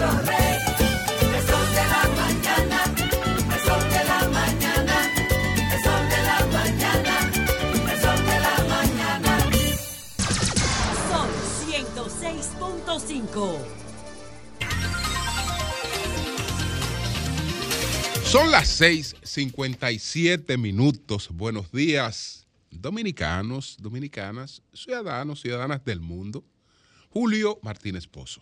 Son 106.5. Son las 6:57 minutos. Buenos días, dominicanos, dominicanas, ciudadanos, ciudadanas del mundo. Julio Martínez Pozo.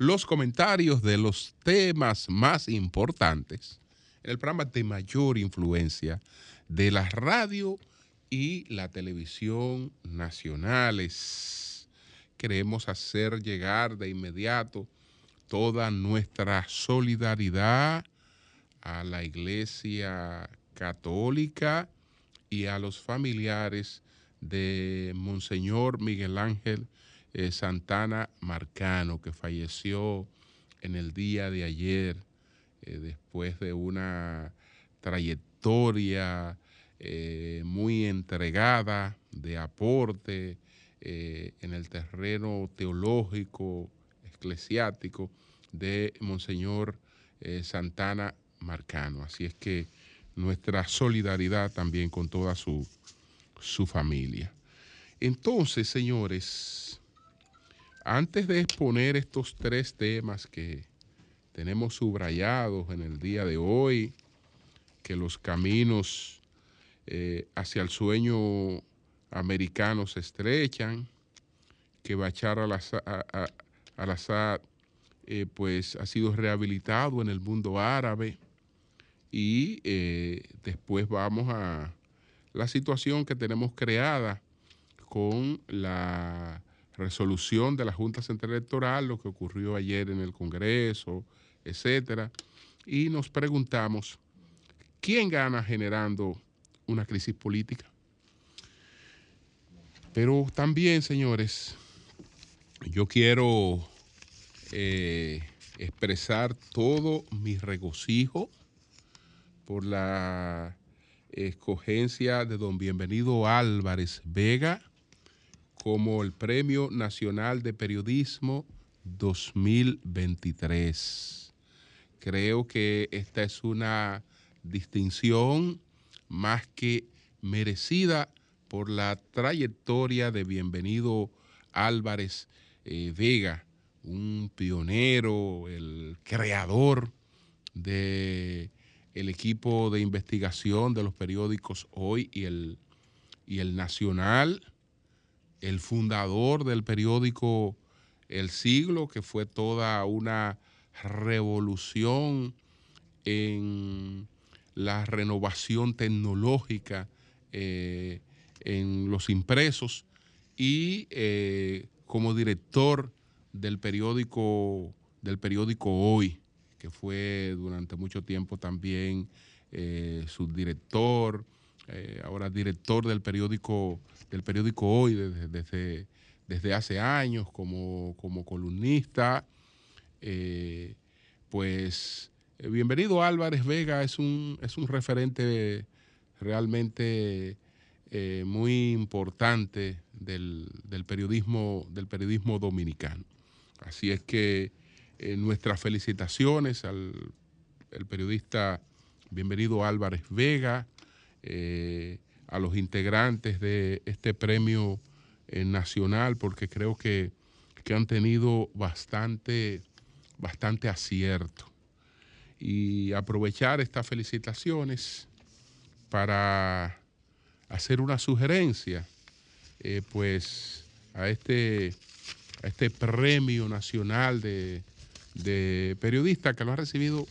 Los comentarios de los temas más importantes en el programa de mayor influencia de la radio y la televisión nacionales. Queremos hacer llegar de inmediato toda nuestra solidaridad a la Iglesia Católica y a los familiares de Monseñor Miguel Ángel eh, Santana Marcano, que falleció en el día de ayer eh, después de una trayectoria eh, muy entregada de aporte en el terreno teológico, eclesiástico de Monseñor Santana Marcano. Así es que nuestra solidaridad también con toda su, su familia. Entonces, señores, antes de exponer estos tres temas que tenemos subrayados en el día de hoy, que los caminos eh, hacia el sueño americano se estrechan, que Bachar al-Assad eh, pues ha sido rehabilitado en el mundo árabe y eh, después vamos a la situación que tenemos creada con la resolución de la Junta Central Electoral, lo que ocurrió ayer en el Congreso, etcétera, y nos preguntamos quién gana generando una crisis política. Pero también, señores, yo quiero eh, expresar todo mi regocijo por la escogencia de don Bienvenido Álvarez Vega como el Premio Nacional de Periodismo 2023. Creo que esta es una distinción más que merecida por la trayectoria de Bienvenido Álvarez eh, Vega, un pionero, el creador de equipo de investigación de los periódicos Hoy y el, y el Nacional, el fundador del periódico El Siglo, que fue toda una revolución en la renovación tecnológica eh, en los impresos y eh, como director del periódico del periódico Hoy, que fue durante mucho tiempo también eh, subdirector, eh, ahora director del periódico del periódico Hoy desde, desde, hace años como, como columnista. Eh, pues eh, bienvenido Álvarez Vega, es un, es un referente realmente muy importante del, del periodismo, del periodismo dominicano. Así es que nuestras felicitaciones al el periodista bienvenido Álvarez Vega, eh, a los integrantes de este premio eh, nacional, porque creo que, que han tenido bastante, bastante acierto. Y aprovechar estas felicitaciones para hacer una sugerencia, eh, pues, a este, a este premio nacional de, de periodista que lo han recibido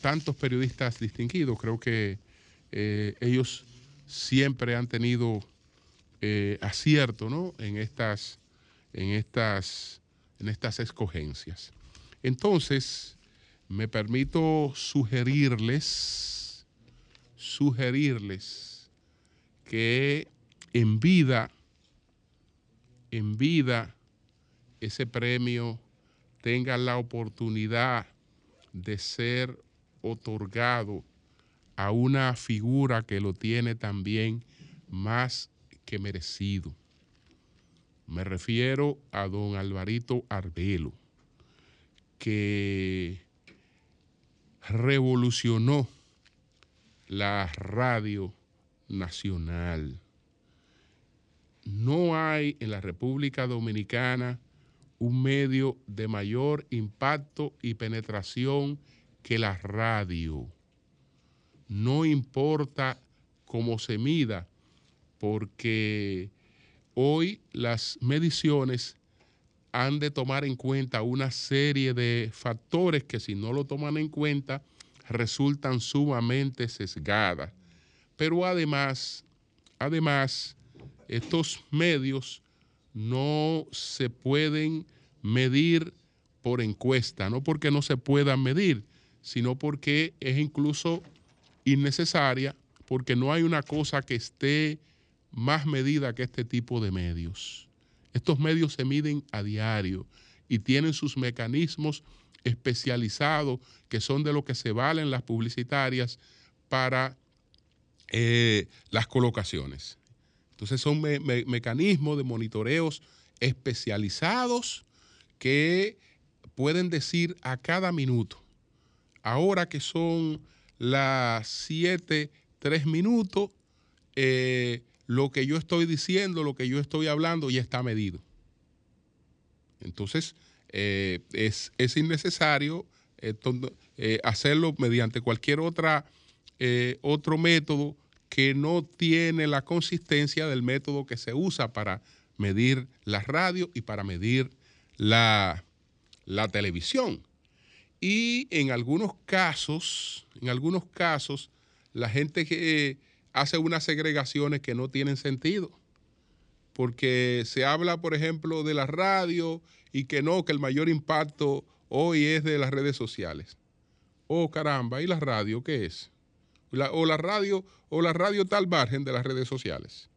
tantos periodistas distinguidos. Creo que eh, ellos siempre han tenido eh, acierto ¿no? en, estas, en, estas, en estas escogencias. Entonces, me permito sugerirles, sugerirles que en vida, en vida, ese premio tenga la oportunidad de ser otorgado a una figura que lo tiene también más que merecido. Me refiero a don Alvarito Arbelo, que revolucionó la radio nacional. No hay en la República Dominicana un medio de mayor impacto y penetración que la radio. No importa cómo se mida, porque hoy las mediciones han de tomar en cuenta una serie de factores que si no lo toman en cuenta resultan sumamente sesgadas. Pero además, además, estos medios no se pueden medir por encuesta, no porque no se puedan medir, sino porque es incluso innecesaria, porque no hay una cosa que esté más medida que este tipo de medios. Estos medios se miden a diario y tienen sus mecanismos especializados que son de lo que se valen las publicitarias para eh, las colocaciones. Entonces son me- me- mecanismos de monitoreos especializados que pueden decir a cada minuto, ahora que son las 7, 3 minutos, eh, lo que yo estoy diciendo, lo que yo estoy hablando ya está medido. Entonces, eh, es, es innecesario eh, hacerlo mediante cualquier otra, otro método que no tiene la consistencia del método que se usa para medir la radio y para medir la, la televisión. Y en algunos casos, en algunos casos, la gente que hace unas segregaciones que no tienen sentido. Porque se habla, por ejemplo, de la radio y que no, que el mayor impacto hoy es de las redes sociales. Oh, caramba, ¿y la radio qué es? O la radio, o la radio está al margen de las redes sociales.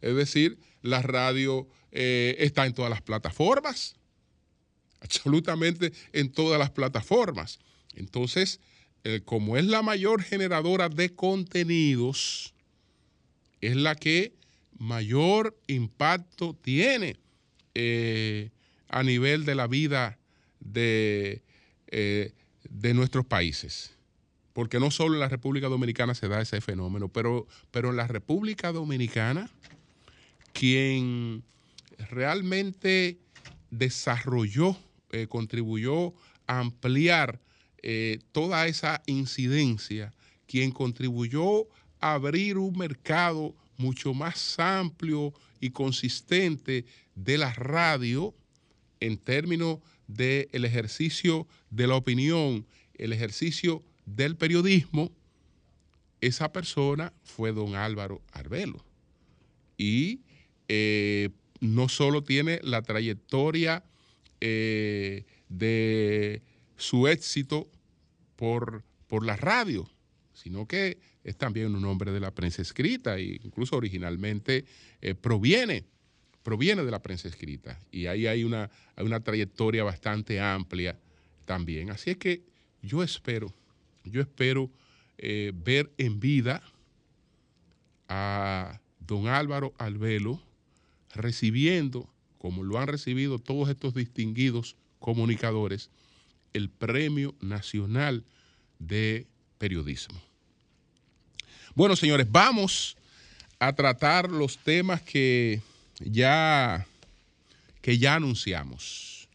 Es decir, la radio eh, está en todas las plataformas absolutamente en todas las plataformas. Entonces, eh, como es la mayor generadora de contenidos, es la que mayor impacto tiene eh, a nivel de la vida de, eh, de nuestros países. Porque no solo en la República Dominicana se da ese fenómeno, pero, pero en la República Dominicana, quien realmente desarrolló, eh, contribuyó a ampliar eh, toda esa incidencia, quien contribuyó a abrir un mercado mucho más amplio y consistente de la radio en términos del ejercicio de la opinión, el ejercicio del periodismo, esa persona fue don Álvaro Arbelo. Y eh, no solo tiene la trayectoria eh, de su éxito por, por la radio, sino que es también un hombre de la prensa escrita e incluso originalmente eh, proviene, proviene de la prensa escrita. Y ahí hay una, hay una trayectoria bastante amplia también. Así es que yo espero, yo espero eh, ver en vida a don Álvaro Albelo recibiendo, como lo han recibido todos estos distinguidos comunicadores, el Premio Nacional de Periodismo. Bueno, señores, vamos a tratar los temas que ya, que ya anunciamos.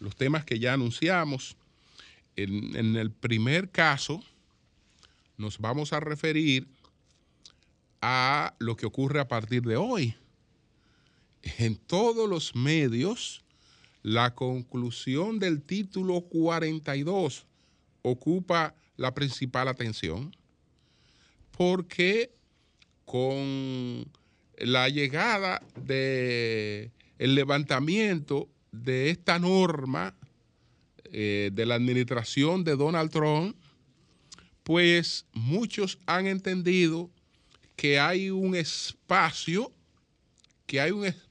Los temas que ya anunciamos. En, en el primer caso, nos vamos a referir a lo que ocurre a partir de hoy. En todos los medios, la conclusión del título 42 ocupa la principal atención porque con la llegada de el levantamiento de esta norma eh, de la administración de Donald Trump, pues muchos han entendido que hay un espacio, que hay un espacio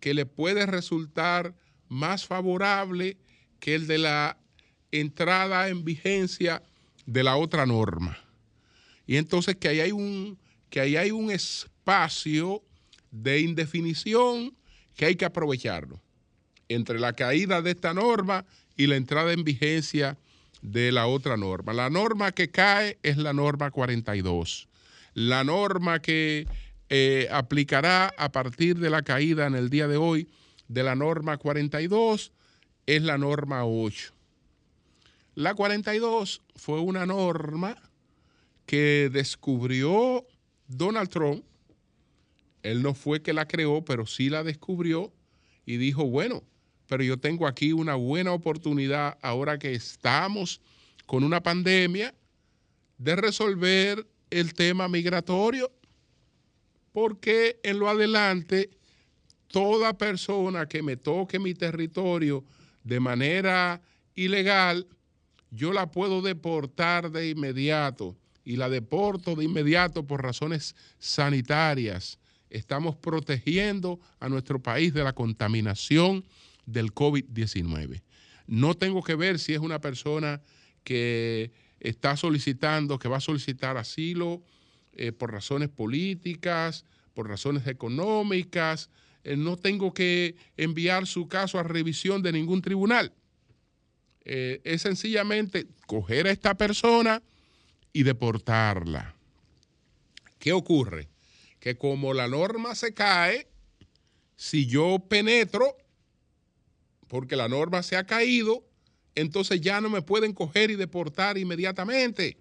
que le puede resultar más favorable que el de la entrada en vigencia de la otra norma. Y entonces que ahí hay un, que ahí hay un espacio de indefinición que hay que aprovecharlo. entre la caída de esta norma y la entrada en vigencia de la otra norma. La norma que cae es la norma 42. La norma que eh, aplicará a partir de la caída en el día de hoy de la norma 42 es la norma 8. La 42 fue una norma que descubrió Donald Trump. Él no fue que la creó, pero sí la descubrió y dijo, bueno, pero yo tengo aquí una buena oportunidad ahora que estamos con una pandemia de resolver el tema migratorio, porque en lo adelante toda persona que me toque mi territorio de manera ilegal, yo la puedo deportar de inmediato y la deporto de inmediato por razones sanitarias. Estamos protegiendo a nuestro país de la contaminación del COVID-19. No tengo que ver si es una persona que está solicitando, que va a solicitar asilo eh, por razones políticas, por razones económicas. Eh, no tengo que enviar su caso a revisión de ningún tribunal. Eh, es sencillamente coger a esta persona y deportarla. ¿Qué ocurre? Que como la norma se cae, si yo penetro, porque la norma se ha caído, entonces ya no me pueden coger y deportar inmediatamente,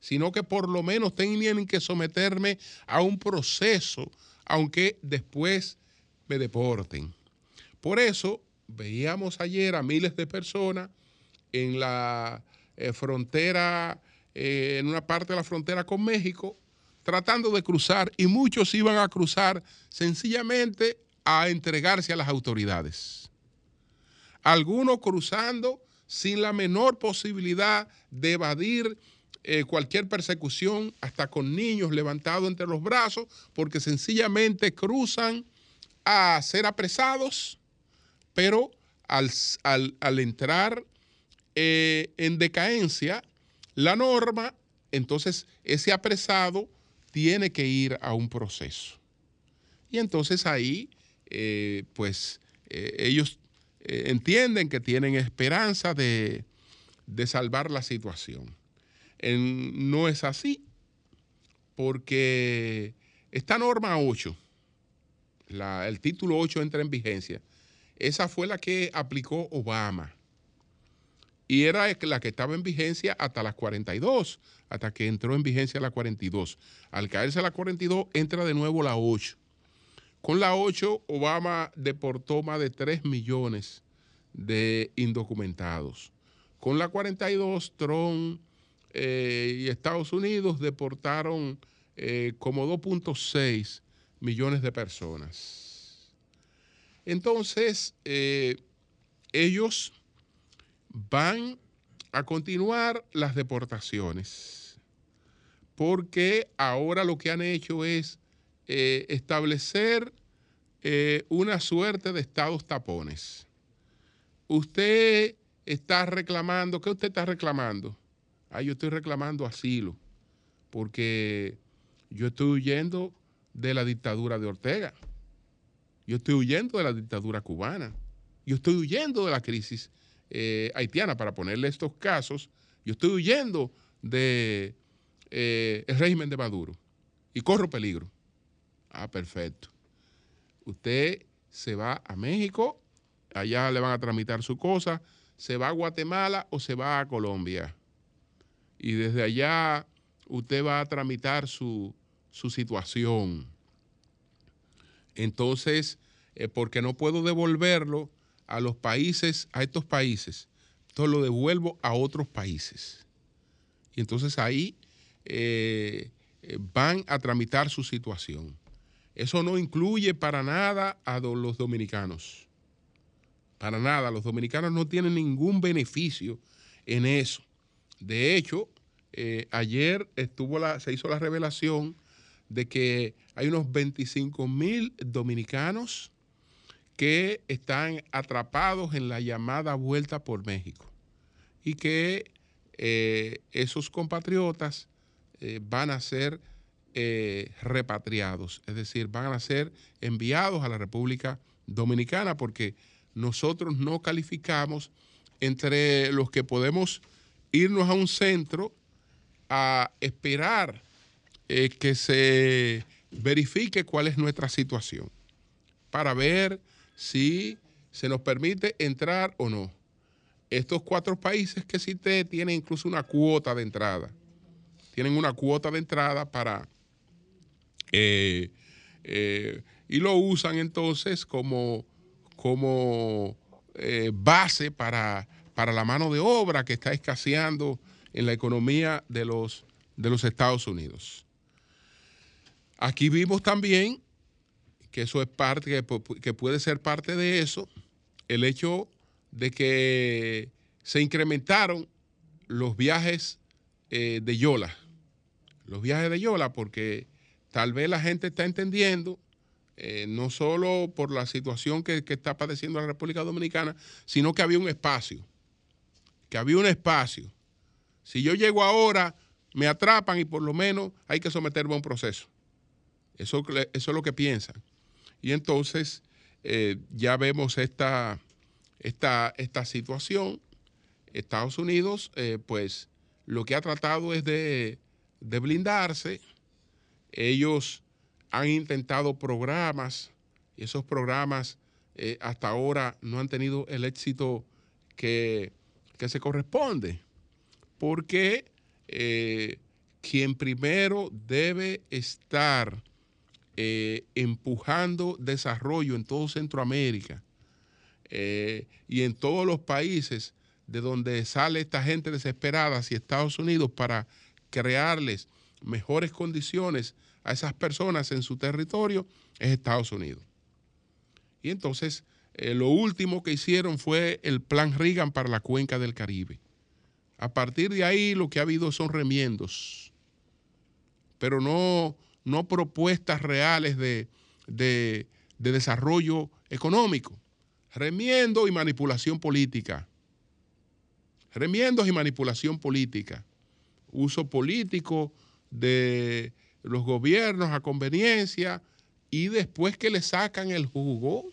sino que por lo menos tienen que someterme a un proceso, aunque después me deporten. Por eso veíamos ayer a miles de personas en la eh, frontera, eh, en una parte de la frontera con México, tratando de cruzar y muchos iban a cruzar sencillamente a entregarse a las autoridades. Algunos cruzando sin la menor posibilidad de evadir eh, cualquier persecución, hasta con niños levantados entre los brazos, porque sencillamente cruzan a ser apresados, pero al, al entrar eh, en decadencia la norma, entonces ese apresado tiene que ir a un proceso. Y entonces ahí, eh, pues ellos entienden que tienen esperanza de, de salvar la situación. No es así, porque esta norma 8, el título 8 entra en vigencia, esa fue la que aplicó Obama y era la que estaba en vigencia hasta las 42, hasta que entró en vigencia la 42. Al caerse la 42, entra de nuevo la 8. Con la 8, Obama deportó más de 3 millones de indocumentados. Con la 42, Trump eh, y Estados Unidos deportaron eh, como 2.6 millones de personas. Entonces, eh, ellos van a continuar las deportaciones, porque ahora lo que han hecho es eh, establecer una suerte de estados tapones. Usted está reclamando, ¿qué usted está reclamando? Ah, yo estoy reclamando asilo, porque yo estoy huyendo de la dictadura de Ortega. Yo estoy huyendo de la dictadura cubana. Yo estoy huyendo de la crisis eh, haitiana, para ponerle estos casos, yo estoy huyendo del de, eh, régimen de Maduro y corro peligro. Ah, perfecto. Usted se va a México, allá le van a tramitar su cosa, se va a Guatemala o se va a Colombia. Y desde allá usted va a tramitar su, su situación. Entonces, eh, porque no puedo devolverlo, a los países, a estos países, entonces lo devuelvo a otros países. Y entonces ahí eh, eh, van a tramitar su situación. Eso no incluye para nada a los dominicanos. Para nada, los dominicanos no tienen ningún beneficio en eso. De hecho, eh, ayer se hizo la revelación de que hay unos 25 mil dominicanos que están atrapados en la llamada vuelta por México y que eh, esos compatriotas eh, van a ser repatriados, es decir, van a ser enviados a la República Dominicana porque nosotros no calificamos entre los que podemos irnos a un centro a esperar eh, que se verifique cuál es nuestra situación para ver si se nos permite entrar o no. Estos cuatro países que cité tienen incluso una cuota de entrada. Tienen una cuota de entrada para... eh, eh, y lo usan entonces como, como base para, para la mano de obra que está escaseando en la economía de los, de los Estados Unidos. Aquí vimos también que eso es parte, que, pu- que puede ser parte de eso, el hecho de que se incrementaron los viajes eh, de Yola, los viajes de Yola, porque tal vez la gente está entendiendo, eh, no solo por la situación que está padeciendo la República Dominicana, sino que había un espacio, que había un espacio. Si yo llego ahora, me atrapan y por lo menos hay que someterme a un proceso. Eso, es lo que piensan. Y entonces eh, ya vemos esta, esta, esta situación. Estados Unidos, eh, pues lo que ha tratado es de, de blindarse. Ellos han intentado programas y esos programas eh, hasta ahora no han tenido el éxito que, que se corresponde, porque eh, quien primero debe estar eh, empujando desarrollo en todo Centroamérica eh, y en todos los países de donde sale esta gente desesperada hacia Estados Unidos para crearles mejores condiciones a esas personas en su territorio es Estados Unidos. Y entonces eh, lo último que hicieron fue el plan Reagan para la cuenca del Caribe. A partir de ahí lo que ha habido son remiendos, pero no, no propuestas reales de, de, de desarrollo económico. Remiendo y manipulación política. Remiendos y manipulación política. Uso político de los gobiernos a conveniencia y después que le sacan el jugo,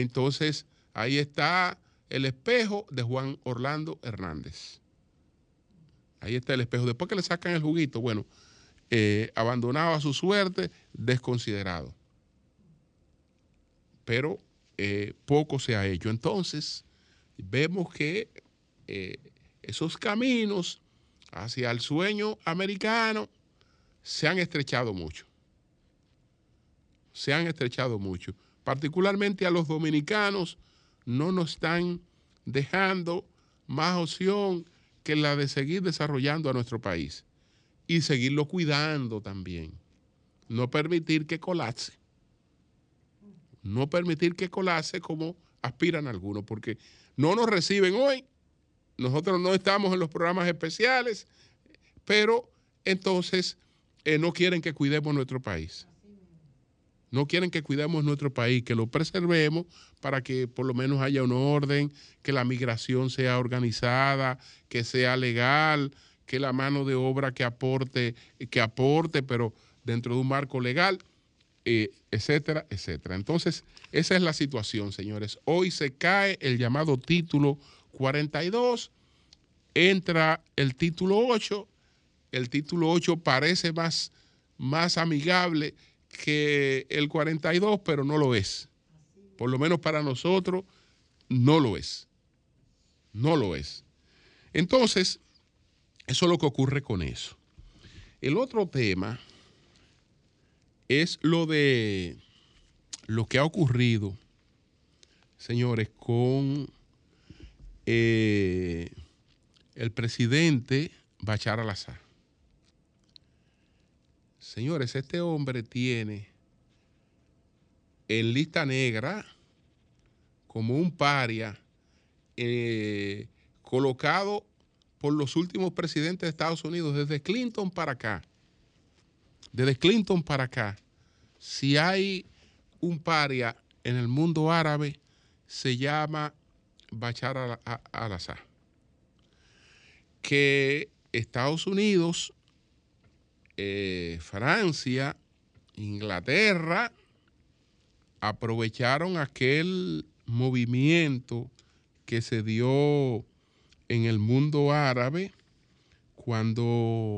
entonces ahí está el espejo de Juan Orlando Hernández. Ahí está el espejo. Después que le sacan el juguito, bueno, eh, abandonado a su suerte, desconsiderado. Pero eh, poco se ha hecho. Entonces, vemos que eh, esos caminos hacia el sueño americano se han estrechado mucho. Se han estrechado mucho. Particularmente a los dominicanos no nos están dejando más opción que la de seguir desarrollando a nuestro país y seguirlo cuidando también. No permitir que colapse. No permitir que colapse como aspiran algunos, porque no nos reciben hoy. Nosotros no estamos en los programas especiales, pero entonces eh, no quieren que cuidemos nuestro país. No quieren que cuidemos nuestro país, que lo preservemos para que por lo menos haya un orden, que la migración sea organizada, que sea legal, que la mano de obra que aporte, que aporte, pero dentro de un marco legal, eh, etcétera, etcétera. Entonces, esa es la situación, señores. Hoy se cae el llamado título 42, entra el título 8, el título 8 parece más, más amigable que el 42, pero no lo es. Por lo menos para nosotros, no lo es. No lo es. Entonces, eso es lo que ocurre con eso. El otro tema es lo de lo que ha ocurrido, señores, con eh, el presidente Bachar al-Assad. Señores, este hombre tiene en lista negra como un paria eh, colocado por los últimos presidentes de Estados Unidos, desde Clinton para acá. Desde Clinton para acá. Si hay un paria en el mundo árabe, se llama Bachar al-Assad. Que Estados Unidos, eh, Francia, Inglaterra, aprovecharon aquel movimiento que se dio en el mundo árabe cuando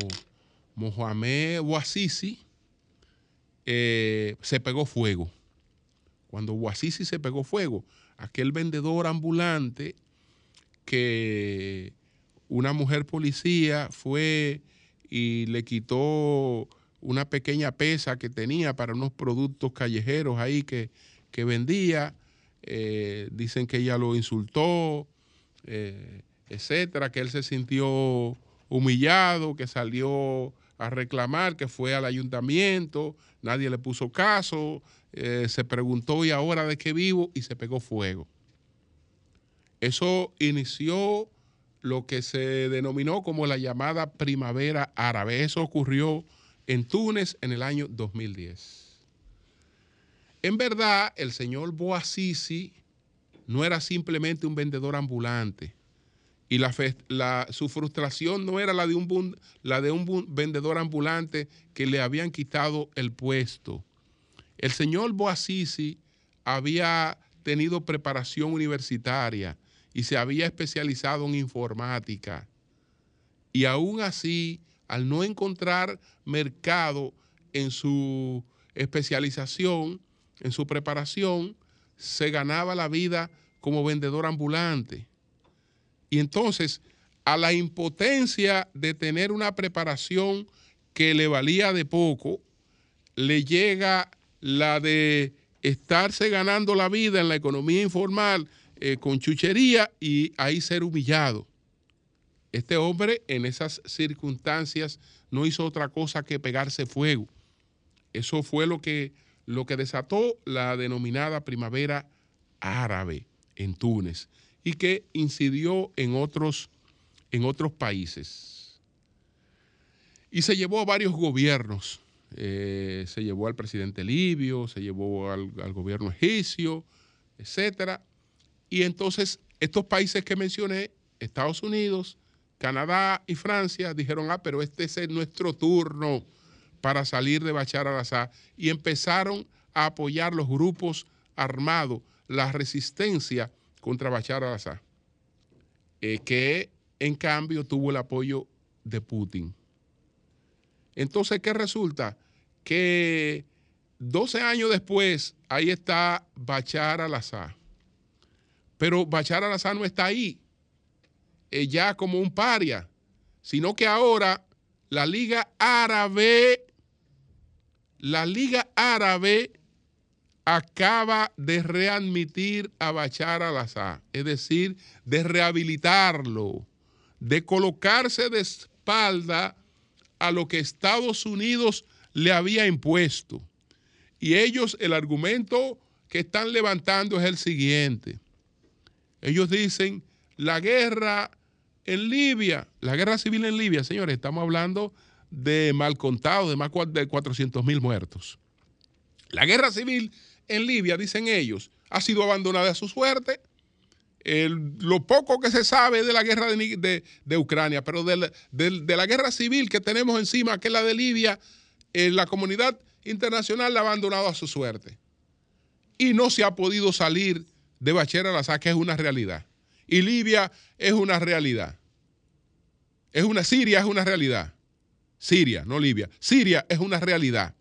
Mohamed Bouazizi eh, se pegó fuego. Cuando Bouazizi se pegó fuego, aquel vendedor ambulante que una mujer policía fue y le quitó una pequeña pesa que tenía para unos productos callejeros ahí que, que vendía. Eh, dicen que ella lo insultó, eh, etcétera, que él se sintió humillado, que salió a reclamar, que fue al ayuntamiento, nadie le puso caso, eh, se preguntó y ahora de qué vivo y se pegó fuego. Eso inició lo que se denominó como la llamada primavera árabe. Eso ocurrió en Túnez en el año 2010. En verdad, el señor Boazizi no era simplemente un vendedor ambulante y la, su frustración no era la de, un, la de un vendedor ambulante que le habían quitado el puesto. El señor Boazizi había tenido preparación universitaria y se había especializado en informática. Y aún así, al no encontrar mercado en su especialización, en su preparación, se ganaba la vida como vendedor ambulante. Y entonces, a la impotencia de tener una preparación que le valía de poco, le llega la de estarse ganando la vida en la economía informal eh, con chuchería y ahí ser humillado. Este hombre en esas circunstancias no hizo otra cosa que pegarse fuego. Eso fue lo que, lo que desató la denominada primavera árabe en Túnez y que incidió en otros, en otros países. Y se llevó a varios gobiernos. Eh, se llevó al presidente libio, se llevó al, al gobierno egipcio, etcétera. Y entonces estos países que mencioné, Estados Unidos, Canadá y Francia, dijeron, ah, pero este es nuestro turno para salir de Bachar al-Assad. Y empezaron a apoyar los grupos armados, la resistencia contra Bachar al-Assad, eh, que en cambio tuvo el apoyo de Putin. Entonces, ¿qué resulta? Que 12 años después, ahí está Bachar al-Assad. Pero Bachar al-Assad no está ahí, eh, ya como un paria, sino que ahora la Liga Árabe, la Liga Árabe acaba de readmitir a Bachar al-Assad, es decir, de rehabilitarlo, de colocarse de espalda a lo que Estados Unidos le había impuesto. Y ellos, el argumento que están levantando es el siguiente. Ellos dicen, la guerra en Libia, la guerra civil en Libia, señores, estamos hablando de mal contado, de más de 400 mil muertos. La guerra civil en Libia, dicen ellos, ha sido abandonada a su suerte. Lo poco que se sabe de la guerra de, Ni- de- de Ucrania, pero de la, de- de la guerra civil que tenemos encima, que es la de Libia, eh, la comunidad internacional la ha abandonado a su suerte. Y no se ha podido salir de Bachar al-Assad, que es una realidad. Y Libia es una realidad. Es una Siria, es una realidad. Siria, no Libia. Siria es una realidad.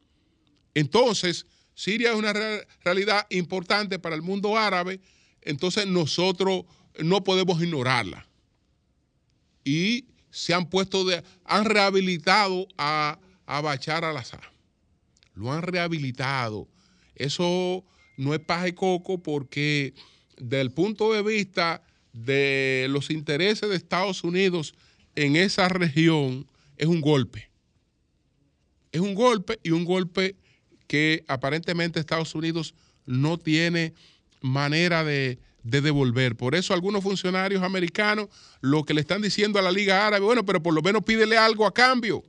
Entonces, Siria es una re- realidad importante para el mundo árabe, entonces nosotros no podemos ignorarla. Y se han puesto de, han rehabilitado a, a Bachar al-Assad. Lo han rehabilitado. Eso no es paja y coco porque desde el punto de vista de los intereses de Estados Unidos en esa región es un golpe. Es un golpe y un golpe que aparentemente Estados Unidos no tiene manera de, de devolver. Por eso algunos funcionarios americanos lo que le están diciendo a la Liga Árabe, bueno, pero por lo menos pídele algo a cambio.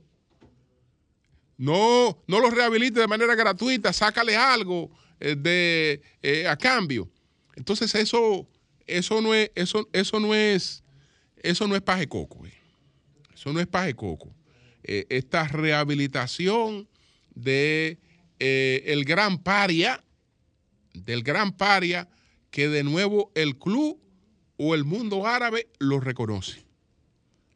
No, no los rehabilite de manera gratuita, sácale algo de, eh, a cambio. Entonces eso, eso no es, eso, eso no es, eso no es paje coco. eh. Eso no es paje coco. Eh, esta rehabilitación de eh, el gran paria del gran paria que de nuevo el club o el mundo árabe lo reconoce.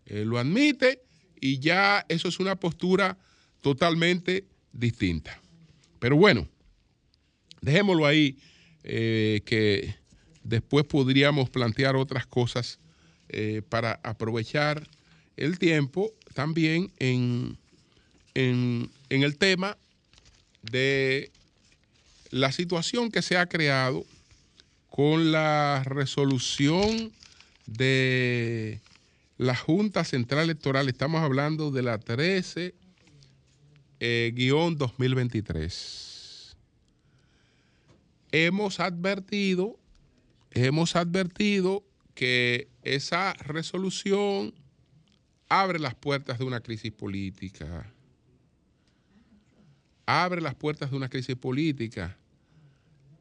Eh, lo admite y ya eso es una postura totalmente distinta. Pero bueno, dejémoslo ahí, eh, que después podríamos plantear otras cosas eh, para aprovechar el tiempo también en, en, en el tema de la situación que se ha creado con la resolución de la Junta Central Electoral, estamos hablando de la 13 eh, guion 2023. Hemos advertido, hemos advertido que esa resolución abre las puertas de una crisis política. Abre las puertas de una crisis política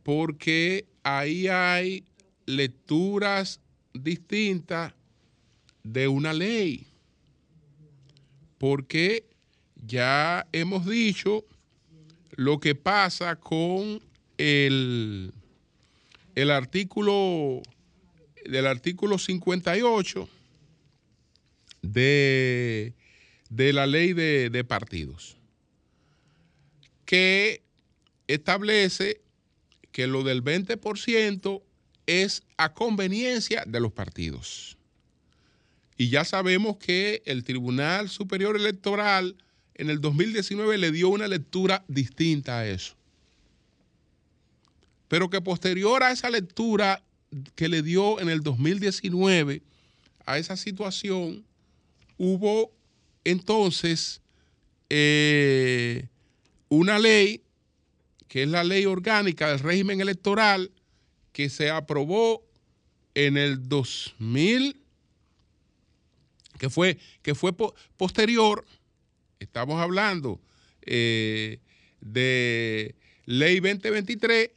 porque ahí hay lecturas distintas de una ley. Porque ya hemos dicho lo que pasa con el, el artículo del artículo 58 de, de la ley de, de partidos, que establece que lo del 20% es a conveniencia de los partidos. Y ya sabemos que el Tribunal Superior Electoral en el 2019 le dio una lectura distinta a eso. Pero que posterior a esa lectura que le dio en el 2019 a esa situación, hubo entonces eh, una ley, que es la ley orgánica del régimen electoral, que se aprobó en el 2000, que fue, que fue po posterior, estamos hablando eh, de ley 2023,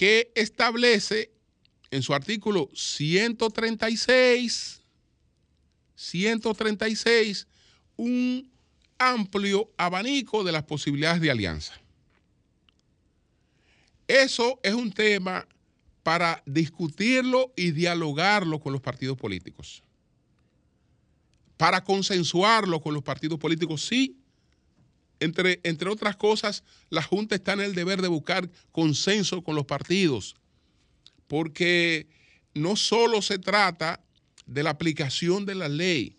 que establece en su artículo 136, 136, un amplio abanico de las posibilidades de alianza. Eso es un tema para discutirlo y dialogarlo con los partidos políticos. Para consensuarlo con los partidos políticos, sí. Entre, entre otras cosas, la Junta está en el deber de buscar consenso con los partidos, porque no solo se trata de la aplicación de la ley,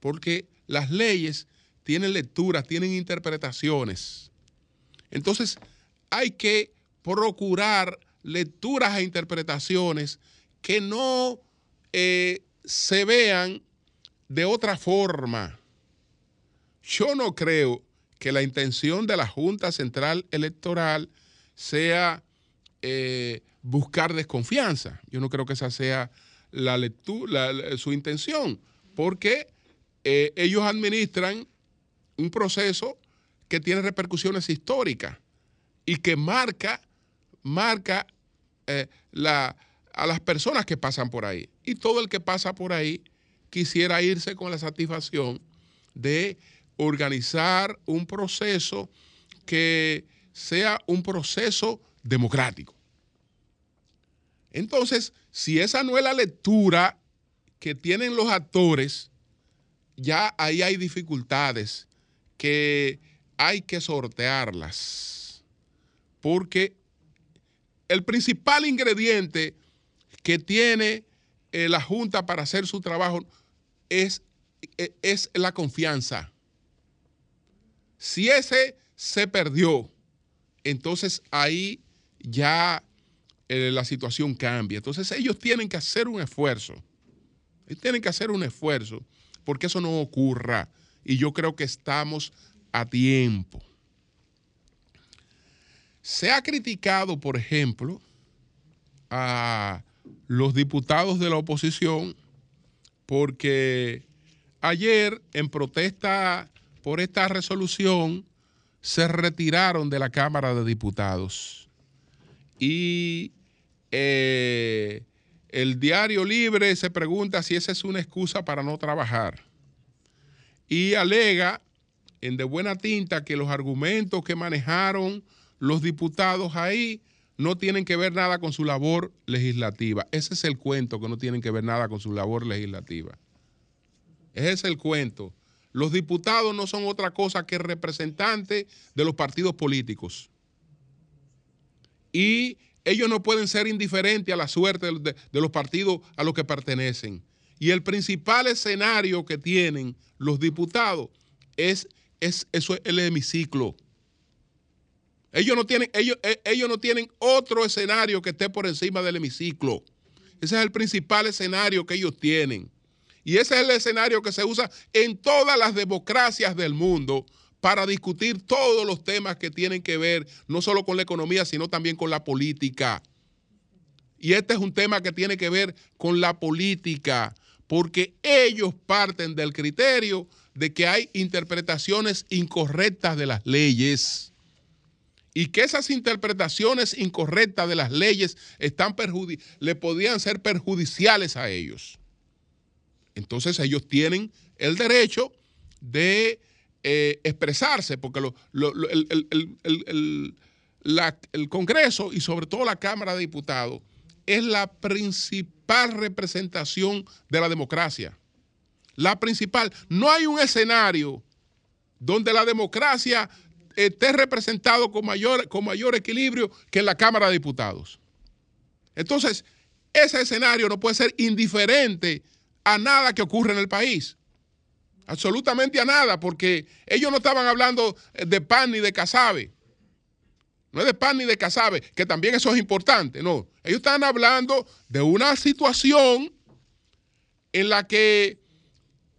porque las leyes tienen lecturas, tienen interpretaciones. Entonces, hay que procurar lecturas e interpretaciones que no eh, se vean de otra forma. Yo no creo que la intención de la Junta Central Electoral sea eh, buscar desconfianza. Yo no creo que esa sea la su intención, porque eh, ellos administran un proceso que tiene repercusiones históricas y que marca, marca eh, a las personas que pasan por ahí. Y todo el que pasa por ahí quisiera irse con la satisfacción de organizar un proceso que sea un proceso democrático. Entonces, si esa no es la lectura que tienen los actores, ya ahí hay dificultades que hay que sortearlas. Porque el principal ingrediente que tiene eh, la Junta para hacer su trabajo es, eh, es la confianza. Si ese se perdió, entonces ahí ya eh, la situación cambia. Entonces ellos tienen que hacer un esfuerzo. Ellos tienen que hacer un esfuerzo porque eso no ocurra. Y yo creo que estamos a tiempo. Se ha criticado, por ejemplo, a los diputados de la oposición porque ayer, en protesta por esta resolución, se retiraron de la Cámara de Diputados. Y eh, el diario libre se pregunta si esa es una excusa para no trabajar. Y alega en de buena tinta que los argumentos que manejaron los diputados ahí no tienen que ver nada con su labor legislativa. Ese es el cuento, que no tienen que ver nada con su labor legislativa. Ese es el cuento. Los diputados no son otra cosa que representantes de los partidos políticos. Y ellos no pueden ser indiferentes a la suerte de, los partidos a los que pertenecen. Y el principal escenario que tienen los diputados es, es eso, el hemiciclo. Ellos no, tienen, ellos, eh, ellos no tienen otro escenario que esté por encima del hemiciclo. Ese es el principal escenario que ellos tienen. Y ese es el escenario que se usa en todas las democracias del mundo para discutir todos los temas que tienen que ver no solo con la economía, sino también con la política. Y este es un tema que tiene que ver con la política, porque ellos parten del criterio de que hay interpretaciones incorrectas de las leyes y que esas interpretaciones incorrectas de las leyes están le podían ser perjudiciales a ellos. Entonces ellos tienen el derecho de eh, expresarse, porque el Congreso y sobre todo la Cámara de Diputados es la principal representación de la democracia. La principal. No hay un escenario donde la democracia esté representado con mayor, con mayor equilibrio que en la Cámara de Diputados. Entonces, ese escenario no puede ser indiferente a nada que ocurre en el país. Absolutamente a nada, porque ellos no estaban hablando de pan ni de casabe. No es de pan ni de casabe, que también eso es importante, no. Ellos están hablando de una situación en la que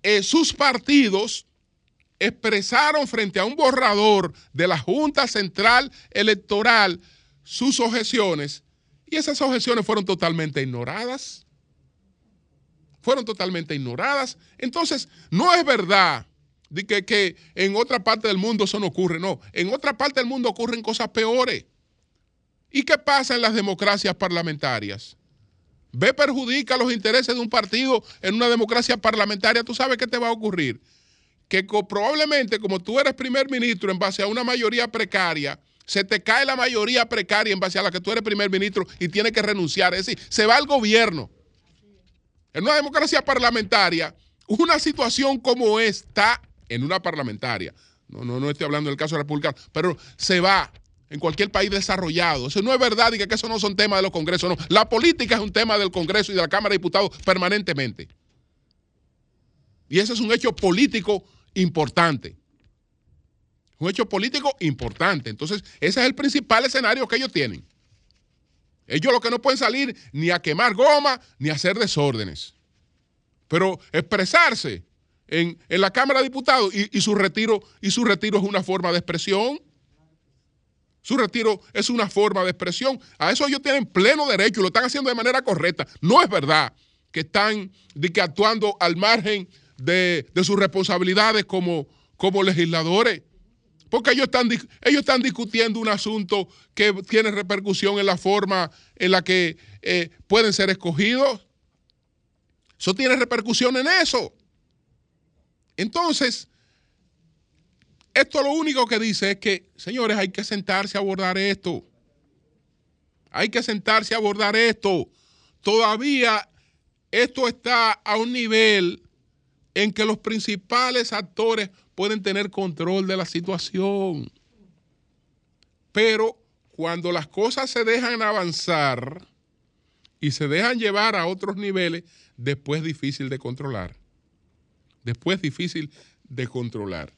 eh, sus partidos expresaron frente a un borrador de la Junta Central Electoral sus objeciones y esas objeciones fueron totalmente ignoradas. Fueron totalmente ignoradas. Entonces, no es verdad de que, que, en otra parte del mundo eso no ocurre. No, en otra parte del mundo ocurren cosas peores. ¿Y qué pasa en las democracias parlamentarias? Ve perjudica los intereses de un partido en una democracia parlamentaria, tú sabes qué te va a ocurrir que probablemente como tú eres primer ministro en base a una mayoría precaria, se te cae la mayoría precaria en base a la que tú eres primer ministro y tienes que renunciar. Es decir, se va al gobierno. En una democracia parlamentaria, una situación como esta, en una parlamentaria, no, no, no estoy hablando del caso republicano, pero se va en cualquier país desarrollado. Eso no es verdad y que eso no son temas de los congresos, no. La política es un tema del Congreso y de la Cámara de Diputados permanentemente. Y ese es un hecho político importante. Un hecho político importante. Entonces, ese es el principal escenario que ellos tienen. Ellos lo que no pueden salir ni a quemar goma ni a hacer desórdenes. Pero expresarse en, la Cámara de Diputados y, su retiro, y su retiro es una forma de expresión. Su retiro es una forma de expresión. A eso ellos tienen pleno derecho y lo están haciendo de manera correcta. No es verdad que están que actuando al margen de, sus responsabilidades como, como legisladores. Porque ellos están, ellos están discutiendo un asunto que tiene repercusión en la forma en la que eh, pueden ser escogidos. Eso tiene repercusión en eso. Entonces, esto lo único que dice es que, señores, hay que sentarse a abordar esto. Hay que sentarse a abordar esto. Todavía esto está a un nivel en que los principales actores pueden tener control de la situación. Pero cuando las cosas se dejan avanzar y se dejan llevar a otros niveles, después es difícil de controlar. Después es difícil de controlar.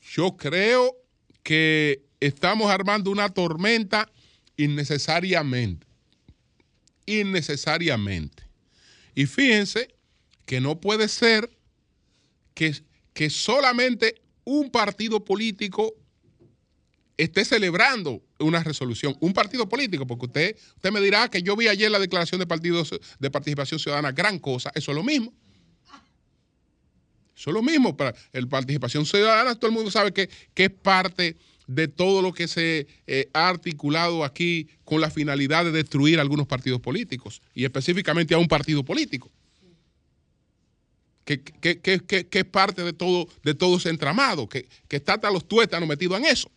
Yo creo que estamos armando una tormenta innecesariamente. Innecesariamente. Y fíjense que no puede ser que, solamente un partido político esté celebrando una resolución, un partido político, porque usted, usted me dirá que yo vi ayer la declaración de de participación ciudadana, gran cosa, eso es lo mismo. Eso es lo mismo para la participación ciudadana, todo el mundo sabe que, es parte de todo lo que se eh, ha articulado aquí con la finalidad de destruir algunos partidos políticos y específicamente a un partido político que, es parte de todo, de todo ese entramado, que, está hasta los tuétanos metidos en eso.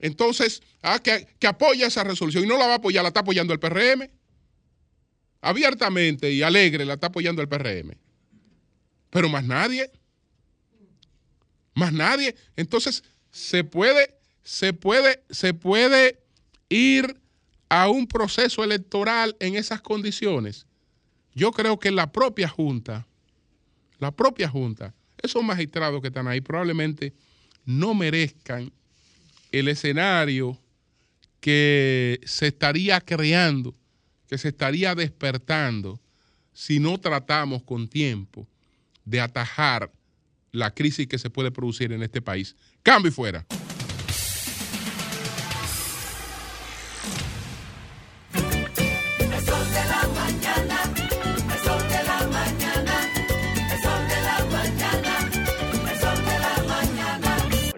Entonces, ah, que, que apoya esa resolución y no la va a apoyar, la está apoyando el PRM. Abiertamente y alegre la está apoyando el PRM. Pero más nadie. Más nadie. Entonces, se puede, se puede, se puede ir a un proceso electoral en esas condiciones. Yo creo que la propia Junta, la propia Junta, esos magistrados que están ahí probablemente no merezcan el escenario que se estaría creando, que se estaría despertando si no tratamos con tiempo de atajar la crisis que se puede producir en este país. Cambio y fuera.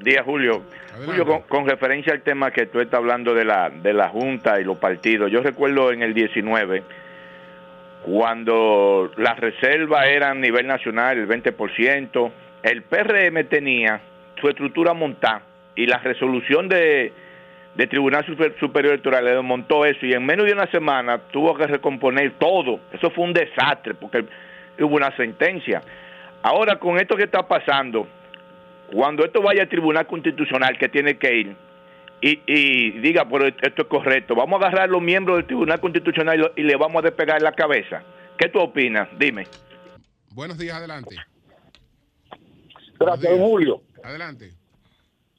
Mañana. Buen día, Julio. Adelante. Julio, con, con referencia al tema que tú estás hablando de la, de la Junta y los partidos, yo recuerdo en el 19, cuando las reservas eran a nivel nacional el 20%, el PRM tenía su estructura montada y la resolución de, de Tribunal Super- Superior Electoral le desmontó eso y en menos de una semana tuvo que recomponer todo. Eso fue un desastre porque hubo una sentencia. Ahora con esto que está pasando, cuando esto vaya al Tribunal Constitucional que tiene que ir y, y diga, pero esto es correcto, vamos a agarrar a los miembros del Tribunal Constitucional y, lo- y le vamos a despegar la cabeza. ¿Qué tú opinas? Dime. Buenos días, adelante. Gracias, Julio. Adelante,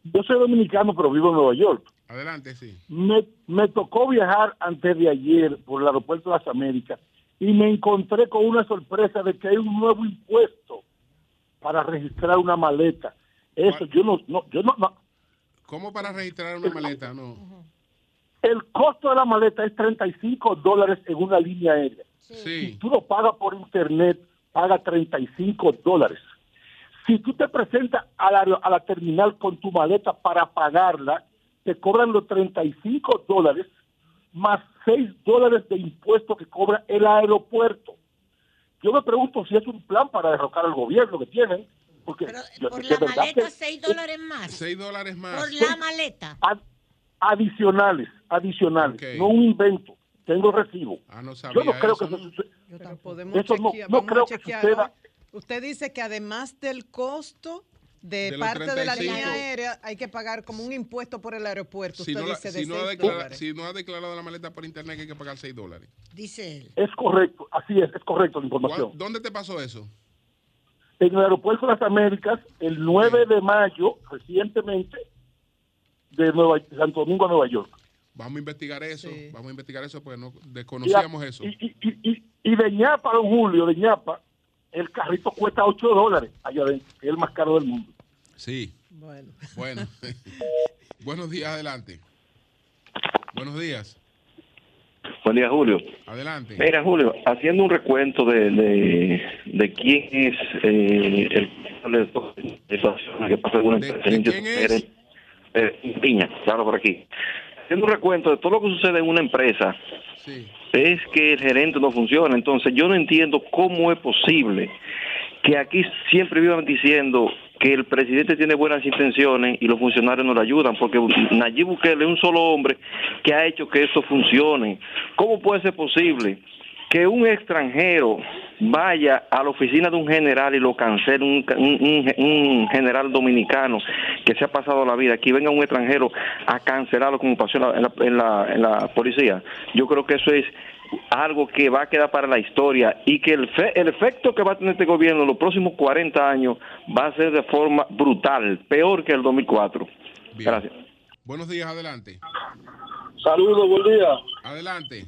Yo soy dominicano, pero vivo en Nueva York. adelante, sí. Me, me tocó viajar antes de ayer por el aeropuerto de las Américas y me encontré con una sorpresa de que hay un nuevo impuesto para registrar una maleta. Eso, yo no, no, yo no, no. ¿Cómo para registrar una maleta? No. El costo de la maleta es 35 dólares en una línea aérea. Si tú lo pagas por internet, paga 35 dólares. Si tú te presentas a la, a la terminal con tu maleta para pagarla, te cobran los 35 dólares más 6 dólares de impuesto que cobra el aeropuerto. Yo me pregunto si es un plan para derrocar al gobierno que tienen, porque por la maleta, que- 6 dólares más. 6 dólares más. Por la maleta. ad- adicionales, adicionales, no un invento. Tengo recibo. Ah, no sabía Yo no creo eso, que ¿no? eso suceda. No- creo que suceda. Usted dice que además del costo de, parte de la 35. línea aérea hay que pagar como un impuesto por el aeropuerto. Si Usted no, la- dice si de no ha 6 declara- dólares. si no ha declarado la maleta por internet que hay que pagar 6 dólares. Dice él. Es correcto, así es, es correcto la información. ¿Cuán- ¿Dónde te pasó eso? En el aeropuerto de las Américas, el 9 de mayo, recientemente, de Nueva, Santo Domingo a Nueva York. Vamos a investigar eso. Sí. Vamos a investigar eso porque no Y, desconocíamos eso. y, y, y- y de ñapa, don Julio, de ñapa, el carrito cuesta 8 dólares allá adentro, que es el más caro del mundo. Sí. Bueno. Bueno. Buenos días, adelante. Buenos días. Buen día, Julio. Adelante. Mira, Julio, haciendo un recuento de, de, de quién es eh, el que pasa en una ¿De- empresa, de quién es? eh, Piña, claro, por aquí. Haciendo un recuento de todo lo que sucede en una empresa, Sí. es que el gerente no funciona. Entonces, yo no entiendo cómo es posible que aquí siempre vivan diciendo que el presidente tiene buenas intenciones y los funcionarios no le ayudan, porque Nayib Bukele es un solo hombre que ha hecho que eso funcione. ¿Cómo puede ser posible que un extranjero vaya a la oficina de un general y lo cancele, un, general dominicano que se ha pasado la vida, aquí venga un extranjero a cancelarlo como pasó en en la policía? Yo creo que eso es algo que va a quedar para la historia y que el, fe- el efecto que va a tener este gobierno en los próximos 40 años va a ser de forma brutal, peor que el 2004. Bien. Gracias. Buenos días, adelante. Saludos, buen día. Adelante.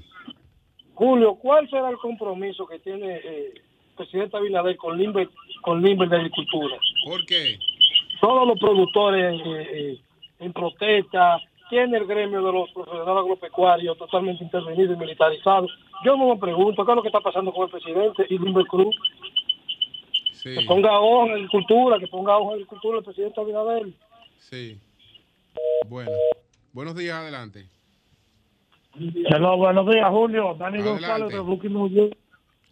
Julio, ¿cuál será el compromiso que tiene eh, el presidente Abinader con Limber, con Limber de Agricultura? ¿Por qué? Todos los productores eh, eh, en protesta, tiene el gremio de los profesionales agropecuarios totalmente intervenido y militarizado. Yo me pregunto, ¿qué es lo que está pasando con el presidente y Limber Cruz? Sí. Que ponga ojo en agricultura, que ponga ojo en agricultura el presidente Abinader. Sí. Bueno. Buenos días, adelante. Hello, buenos días, Julio. Dani Adelante. González de York.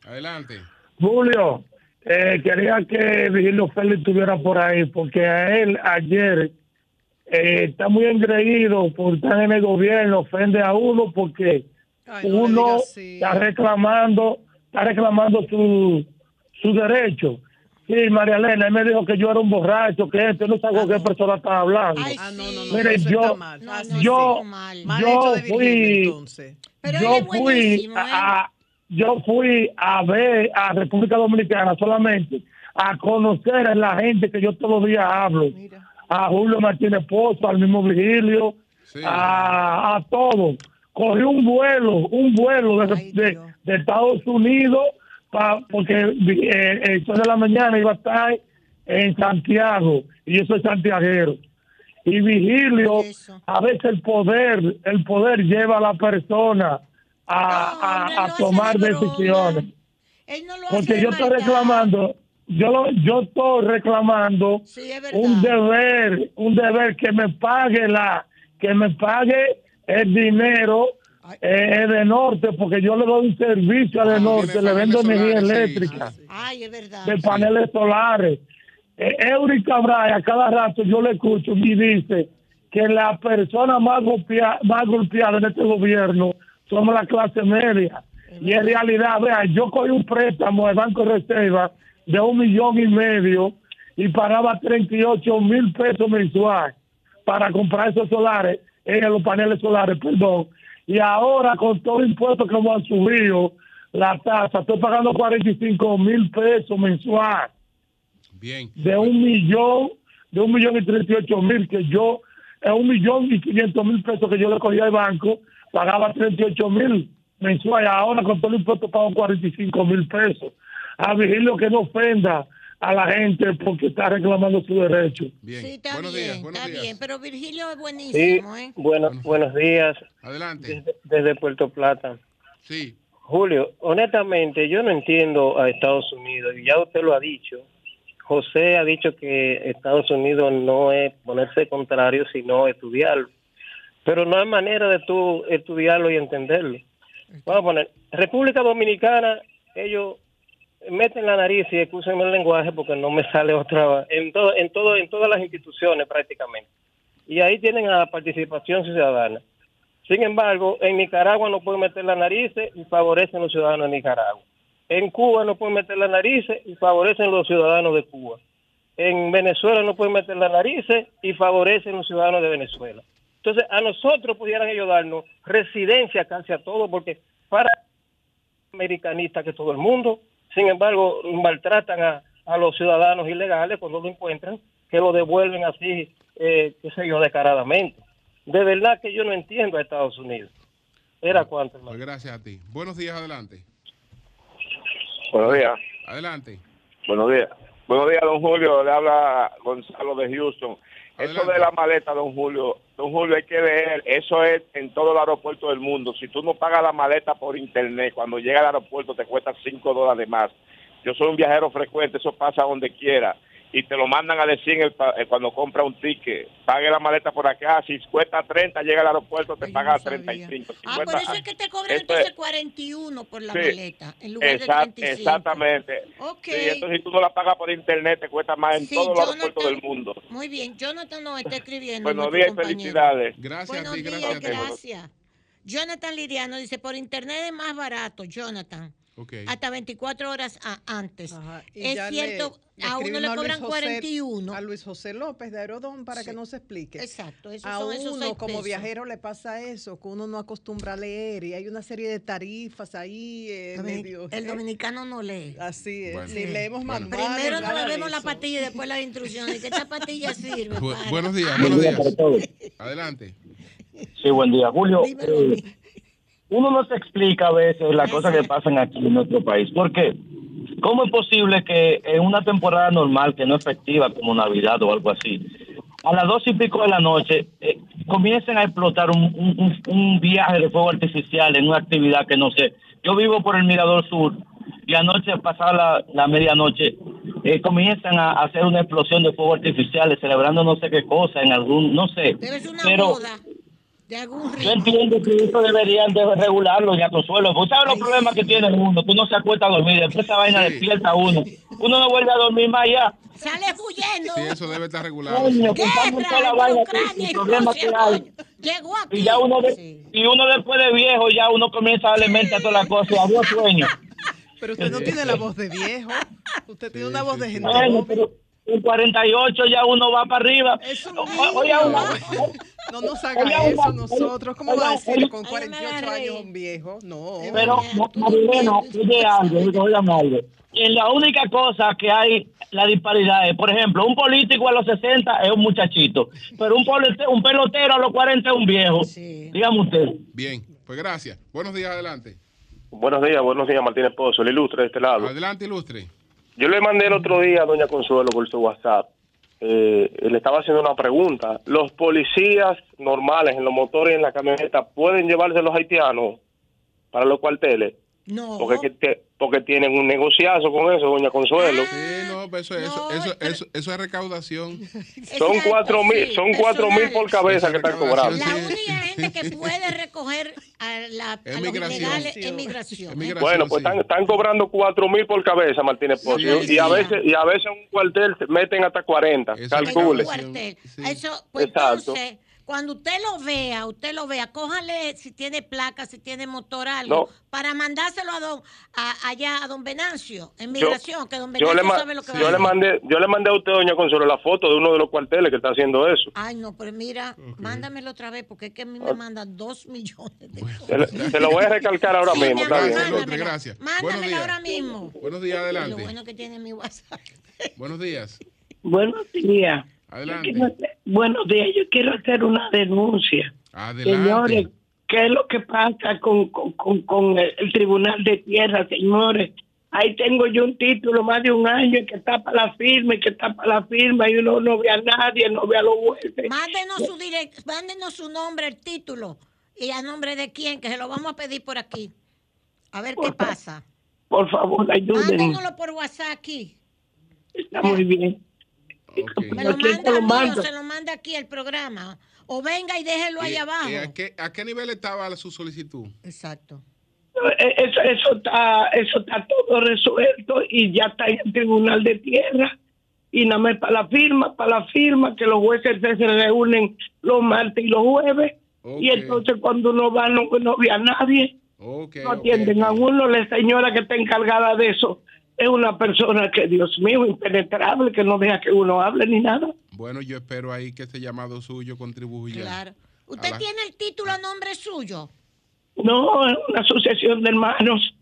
Adelante. Julio, eh, quería que Virgilio Félix estuviera por ahí, porque a él ayer eh, está muy engreído por estar en el gobierno, ofende a uno porque uno está reclamando, está reclamando su, su derecho. Sí, María Elena, él me dijo que yo era un borracho, que esto, no sé con qué persona está hablando. Ah, no, no, no. Mire, yo, yo, sí. Yo hecho de fui, yo fui a, a- yo fui a ver a República Dominicana solamente a conocer a la gente que yo todos los días hablo. A Julio Martínez Pozo, al mismo Virgilio, a, a todos. Cogí un vuelo, un vuelo de, de- de Estados Unidos pa- porque eh, el sol de la mañana iba a estar en Santiago y yo soy santiaguero. Y Vigilio, a veces el poder, el poder lleva a la persona a, a- a tomar decisiones. Porque yo estoy reclamando, yo lo- yo estoy reclamando un deber, un deber que me pague la, que me pague el dinero eh, de norte, porque yo le doy un servicio a de norte, le vendo energía eléctrica de paneles solares. Eh, Eury Cabral, a cada rato yo le escucho y dice que la persona más, golpea- más golpeada en este gobierno somos la clase media. Y en realidad, vea, yo cogí un préstamo de Banco de Reserva de un millón y medio y pagaba 38 mil pesos mensuales para comprar esos solares, eh, los paneles solares, perdón. Y ahora con todo el impuesto que hemos subido, la tasa, estoy pagando 45 mil pesos mensual Bien. de un millón, de un millón y 38 mil que yo, es un millón y 500 mil pesos que yo le cogía al banco, pagaba 38 mil mensuales, ahora con todo el impuesto pago 45 mil pesos. A Vigilio que no ofenda a la gente porque está reclamando su derecho. Sí, está bien, está bien. Pero Virgilio es Sí, buenísimo, ¿eh? bueno, buenos días. Adelante. Desde, desde Puerto Plata. Sí. Julio, honestamente, yo no entiendo a Estados Unidos, y ya usted lo ha dicho. José ha dicho que Estados Unidos no es ponerse contrario, sino estudiarlo. Pero no hay manera de tú estudiarlo y entenderlo. Vamos a poner, República Dominicana, ellos meten la nariz y excúsenme el lenguaje porque no me sale otra en todo en todo en todas las instituciones prácticamente. Y ahí tienen a la participación ciudadana. Sin embargo en Nicaragua no pueden meter la nariz y favorecen los ciudadanos de Nicaragua. En Cuba no pueden meter la nariz y favorecen los ciudadanos de Cuba. En Venezuela no pueden meter la nariz y favorecen los ciudadanos de Venezuela. Entonces a nosotros pudieran ellos darnos residencia casi a todos porque para americanista que todo el mundo. Sin embargo, maltratan a, a los ciudadanos ilegales cuando lo encuentran, que lo devuelven así, eh, qué sé yo, descaradamente. De verdad que yo no entiendo a Estados Unidos. Era cuánto, hermano. Pues gracias a ti. Buenos días, adelante. Buenos días. Adelante. Buenos días. Buenos días, don Julio. Le habla Gonzalo de Houston. Eso de la maleta, don Julio, don Julio, hay que leer. Eso es en todo el aeropuerto del mundo. Si tú no pagas la maleta por internet, cuando llega al aeropuerto te cuesta 5 dólares más. Yo soy un viajero frecuente, eso pasa donde quiera. Y te lo mandan a decir en el eh, cuando compra un ticket. Pague la maleta por acá. Si cuesta 30, llega al aeropuerto, te paga 35. Si Ah, por cuesta- eso es que te cobran entonces es- 41 por la Sí. maleta, en lugar Exact- de 35. Exactamente. Ok. Sí, entonces si tú no la pagas por internet, te cuesta más en Sí, todos los aeropuertos del mundo. Muy bien, Jonathan nos está escribiendo. Buenos días y compañero. felicidades. Gracias Buenos a ti, días, gracias a ti. gracias. Jonathan Liriano dice, por internet es más barato, Jonathan. Hasta 24 horas a- antes. Es cierto, le- a uno le cobran José- 41. A Luis José López de Aerodón para que nos explique. Exacto, esos a son esos uno como pesos. viajero le pasa eso, que uno no acostumbra a leer y hay una serie de tarifas ahí eh, medio- el dominicano no lee. Así es. Bueno. Ni leemos Bueno. manuales. Primero nos bebemos la eso. pastilla y después las instrucciones. ¿Qué esta pastilla sirve? Bu- para? buenos días, buenos día para todos. días. Adelante. Sí, buen día, Julio. eh, uno no se explica a veces las cosas que pasan aquí en nuestro país. ¿Por qué? ¿Cómo es posible que en una temporada normal, que no es festiva como Navidad o algo así, a las dos y pico de la noche eh, comiencen a explotar un, un- un- un viaje de fuego artificial en una actividad que no sé? Yo vivo por el Mirador Sur y anoche, pasada la, la medianoche, eh, comienzan a hacer una explosión de fuego artificiales celebrando no sé qué cosa en algún, no sé. Ser una pero. Yo entiendo que eso deberían de regularlo ya consuelo. ¿Usted sabe los problemas que tiene uno? Que uno se acuesta a dormir, después esa vaina despierta a uno. Uno no vuelve a dormir más ya. Sale huyendo. Sí, eso debe estar regulado. Coño, contando toda la vaina, que- el problema que hay. Llegó aquí. Y ya uno, de- y uno después de viejo, ya uno comienza a darle mente a todas las cosas. Adiós, sueño. Pero usted no tiene la voz de viejo. Usted tiene una voz de gente Bueno, pero en 48 ya uno va para arriba. O- Oye, una- No nos haga Oiga, eso oiga, nosotros. ¿Cómo oiga, va a decir con 48 años un viejo? No. Pero, Marilena, oye algo, oiga, oiga algo. En la única cosa que hay la disparidad es, por ejemplo, un político a los 60 es un muchachito, pero un, un pelotero a los 40 es un viejo. Dígame usted. Bien, pues gracias. Buenos días, adelante. Buenos días, buenos días, Martínez Pozo, el ilustre de este lado. Adelante, ilustre. Yo le mandé el otro día a doña Consuelo por su WhatsApp. Eh, le estaba haciendo una pregunta. ¿Los policías normales en los motores y en la camioneta pueden llevarse a los haitianos para los cuarteles? No. Porque, porque tienen un negociazo con eso, doña Consuelo. Sí, no, pues eso, eso, eso, eso, eso es recaudación. Son cuatro mil, son cuatro mil por cabeza que están cobrando. La única gente que puede recoger a, la, a los ilegales es migración. ¿eh? Bueno, pues están, están cobrando cuatro mil por cabeza, Martínez Pozo. Sí, y a veces y a veces en un cuartel meten hasta 40. Calcule. Eso, pues Exacto. entonces, cuando usted lo vea, usted lo vea, cójale si tiene placa, si tiene motor, algo, No. para mandárselo a don, a- allá a don Venancio, en Yo- migración, que don Yo Venancio le, sabe lo que va yo a le hacer. mandé yo le mandé a usted, doña Consuelo, la foto de uno de los cuarteles que está haciendo eso. Ay, no, pero mira, mándamelo otra vez, porque es que a mí me mandan dos millones de Se, le- se lo voy a recalcar ahora Sí, mismo. mi está bien. Gracias, mándamela. días. ahora mismo. Buenos días, Lo adelante. bueno que tiene mi WhatsApp. Buenos días. Buenos días. Adelante. Yo quiero- buenos días. Yo quiero hacer una denuncia. Adelante. Señores, ¿qué es lo que pasa con, con, con, con el, el Tribunal de Tierra, señores? Ahí tengo yo un título más de un año que está para la firma y que está para la firma y uno no ve a nadie, no ve a los jueces. Mándenos su direct, mándenos su nombre, el título y a nombre de quién, que se lo vamos a pedir por aquí. A ver qué pasa. Por favor, ayúdenme. Mándenoslo por WhatsApp aquí. Está muy bien. Me lo Aquí manda lo a mí mando. o se lo manda aquí al programa. O venga y déjelo ahí ¿Y- abajo. y a, qué, a qué nivel estaba su solicitud? Exacto. Eh, Eso, eso está eso está todo resuelto y ya está en el Tribunal de Tierra y nada más para la firma, para la firma, que los jueces se se reúnen los martes y los jueves y entonces cuando uno va no, no ve a nadie, no atienden a uno, la señora que está encargada de eso es una persona que, Dios mío, impenetrable, que no deja que uno hable ni nada. Bueno, yo espero ahí que este llamado suyo contribuya. Claro. ¿Usted la- tiene el título a nombre suyo? No, es una asociación de hermanos.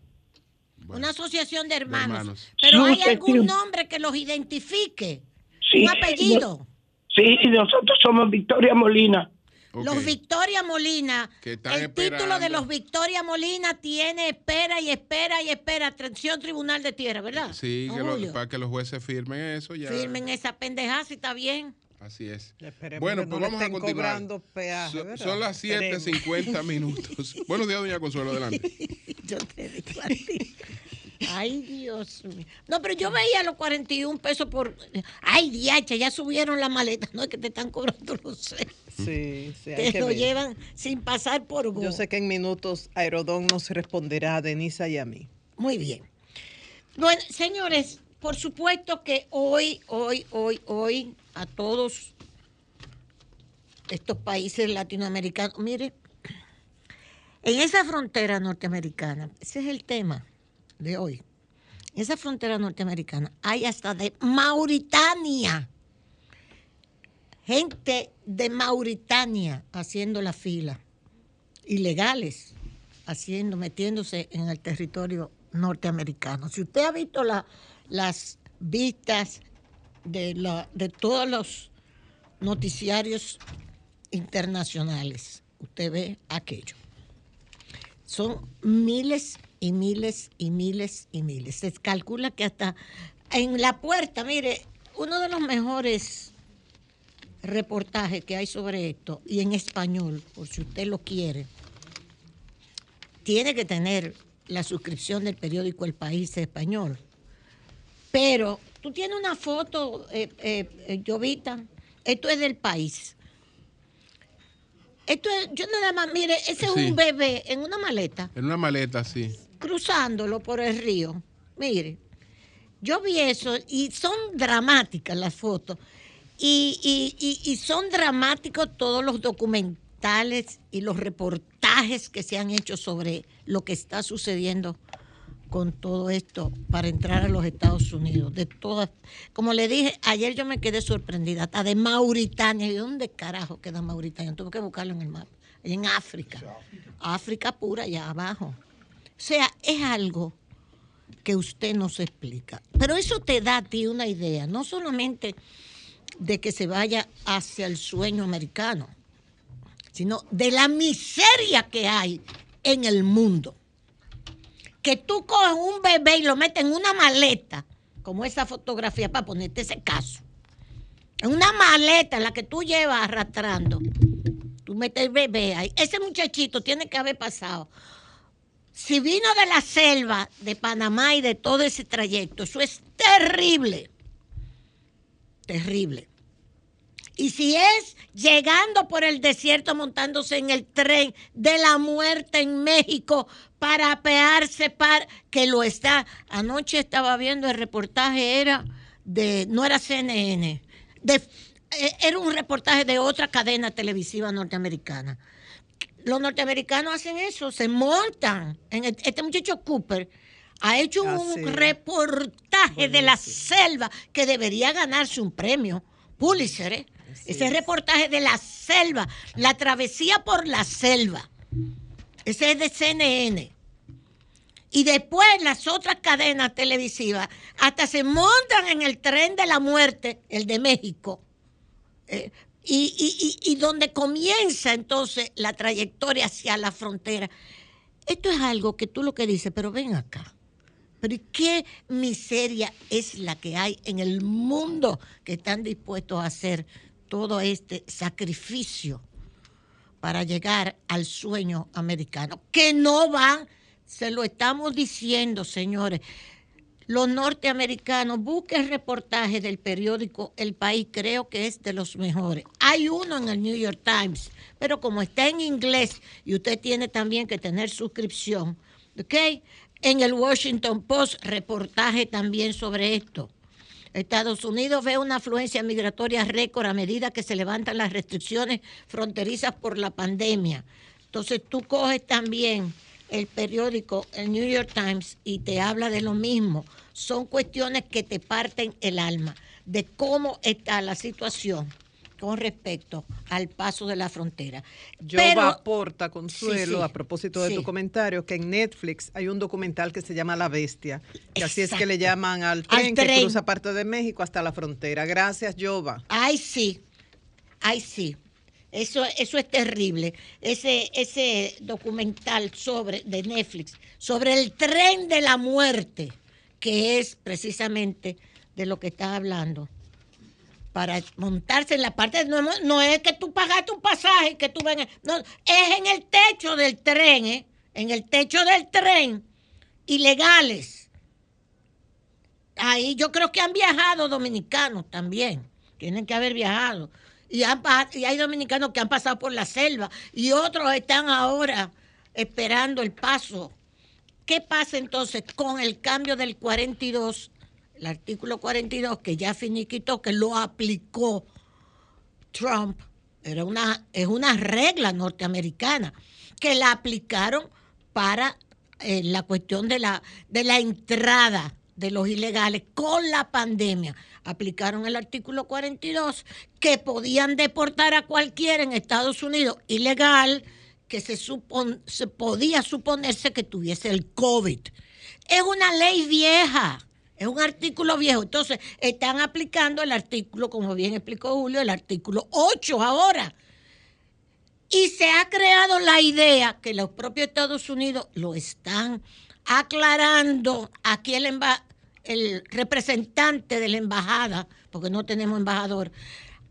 Una asociación de hermanos. hermanos. Pero Sí, hay algún nombre que los identifique. Sí, Un apellido. Sí, nosotros somos Victoria Molina. Los Victoria Molina. El título de los Victoria Molina tiene espera y espera y espera. Atención, Tribunal de Tierra, ¿verdad? Sí, que lo- para que los jueces firmen eso ya. Firmen esa pendejada si está bien. Así es. Esperemos Bueno, pues no vamos a continuar. cobrando peaje, So- ¿verdad? son las 7:50 minutos. Buenos días, doña Consuelo, adelante. Yo te digo a ti. Ay, Dios mío. No, pero yo veía los 41 pesos por. Ay, diacha, ya subieron la maleta. No es que te están cobrando los seis. Sí, sí, hay Te que lo ver. llevan sin pasar por go. Yo sé que en minutos Aerodón nos responderá a Denisa y a mí. Muy bien. Bueno, señores, por supuesto que hoy, hoy, hoy, hoy, a todos estos países latinoamericanos, mire, en esa frontera norteamericana, ese es el tema de hoy, esa frontera norteamericana hay hasta de Mauritania, gente de Mauritania haciendo la fila, ilegales, haciendo, metiéndose en el territorio norteamericano. Si usted ha visto la- las vistas de, la- de todos los noticiarios internacionales, usted ve aquello. Son miles y miles y miles y miles. Se calcula que hasta en la puerta, mire, uno de los mejores reportajes que hay sobre esto, y en español, por si usted lo quiere, tiene que tener la suscripción del periódico El País Español. Pero tú tienes una foto, eh, eh, Jovita, esto es del país. Esto es, yo nada más, mire, ese es un bebé en una maleta, En una maleta, sí. Cruzándolo por el río. Mire, yo vi eso y son dramáticas las fotos. Y, y- y- y son dramáticos todos los documentales y los reportajes que se han hecho sobre lo que está sucediendo con todo esto para entrar a los Estados Unidos. De todas, como le dije, ayer yo me quedé sorprendida, hasta de Mauritania. ¿Y dónde carajo queda Mauritania? Tuve que buscarlo en el mapa. En África. África pura, allá abajo. Sea, es algo que usted no se explica. Pero eso te da a ti una idea, no solamente de que se vaya hacia el sueño americano, sino de la miseria que hay en el mundo. Que tú coges un bebé y lo metes en una maleta, como esa fotografía, para ponerte ese caso. En una maleta en la que tú llevas arrastrando. Tú metes el bebé ahí. Ese muchachito tiene que haber pasado. Si vino de la selva de Panamá y de todo ese trayecto, eso es terrible. Terrible. Y si es llegando por el desierto montándose en el tren de la muerte en México para apearse para que lo está. Anoche estaba viendo el reportaje, era de, no era CNN, eh, era un reportaje de otra cadena televisiva norteamericana. Los norteamericanos hacen eso, se montan. En el- este muchacho Cooper ha hecho Ah, un sí. reportaje de la selva que debería ganarse un premio Pulitzer. ¿eh? Ese reportaje de la selva, la travesía por la selva. Ese es de CNN. Y después las otras cadenas televisivas hasta se montan en el tren de la muerte, el de México. Eh, y, y- y- donde comienza entonces la trayectoria hacia la frontera. Esto es algo que tú lo que dices, pero ven acá. Pero ¿y qué miseria es la que hay en el mundo que están dispuestos a hacer todo este sacrificio para llegar al sueño americano? Que no van, se lo estamos diciendo, señores. Los norteamericanos, busquen reportajes del periódico El País, creo que es de los mejores. Hay uno en el New York Times, pero como está en inglés y usted tiene también que tener suscripción, ¿ok? En el Washington Post, reportaje también sobre esto. Estados Unidos ve una afluencia migratoria récord a medida que se levantan las restricciones fronterizas por la pandemia. Entonces tú coges también el periódico, el New York Times, y te habla de lo mismo. Son cuestiones que te parten el alma, de cómo está la situación con respecto al paso de la frontera. Yo Pero- aporta, Consuelo, Sí, sí, a propósito de sí. tu comentario, que en Netflix hay un documental que se llama La Bestia, que así es que le llaman al Al tren, que cruza parte de México hasta la frontera. Gracias, Jova. Ay, sí. Ay, sí. Eso, eso es terrible. Ese, ese documental sobre, de Netflix sobre el tren de la muerte, que es precisamente de lo que está hablando. Para montarse en la parte, no, no es que tú pagaste un pasaje, que tú vengas, no, es en el techo del tren, ¿eh? en el techo del tren, ilegales. Ahí yo creo que han viajado dominicanos también. Tienen que haber viajado. Y, han y hay dominicanos que han pasado por la selva y otros están ahora esperando el paso. ¿Qué pasa entonces con el cambio del 42, el artículo 42 que ya finiquitó, que lo aplicó Trump? Era una, es una regla norteamericana que la aplicaron para eh, la cuestión de la, de la entrada de los ilegales con la pandemia. Aplicaron el artículo 42 que podían deportar a cualquiera en Estados Unidos ilegal que se, supon- se podía suponerse que tuviese el COVID. Es una ley vieja, es un artículo viejo. Entonces, están aplicando el artículo, como bien explicó Julio, el artículo 8 ahora. Y se ha creado la idea que los propios Estados Unidos lo están aclarando. Aquí el, el representante de la embajada, porque no tenemos embajador,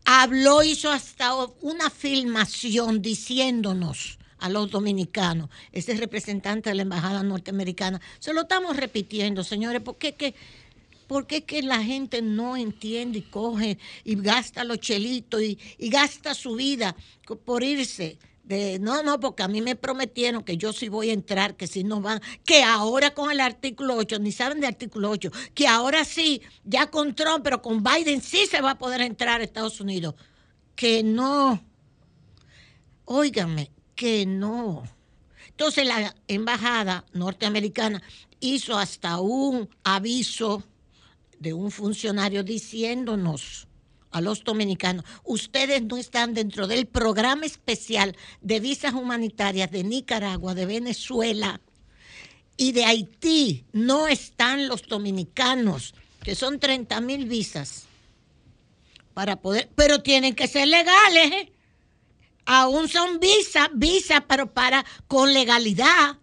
habló, hizo hasta una filmación diciéndonos a los dominicanos, ese representante de la embajada norteamericana. Se lo estamos repitiendo, señores, porque que ¿Por qué que la gente no entiende y coge y gasta los chelitos y, gasta su vida por irse de no, no, porque a mí me prometieron que yo sí voy a entrar, que si no van, que ahora con el artículo 8, ni saben de artículo 8, que ahora sí, ya con Trump, pero con Biden sí se va a poder entrar a Estados Unidos. Que no. Óigame, que no. Entonces la embajada norteamericana hizo hasta un aviso de un funcionario diciéndonos a los dominicanos, ustedes no están dentro del programa especial de visas humanitarias de Nicaragua, de Venezuela y de Haití. No están los dominicanos, que son 30 mil visas para poder, pero tienen que ser legales. ¿eh? Aún son visas, visas, pero para con legalidad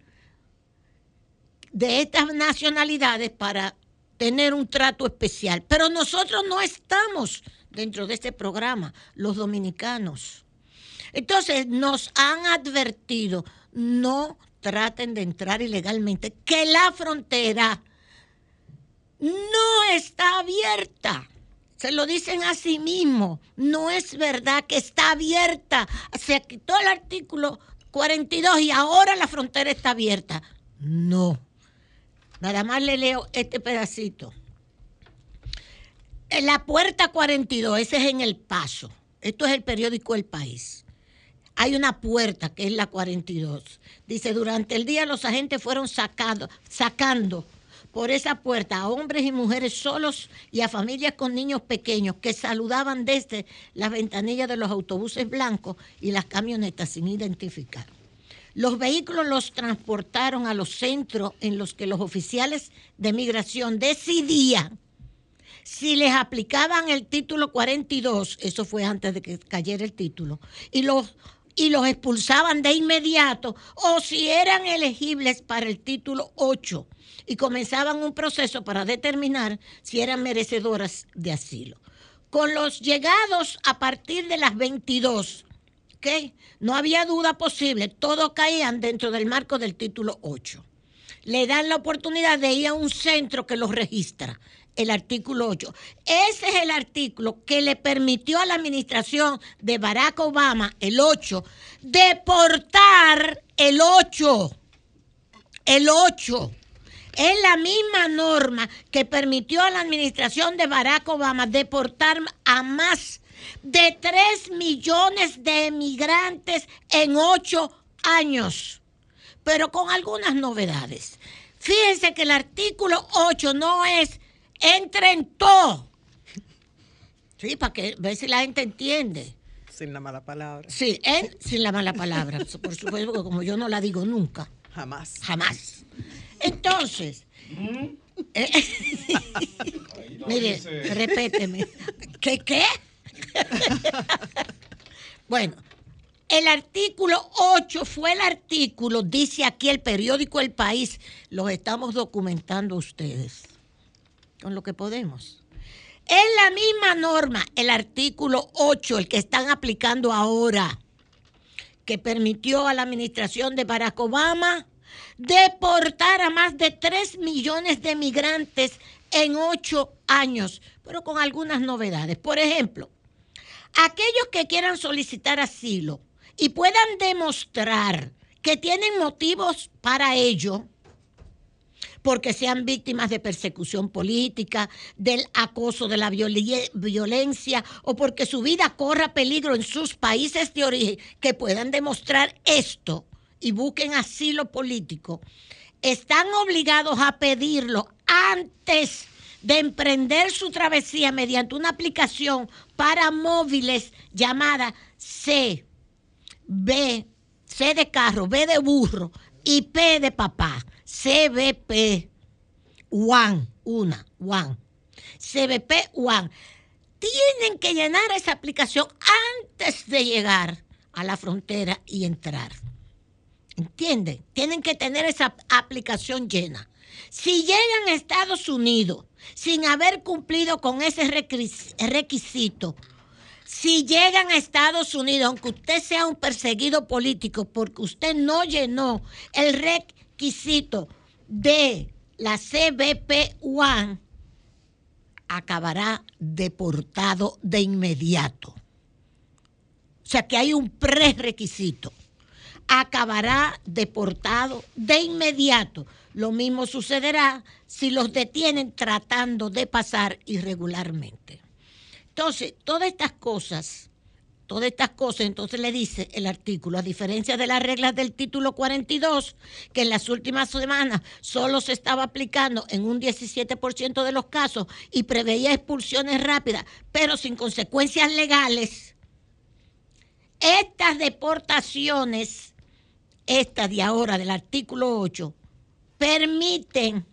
de estas nacionalidades para tener un trato especial. Pero nosotros no estamos dentro de este programa, los dominicanos. Entonces nos han advertido, no traten de entrar ilegalmente, que la frontera no está abierta. Se lo dicen a sí mismo. No es verdad que está abierta. Se quitó el artículo 42 y ahora la frontera está abierta. No. Nada más le leo este pedacito. En la puerta 42, ese es en el paso. Esto es el periódico El País. Hay una puerta que es la 42. Dice, durante el día los agentes fueron sacando, sacando por esa puerta a hombres y mujeres solos y a familias con niños pequeños que saludaban desde las ventanillas de los autobuses blancos y las camionetas sin identificar. Los vehículos los transportaron a los centros en los que los oficiales de migración decidían si les aplicaban el título 42, eso fue antes de que cayera el título, y los, y los expulsaban de inmediato, o si eran elegibles para el título 8 y comenzaban un proceso para determinar si eran merecedoras de asilo. Con los llegados a partir de las 22, ¿ok? No había duda posible, todos caían dentro del marco del título 8. Le dan la oportunidad de ir a un centro que los registra el artículo 8. Ese es el artículo que le permitió a la administración de Barack Obama, el 8, deportar el 8. El 8. Es la misma norma que permitió a la administración de Barack Obama deportar a más de 3 millones de emigrantes en 8 años, pero con algunas novedades. Fíjense que el artículo 8 no es entren todos. Sí, para que ver si la gente entiende. Sin la mala palabra. Sí, en, sin la mala palabra. Por supuesto, porque como yo no la digo nunca. Jamás. Jamás. Entonces, eh, mire, repéteme. ¿Qué qué? bueno, el artículo 8 fue el artículo, dice aquí el periódico El País, los estamos documentando ustedes con lo que podemos. Es la misma norma, el artículo 8, el que están aplicando ahora, que permitió a la administración de Barack Obama deportar a más de 3 millones de migrantes en 8 años, pero con algunas novedades. Por ejemplo, aquellos que quieran solicitar asilo y puedan demostrar que tienen motivos para ello, porque sean víctimas de persecución política, del acoso, de la violencia o porque su vida corra peligro en sus países de origen, que puedan demostrar esto y busquen asilo político, están obligados a pedirlo antes de emprender su travesía mediante una aplicación para móviles llamada C, B, C de carro, B de burro y P de papá. CBP One, una, One. CBP One. Tienen que llenar esa aplicación antes de llegar a la frontera y entrar. ¿Entienden? Tienen que tener esa aplicación llena. Si llegan a Estados Unidos sin haber cumplido con ese requisito, si llegan a Estados Unidos, aunque usted sea un perseguido político, porque usted no llenó el requisito, de la CBP One acabará deportado de inmediato. O sea que hay un prerequisito. acabará deportado de inmediato. Lo mismo sucederá si los detienen tratando de pasar irregularmente. Entonces, todas estas cosas, todas estas cosas, entonces le dice el artículo, a diferencia de las reglas del título 42, que en las últimas semanas solo se estaba aplicando en un 17% de los casos y preveía expulsiones rápidas, pero sin consecuencias legales, estas deportaciones, esta de ahora del artículo 8, permiten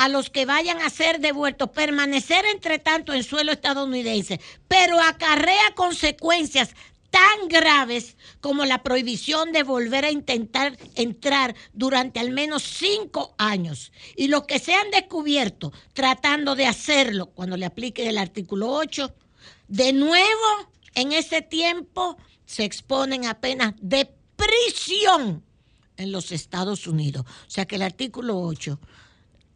a los que vayan a ser devueltos permanecer entre tanto en suelo estadounidense, pero acarrea consecuencias tan graves como la prohibición de volver a intentar entrar durante al menos cinco años. Y los que sean descubiertos tratando de hacerlo cuando le aplique el artículo 8, de nuevo en ese tiempo se exponen a penas de prisión en los Estados Unidos. O sea que el artículo 8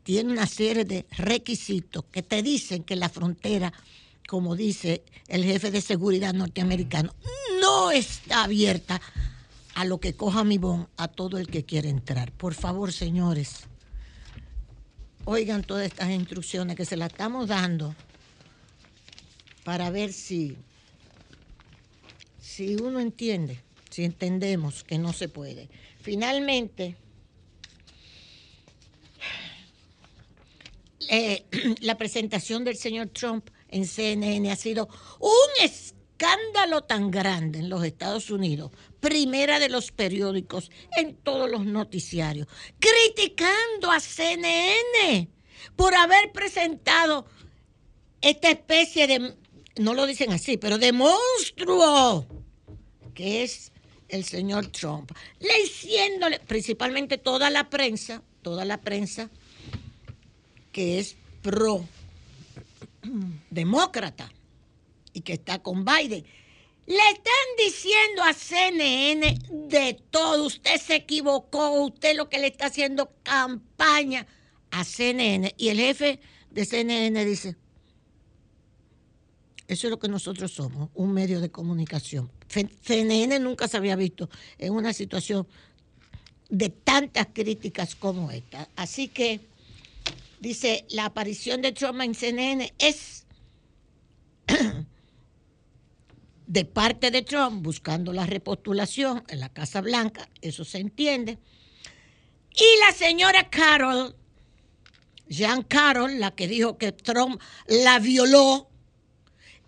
tiene una serie de requisitos que te dicen que la frontera, como dice el jefe de seguridad norteamericano, no está abierta a lo que coja mi bon a todo el que quiere entrar. Por favor, señores, oigan todas estas instrucciones que se las estamos dando para ver si, si uno entiende, si entendemos que no se puede. Finalmente, eh, la presentación del señor Trump en CNN ha sido un escándalo tan grande en los Estados Unidos, primera de los periódicos, en todos los noticiarios, criticando a CNN por haber presentado esta especie de, no lo dicen así, pero de monstruo, que es el señor Trump, leyéndole, principalmente toda la prensa, toda la prensa, que es pro demócrata y que está con Biden. Le están diciendo a CNN de todo. Usted se equivocó, usted lo que le está haciendo campaña a CNN. Y el jefe de CNN dice, eso es lo que nosotros somos, un medio de comunicación. CNN nunca se había visto en una situación de tantas críticas como esta. Así que dice, la aparición de Trump en CNN es de parte de Trump buscando la repostulación en la Casa Blanca, eso se entiende. Y la señora Carol, Jean Carol, la que dijo que Trump la violó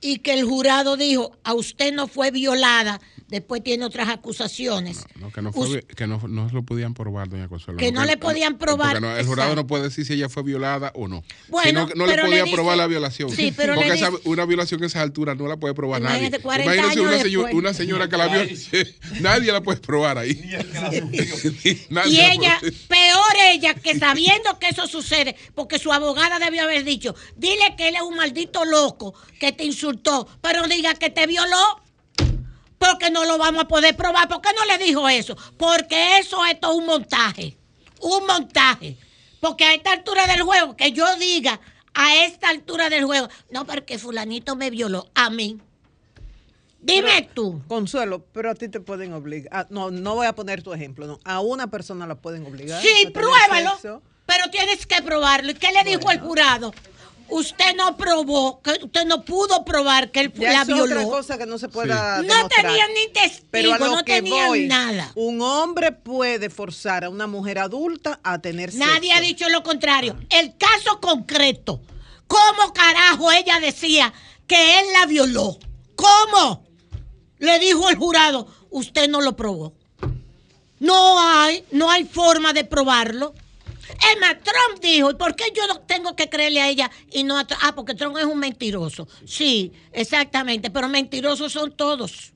y que el jurado dijo, a usted no fue violada, después tiene otras acusaciones. No, que no, fue, que no, no lo podían probar, doña Consuelo. Que no le podían probar. Porque el jurado no puede decir si ella fue violada o no. Bueno, no le podía le probar la violación. Sí, pero porque le esa- una violación a esas alturas no la puede probar nadie. Imagínate, 40 Imagínese años una, una señora que la vio. nadie la puede probar ahí. Y la ella, peor ella, que sabiendo que eso sucede, porque su abogada debió haber dicho, dile que él es un maldito loco que te insultó, pero diga que te violó, porque no lo vamos a poder probar. ¿Por qué no le dijo eso? Porque eso es todo un montaje, un montaje. Porque a esta altura del juego, que yo diga, a esta altura del juego, no, porque fulanito me violó, a mí. Dime tú. Consuelo, pero a ti te pueden obligar. ah, no, no voy a poner tu ejemplo, no. A una persona la pueden obligar. Sí, pruébalo. Pero tienes que probarlo. ¿Y qué le dijo el jurado? Usted no probó, que usted no pudo probar que él Ya la otra violó. cosa que no se pueda No demostrar. tenían ni testigo, Pero a lo no que tenían voy, nada. Un hombre puede forzar a una mujer adulta a tener sexo. Nadie ha dicho lo contrario. El caso concreto, ¿cómo carajo ella decía que él la violó? ¿Cómo? Le dijo el jurado, usted no lo probó. No hay, no hay forma de probarlo. Es más, Trump dijo, ¿y por qué yo no tengo que creerle a ella y no a Trump? Ah, porque Trump es un mentiroso. Sí, exactamente, pero mentirosos son todos.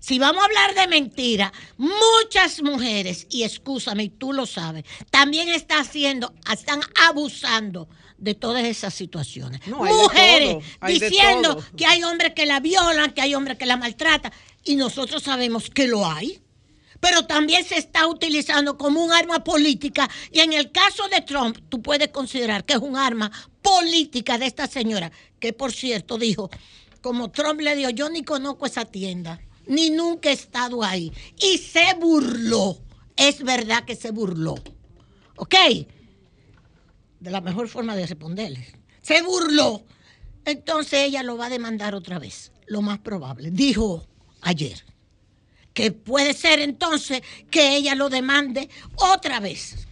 Si vamos a hablar de mentira, muchas mujeres, y escúchame, y tú lo sabes, también está haciendo, están abusando de todas esas situaciones. No, mujeres diciendo que hay hombres que la violan, que hay hombres que la maltratan, y nosotros sabemos que lo hay. Pero también se está utilizando como un arma política. Y en el caso de Trump, tú puedes considerar que es un arma política de esta señora, que por cierto dijo, como Trump le dijo, yo ni conozco esa tienda. ni nunca he estado ahí. Y se burló. Es verdad que se burló. ¿Ok? De la mejor forma de responderle. Se burló. Entonces ella lo va a demandar otra vez. Lo más probable. Dijo ayer que puede ser entonces que ella lo demande otra vez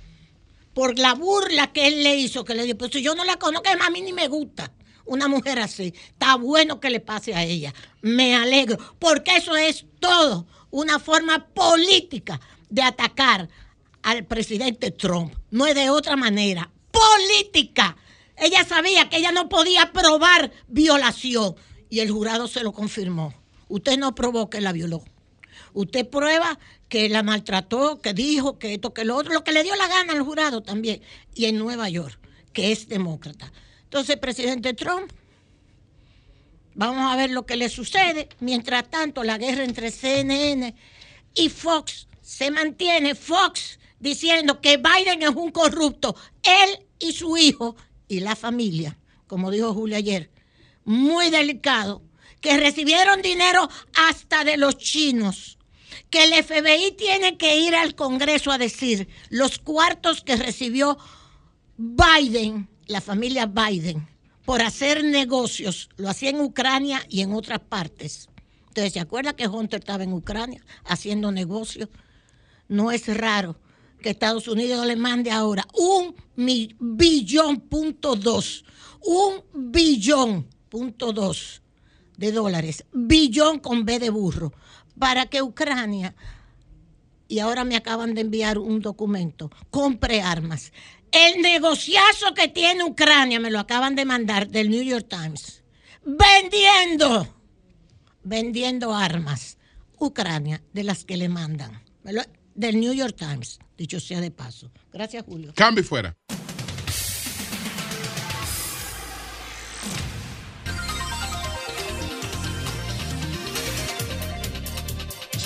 por la burla que él le hizo, que le dijo, pues si yo no la conozco, a mí ni me gusta una mujer así. Está bueno que le pase a ella. Me alegro, porque eso es todo una forma política de atacar al presidente Trump. No es de otra manera. Política. Ella sabía que ella no podía probar violación y el jurado se lo confirmó. Usted no probó que la violó. Usted prueba que la maltrató, que dijo que esto, que lo otro, lo que le dio la gana al jurado también. Y en Nueva York, que es demócrata. Entonces, presidente Trump, vamos a ver lo que le sucede. Mientras tanto, la guerra entre CNN y Fox se mantiene. Fox diciendo que Biden es un corrupto, él y su hijo y la familia, como dijo Julio ayer, muy delicado, que recibieron dinero hasta de los chinos que el FBI tiene que ir al Congreso a decir los cuartos que recibió Biden, la familia Biden, por hacer negocios, lo hacía en Ucrania y en otras partes. Entonces, ¿se acuerda que Hunter estaba en Ucrania haciendo negocios? No es raro que Estados Unidos le mande ahora un billón punto dos, un billón punto dos de dólares, billón con B de burro, para que Ucrania, y ahora me acaban de enviar un documento, compre armas. El negociazo que tiene Ucrania, me lo acaban de mandar del New York Times, vendiendo, vendiendo armas. Ucrania, de las que le mandan. del New York Times, dicho sea de paso. Gracias, Julio. Cambio fuera.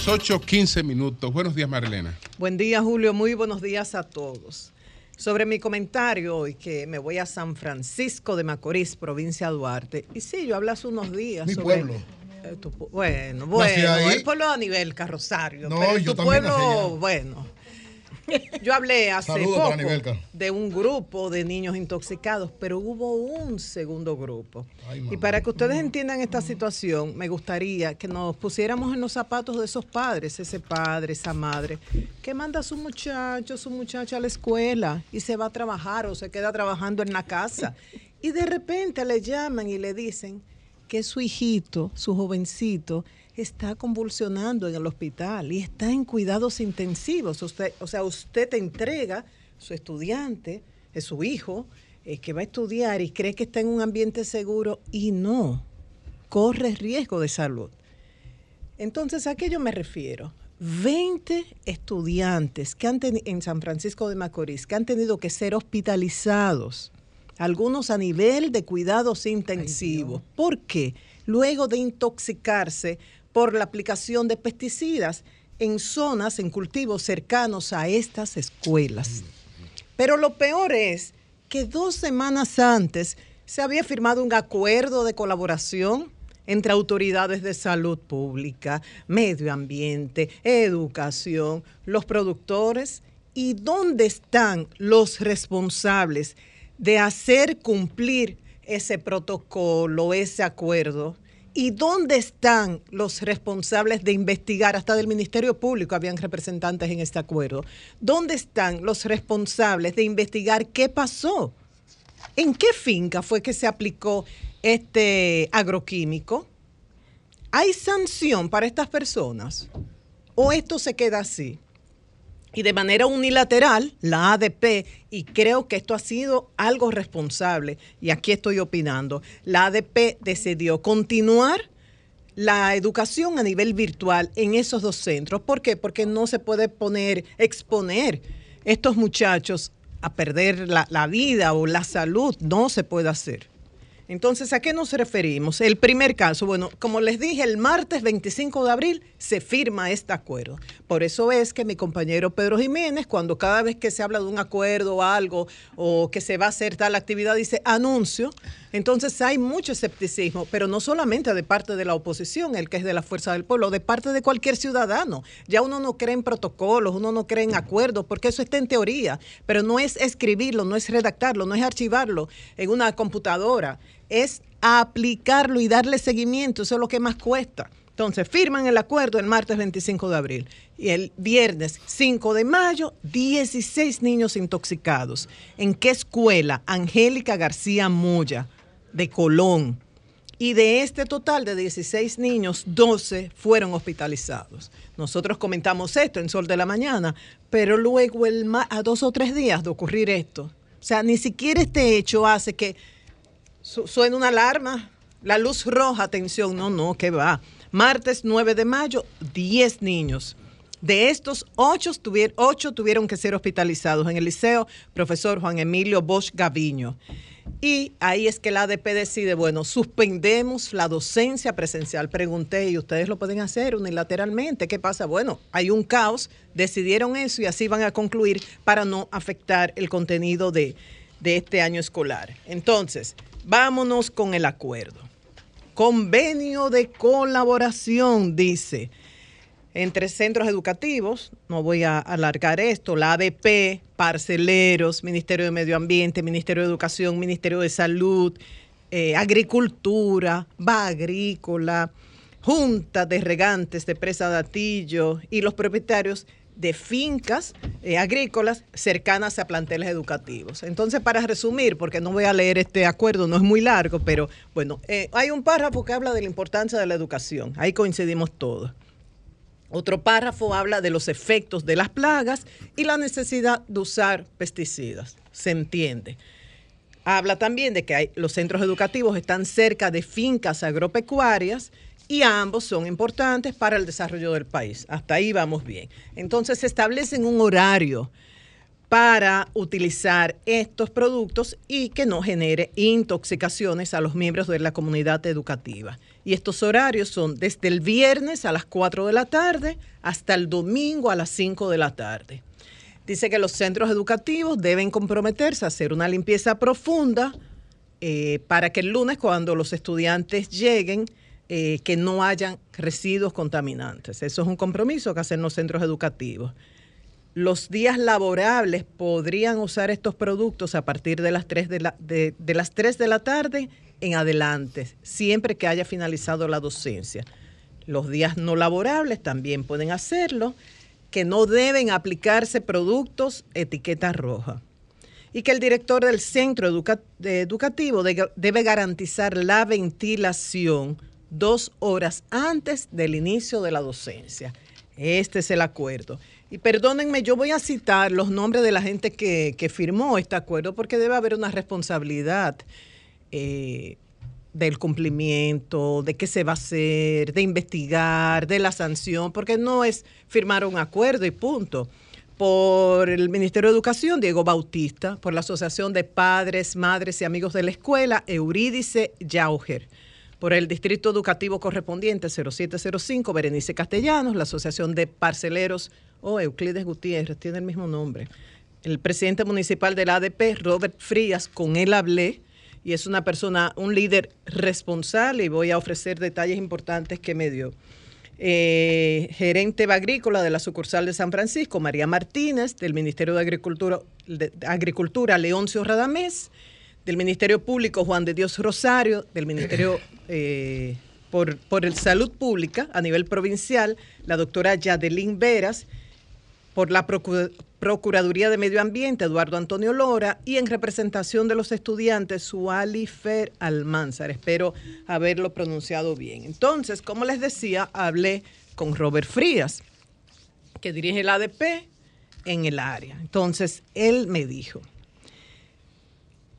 8, 15 minutos. Buenos días, Marilena. Buen día, Julio. Muy buenos días a todos. Sobre mi comentario hoy, que me voy a San Francisco de Macorís, provincia de Duarte. Y sí, yo hablé hace unos días. Mi sobre, pueblo. eh, tu bueno, bueno, el pueblo a nivel carrosario. No, pero yo tu pueblo, bueno. Yo hablé hace Saludos poco de un grupo de niños intoxicados, pero hubo un segundo grupo. y para que ustedes entiendan esta situación, me gustaría que nos pusiéramos en los zapatos de esos padres, ese padre, esa madre, que manda a su muchacho, su muchacha a la escuela y se va a trabajar o se queda trabajando en la casa. Y de repente le llaman y le dicen que su hijito, su jovencito, está convulsionando en el hospital y está en cuidados intensivos. Usted, o sea, usted te entrega su estudiante, es su hijo, eh, que va a estudiar y cree que está en un ambiente seguro y no, corre riesgo de salud. Entonces, ¿a qué yo me refiero? 20 estudiantes que han en San Francisco de Macorís que han tenido que ser hospitalizados, algunos a nivel de cuidados intensivos. ¿Por qué? Luego de intoxicarse por la aplicación de pesticidas en zonas, en cultivos cercanos a estas escuelas. Pero lo peor es que dos semanas antes se había firmado un acuerdo de colaboración entre autoridades de salud pública, medio ambiente, educación, los productores y dónde están los responsables de hacer cumplir ese protocolo, ese acuerdo. ¿Y dónde están los responsables de investigar? Hasta del Ministerio Público habían representantes en este acuerdo. ¿Dónde están los responsables de investigar qué pasó? ¿En qué finca fue que se aplicó este agroquímico? ¿Hay sanción para estas personas? ¿O esto se queda así? Y de manera unilateral, la ADP, y creo que esto ha sido algo responsable, y aquí estoy opinando, la ADP decidió continuar la educación a nivel virtual en esos dos centros. ¿Por qué? Porque no se puede poner, exponer estos muchachos a perder la, la vida o la salud. No se puede hacer. Entonces, ¿a qué nos referimos? El primer caso, bueno, como les dije, el martes 25 de abril se firma este acuerdo. Por eso es que mi compañero Pedro Jiménez, cuando cada vez que se habla de un acuerdo o algo, o que se va a hacer tal actividad, dice anuncio, entonces hay mucho escepticismo, pero no solamente de parte de la oposición, el que es de la fuerza del pueblo, de parte de cualquier ciudadano. Ya uno no cree en protocolos, uno no cree en acuerdos, porque eso está en teoría, pero no es escribirlo, no es redactarlo, no es archivarlo en una computadora es aplicarlo y darle seguimiento, eso es lo que más cuesta. Entonces, firman el acuerdo el martes 25 de abril y el viernes 5 de mayo, 16 niños intoxicados. ¿En qué escuela? Angélica García Moya, de Colón. Y de este total de 16 niños, 12 fueron hospitalizados. Nosotros comentamos esto en Sol de la Mañana, pero luego a dos o tres días de ocurrir esto. O sea, ni siquiera este hecho hace que suena una alarma, la luz roja, atención, no, no, que va. Martes 9 de mayo, 10 niños. De estos, 8 tuvieron, que ser hospitalizados en el liceo profesor Juan Emilio Bosch Gaviño. Y ahí es que la ADP decide, bueno, suspendemos la docencia presencial. Pregunté, ¿y ustedes lo pueden hacer unilateralmente? ¿Qué pasa? Bueno, hay un caos, decidieron eso y así van a concluir para no afectar el contenido de, de este año escolar. Entonces, Vámonos con el acuerdo. Convenio de colaboración, dice, entre centros educativos, no voy a alargar esto, la ADP, parceleros, Ministerio de Medio Ambiente, Ministerio de Educación, Ministerio de Salud, eh, Agricultura, Va Agrícola, Junta de Regantes de Presa de Atillo y los propietarios de fincas eh, agrícolas cercanas a planteles educativos. Entonces, para resumir, porque no voy a leer este acuerdo, no es muy largo, pero bueno, eh, hay un párrafo que habla de la importancia de la educación, ahí coincidimos todos. Otro párrafo habla de los efectos de las plagas y la necesidad de usar pesticidas, se entiende. Habla también de que los centros educativos están cerca de fincas agropecuarias y ambos son importantes para el desarrollo del país. Hasta ahí vamos bien. Entonces se establecen un horario para utilizar estos productos y que no genere intoxicaciones a los miembros de la comunidad educativa. Y estos horarios son desde el viernes a las 4 de la tarde hasta el domingo a las 5 de la tarde. Dice que los centros educativos deben comprometerse a hacer una limpieza profunda eh, para que el lunes cuando los estudiantes lleguen eh, que no hayan residuos contaminantes. Eso es un compromiso que hacen los centros educativos. Los días laborables podrían usar estos productos a partir de las 3 de la, de, las 3 de la tarde en adelante, siempre que haya finalizado la docencia. Los días no laborables también pueden hacerlo, que no deben aplicarse productos etiqueta roja y que el director del centro educativo debe garantizar la ventilación dos horas antes del inicio de la docencia. Este es el acuerdo. Y perdónenme, yo voy a citar los nombres de la gente que, firmó este acuerdo porque debe haber una responsabilidad eh, del cumplimiento, de qué se va a hacer, de investigar, de la sanción, porque no es firmar un acuerdo y punto. Por el Ministerio de Educación, Diego Bautista, por la Asociación de Padres, Madres y Amigos de la Escuela, Eurídice Yauger por el Distrito Educativo correspondiente 0705, Berenice Castellanos, la Asociación de Parceleros o Euclides Gutiérrez, tiene el mismo nombre. El presidente municipal del ADP, Robert Frías, con él hablé y es una persona, un líder responsable y voy a ofrecer detalles importantes que me dio. Eh, gerente agrícola de la sucursal de San Francisco, María Martínez, del Ministerio de Agricultura, de Agricultura Leoncio Radamés, del Ministerio Público Juan de Dios Rosario, del Ministerio eh, por, por el Salud Pública a nivel provincial, la doctora Yadelín Veras, por la Procuraduría de Medio Ambiente, Eduardo Antonio Lora, y en representación de los estudiantes, Suali Fer Almanzar. Espero haberlo pronunciado bien. Entonces, como les decía, hablé con Robert Frías, que dirige el ADP en el área. Entonces, él me dijo,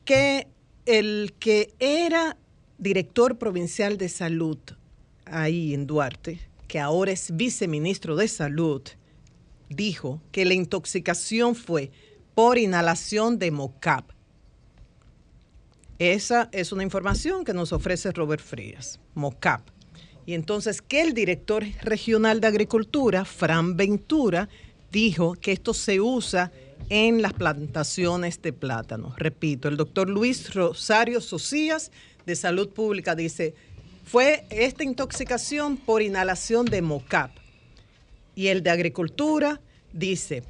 que el que era director provincial de salud ahí en Duarte, que ahora es viceministro de salud, dijo que la intoxicación fue por inhalación de mocap. Esa es una información que nos ofrece Robert Frías, MOCAP. Y entonces que el director regional de Agricultura, Fran Ventura, dijo que esto se usa en las plantaciones de plátano. Repito, el doctor Luis Rosario Socias de Salud Pública dice, fue esta intoxicación por inhalación de MOCAP. Y el de Agricultura dice,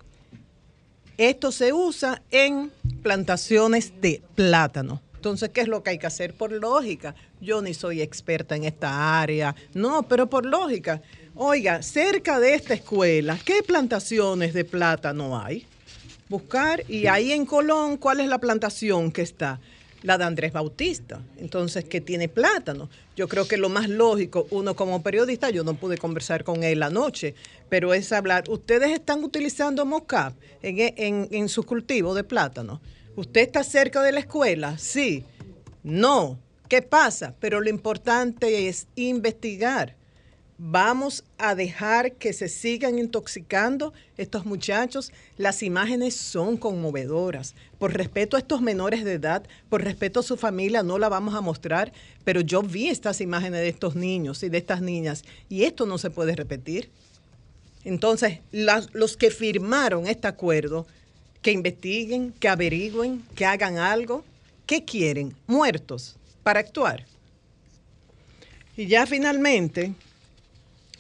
esto se usa en plantaciones de plátano. Entonces, ¿qué es lo que hay que hacer? Por lógica. Yo ni soy experta en esta área. No, pero por lógica. Oiga, cerca de esta escuela, ¿qué plantaciones de plátano hay? Buscar, y ahí en Colón, ¿cuál es la plantación que está? La de Andrés Bautista. Entonces, ¿qué tiene plátano? Yo creo que lo más lógico, uno como periodista, yo no pude conversar con él anoche, pero es hablar, ¿ustedes están utilizando mocap en, en, en su cultivo de plátano? ¿Usted está cerca de la escuela? Sí. No. ¿Qué pasa? Pero lo importante es investigar. Vamos a dejar que se sigan intoxicando estos muchachos. Las imágenes son conmovedoras. Por respeto a estos menores de edad, por respeto a su familia, no la vamos a mostrar, pero yo vi estas imágenes de estos niños y de estas niñas y esto no se puede repetir. Entonces, los que firmaron este acuerdo, que investiguen, que averigüen, que hagan algo. ¿Qué quieren? Muertos para actuar. Y ya finalmente,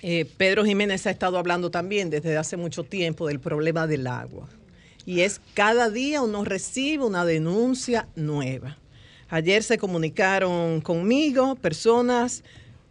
eh, Pedro Jiménez ha estado hablando también desde hace mucho tiempo del problema del agua. Y es cada día uno recibe una denuncia nueva. Ayer se comunicaron conmigo personas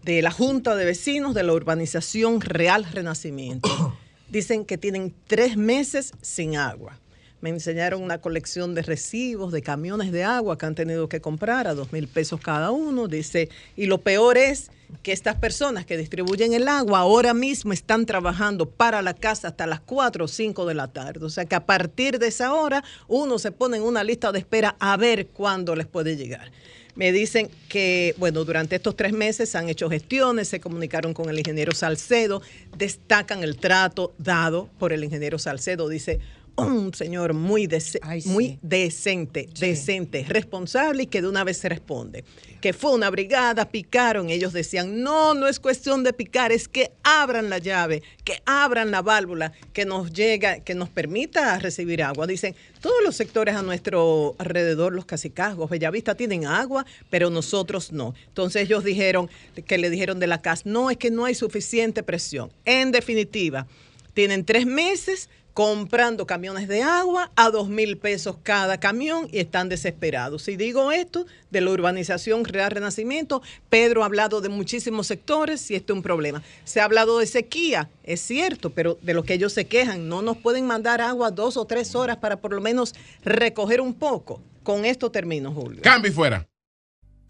de la Junta de Vecinos de la urbanización Real Renacimiento. Dicen que tienen tres meses sin agua. Me enseñaron una colección de recibos de camiones de agua que han tenido que comprar a dos mil pesos cada uno. Dice, y lo peor es que estas personas que distribuyen el agua ahora mismo están trabajando para la casa hasta las 4 o 5 de la tarde. O sea que a partir de esa hora uno se pone en una lista de espera a ver cuándo les puede llegar. Me dicen que, bueno, durante estos tres meses han hecho gestiones, se comunicaron con el ingeniero Salcedo, destacan el trato dado por el ingeniero Salcedo. Dice, un señor muy, dece- muy decente, decente, responsable y que de una vez se responde. Que fue una brigada, picaron, ellos decían, no, no es cuestión de picar, es que abran la llave, que abran la válvula, que nos llega, que nos permita recibir agua. Dicen, todos los sectores a nuestro alrededor, los cacicazgos, Bellavista tienen agua, pero nosotros no. Entonces ellos dijeron, que le dijeron de la CAS, no, es que no hay suficiente presión. En definitiva, tienen tres meses comprando camiones de agua a dos mil pesos cada camión y están desesperados. Si digo esto de la urbanización Real Renacimiento, Pedro ha hablado de muchísimos sectores y este es un problema. Se ha hablado de sequía, es cierto, pero de lo que ellos se quejan, no nos pueden mandar agua dos o tres horas para por lo menos recoger un poco. Con esto termino, Julio. Cambio y fuera.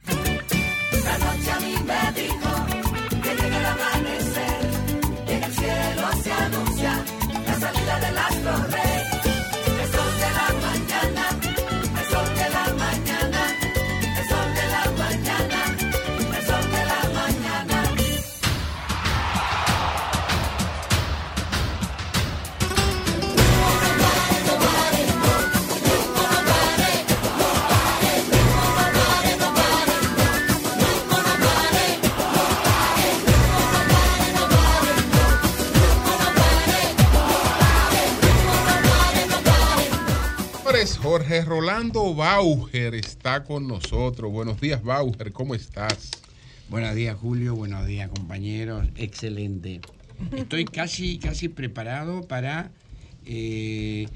La noche a mí me dijo la salida del Jorge Rolando Bauer está con nosotros. Buenos días, Bauer, ¿cómo estás? Buenos días, Julio. Buenos días, compañeros. Excelente. Estoy casi, casi preparado para eh,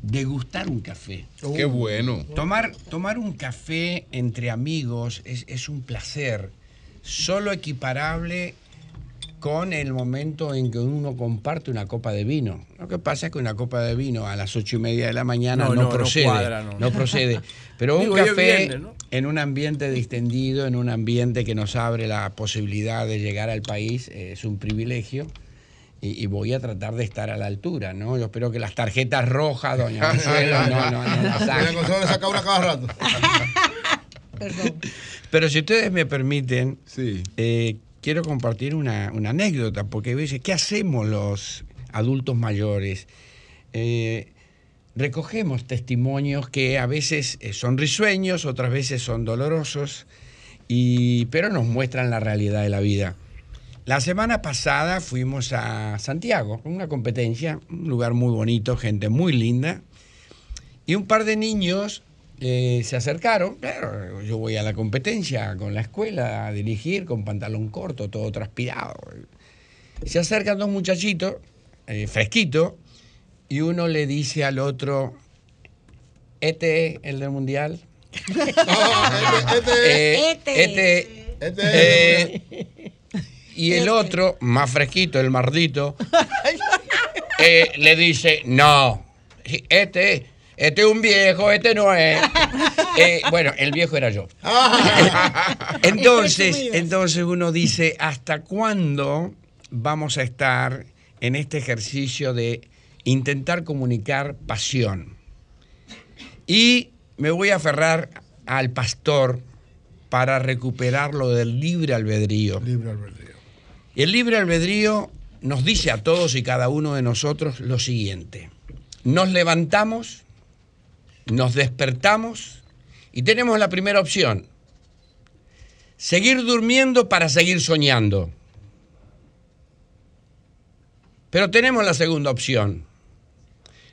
degustar un café. Qué bueno. Tomar, tomar un café entre amigos es, es un placer, solo equiparable con el momento en que uno comparte una copa de vino. Lo que pasa es que una copa de vino a las ocho y media de la mañana No, no, no, no procede. cuadra, no. no. procede. Pero un Digo, café en un ambiente distendido, en un ambiente que nos abre la posibilidad de llegar al país, eh, es un privilegio. Y, y voy a tratar de estar a la altura, ¿no? Yo espero que las tarjetas rojas, doña Consuelo, no, no, no las saque. Doña Consuelo le saca una cada rato. Pero si ustedes me permiten, eh, quiero compartir una, anécdota, porque dice, ¿qué hacemos los adultos mayores? Eh, recogemos testimonios que a veces eh, son risueños, otras veces son dolorosos, y, pero nos muestran la realidad de la vida. La semana pasada fuimos a Santiago, una competencia, un lugar muy bonito, gente muy linda, y un par de niños eh, se acercaron. Claro, yo voy a la competencia con la escuela a dirigir con pantalón corto, todo transpirado. Se acercan dos muchachitos, eh, fresquitos, y uno le dice al otro, este es el del mundial. Eh, este, eh, y el otro, más fresquito, el mardito, eh, le dice, no, este, este es un viejo, este no es. Eh, bueno, el viejo era yo. Entonces, entonces uno dice, ¿hasta cuándo vamos a estar en este ejercicio de intentar comunicar pasión? Y me voy a aferrar al pastor para recuperar lo del libre albedrío. Libre albedrío. Y el libre albedrío nos dice a todos y cada uno de nosotros lo siguiente. Nos levantamos, nos despertamos y tenemos la primera opción. Seguir durmiendo para seguir soñando. Pero tenemos la segunda opción.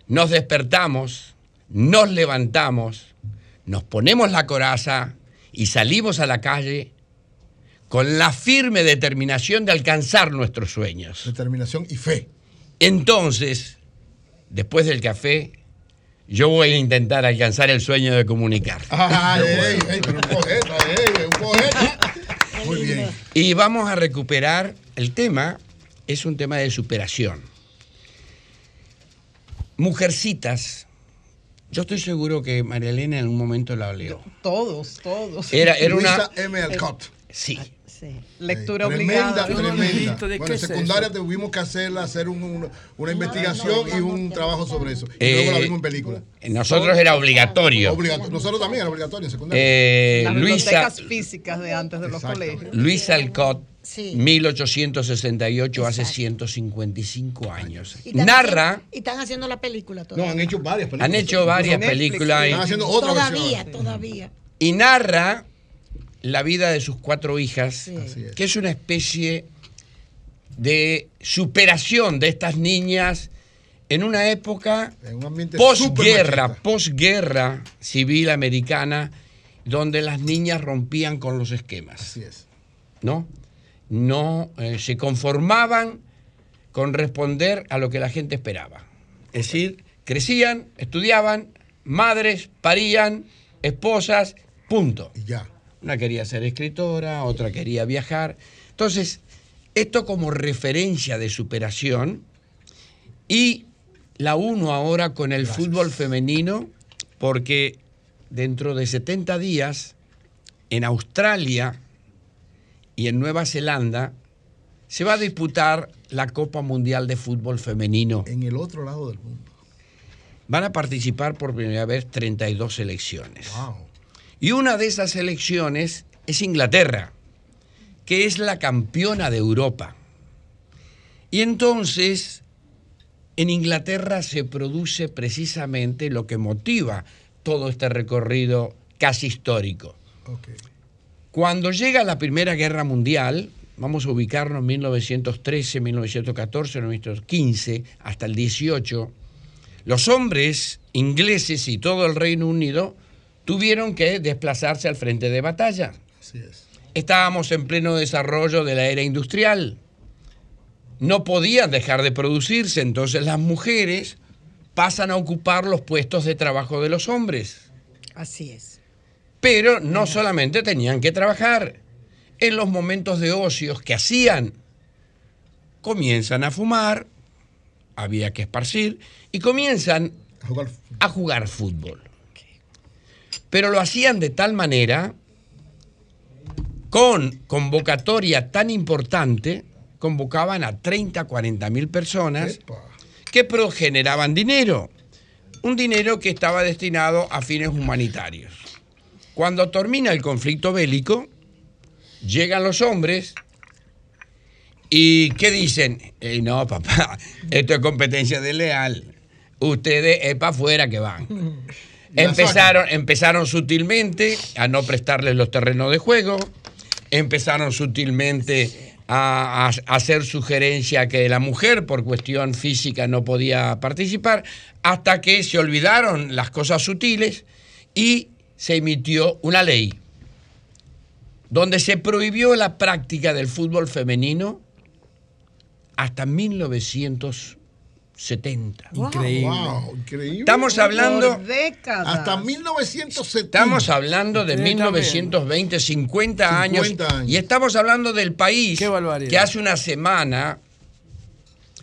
Nos despertamos, nos levantamos, nos ponemos la coraza y salimos a la calle con la firme determinación de alcanzar nuestros sueños. Determinación y fe. Entonces, después del café, yo voy a intentar alcanzar el sueño de comunicar. Ay, ey, pero un poeta, un poeta. Muy bien. Y vamos a recuperar, el tema es un tema de superación. Mujercitas, yo estoy seguro que María Elena en algún momento la leyó. Todos, todos. Era, era una... Luisa M. Alcott. Sí. Lectura Tremenda, obligada. tremenda. ¿De Bueno, qué en es secundaria tuvimos que hacerla, hacer un- un- una investigación y un trabajo sobre eso. Y Eh, luego la vimos en película. Nosotros era obligatorio. Obligato- Nosotros también era obligatorio en secundaria. Eh, Las Luisa, bibliotecas físicas de antes de los colegios. Luisa Alcott, 1868, hace 155 años. Y Narra, haciendo- y están haciendo la película todavía. No, han hecho varias películas. han hecho varias películas y- Están haciendo otra Todavía, versión. todavía. y narra la vida de sus cuatro hijas, que es una especie de superación de estas niñas en una época En un posguerra, posguerra civil americana, donde las niñas rompían con los esquemas. Así es. ¿no? No eh, se conformaban con responder a lo que la gente esperaba. Es decir, crecían, estudiaban, madres, parían, esposas, punto. Y ya. Una quería ser escritora, otra quería viajar. Entonces, esto como referencia de superación y la uno ahora con el fútbol femenino, porque dentro de 70 días en Australia y en Nueva Zelanda se va a disputar la Copa Mundial de Fútbol Femenino. En el otro lado del mundo. Van a participar por primera vez 32 selecciones. Wow. Y una de esas selecciones es Inglaterra, que es la campeona de Europa. Y entonces, en Inglaterra se produce precisamente lo que motiva todo este recorrido casi histórico. Cuando llega la Primera Guerra Mundial, vamos a ubicarnos en 1913, 1914, 1915, hasta el 18, los hombres ingleses y todo el Reino Unido tuvieron que desplazarse al frente de batalla. Así es. Estábamos en pleno desarrollo de la era industrial. No podían dejar de producirse, entonces las mujeres pasan a ocupar los puestos de trabajo de los hombres. Así es. Pero no solamente tenían que trabajar. En los momentos de ocios que hacían, comienzan a fumar, había que esparcir, y comienzan A jugar a jugar fútbol. Pero lo hacían de tal manera, con convocatoria tan importante, convocaban a 30, 40 mil personas que pro- generaban dinero. Un dinero que estaba destinado a fines humanitarios. Cuando termina el conflicto bélico, llegan los hombres y ¿qué dicen? "Eh, no, papá, esto es competencia desleal. ustedes es para afuera que van. Empezaron, empezaron sutilmente a no prestarles los terrenos de juego, empezaron sutilmente a, a- hacer sugerencia que la mujer por cuestión física no podía participar, hasta que se olvidaron las cosas sutiles y se emitió una ley donde se prohibió la práctica del fútbol femenino hasta 1970. Increíble. Wow, increíble. Estamos hablando- Por décadas. Hasta 1970. Estamos hablando de Ustedes 1920, 50 años, 50 años. Y estamos hablando del país que hace una semana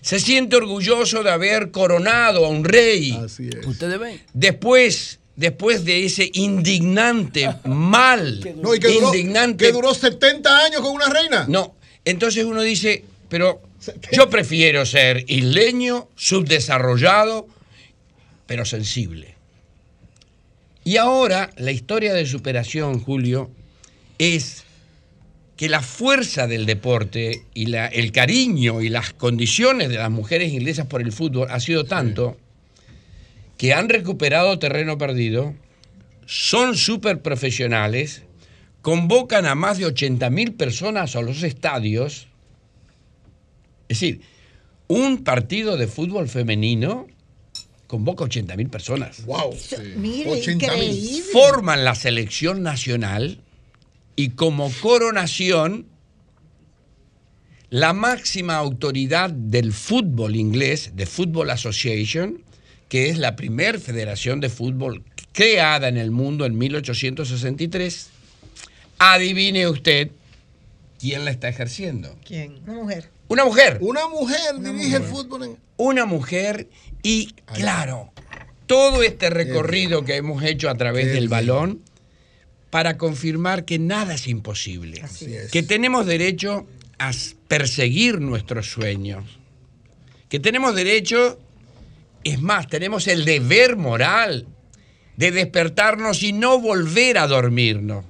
se siente orgulloso de haber coronado a un rey. Así es. Ustedes ven. Después, después de ese indignante mal, No, y que duró, indignante que duró 70 años con una reina. No, entonces uno dice, pero yo prefiero ser isleño, subdesarrollado, pero sensible. Y ahora la historia de superación, Julio, es que la fuerza del deporte y la- el cariño y las condiciones de las mujeres inglesas por el fútbol ha sido tanto que han recuperado terreno perdido, son súper profesionales, convocan a más de 80 mil personas a los estadios. Es decir, un partido de fútbol femenino convoca 80 mil personas. ¡Wow! Mire, increíble. Forman la selección nacional y como coronación, la máxima autoridad del fútbol inglés, de Football Association, que es la primer federación de fútbol creada en el mundo en 1863, adivine usted quién la está ejerciendo. ¿Quién? Una mujer. Una mujer. Una mujer dirige el fútbol en. Una mujer y, claro, todo este recorrido que hemos hecho a través del balón para confirmar que nada es imposible. Que tenemos derecho a perseguir nuestros sueños. Que tenemos derecho, es más, tenemos el deber moral de despertarnos y no volver a dormirnos.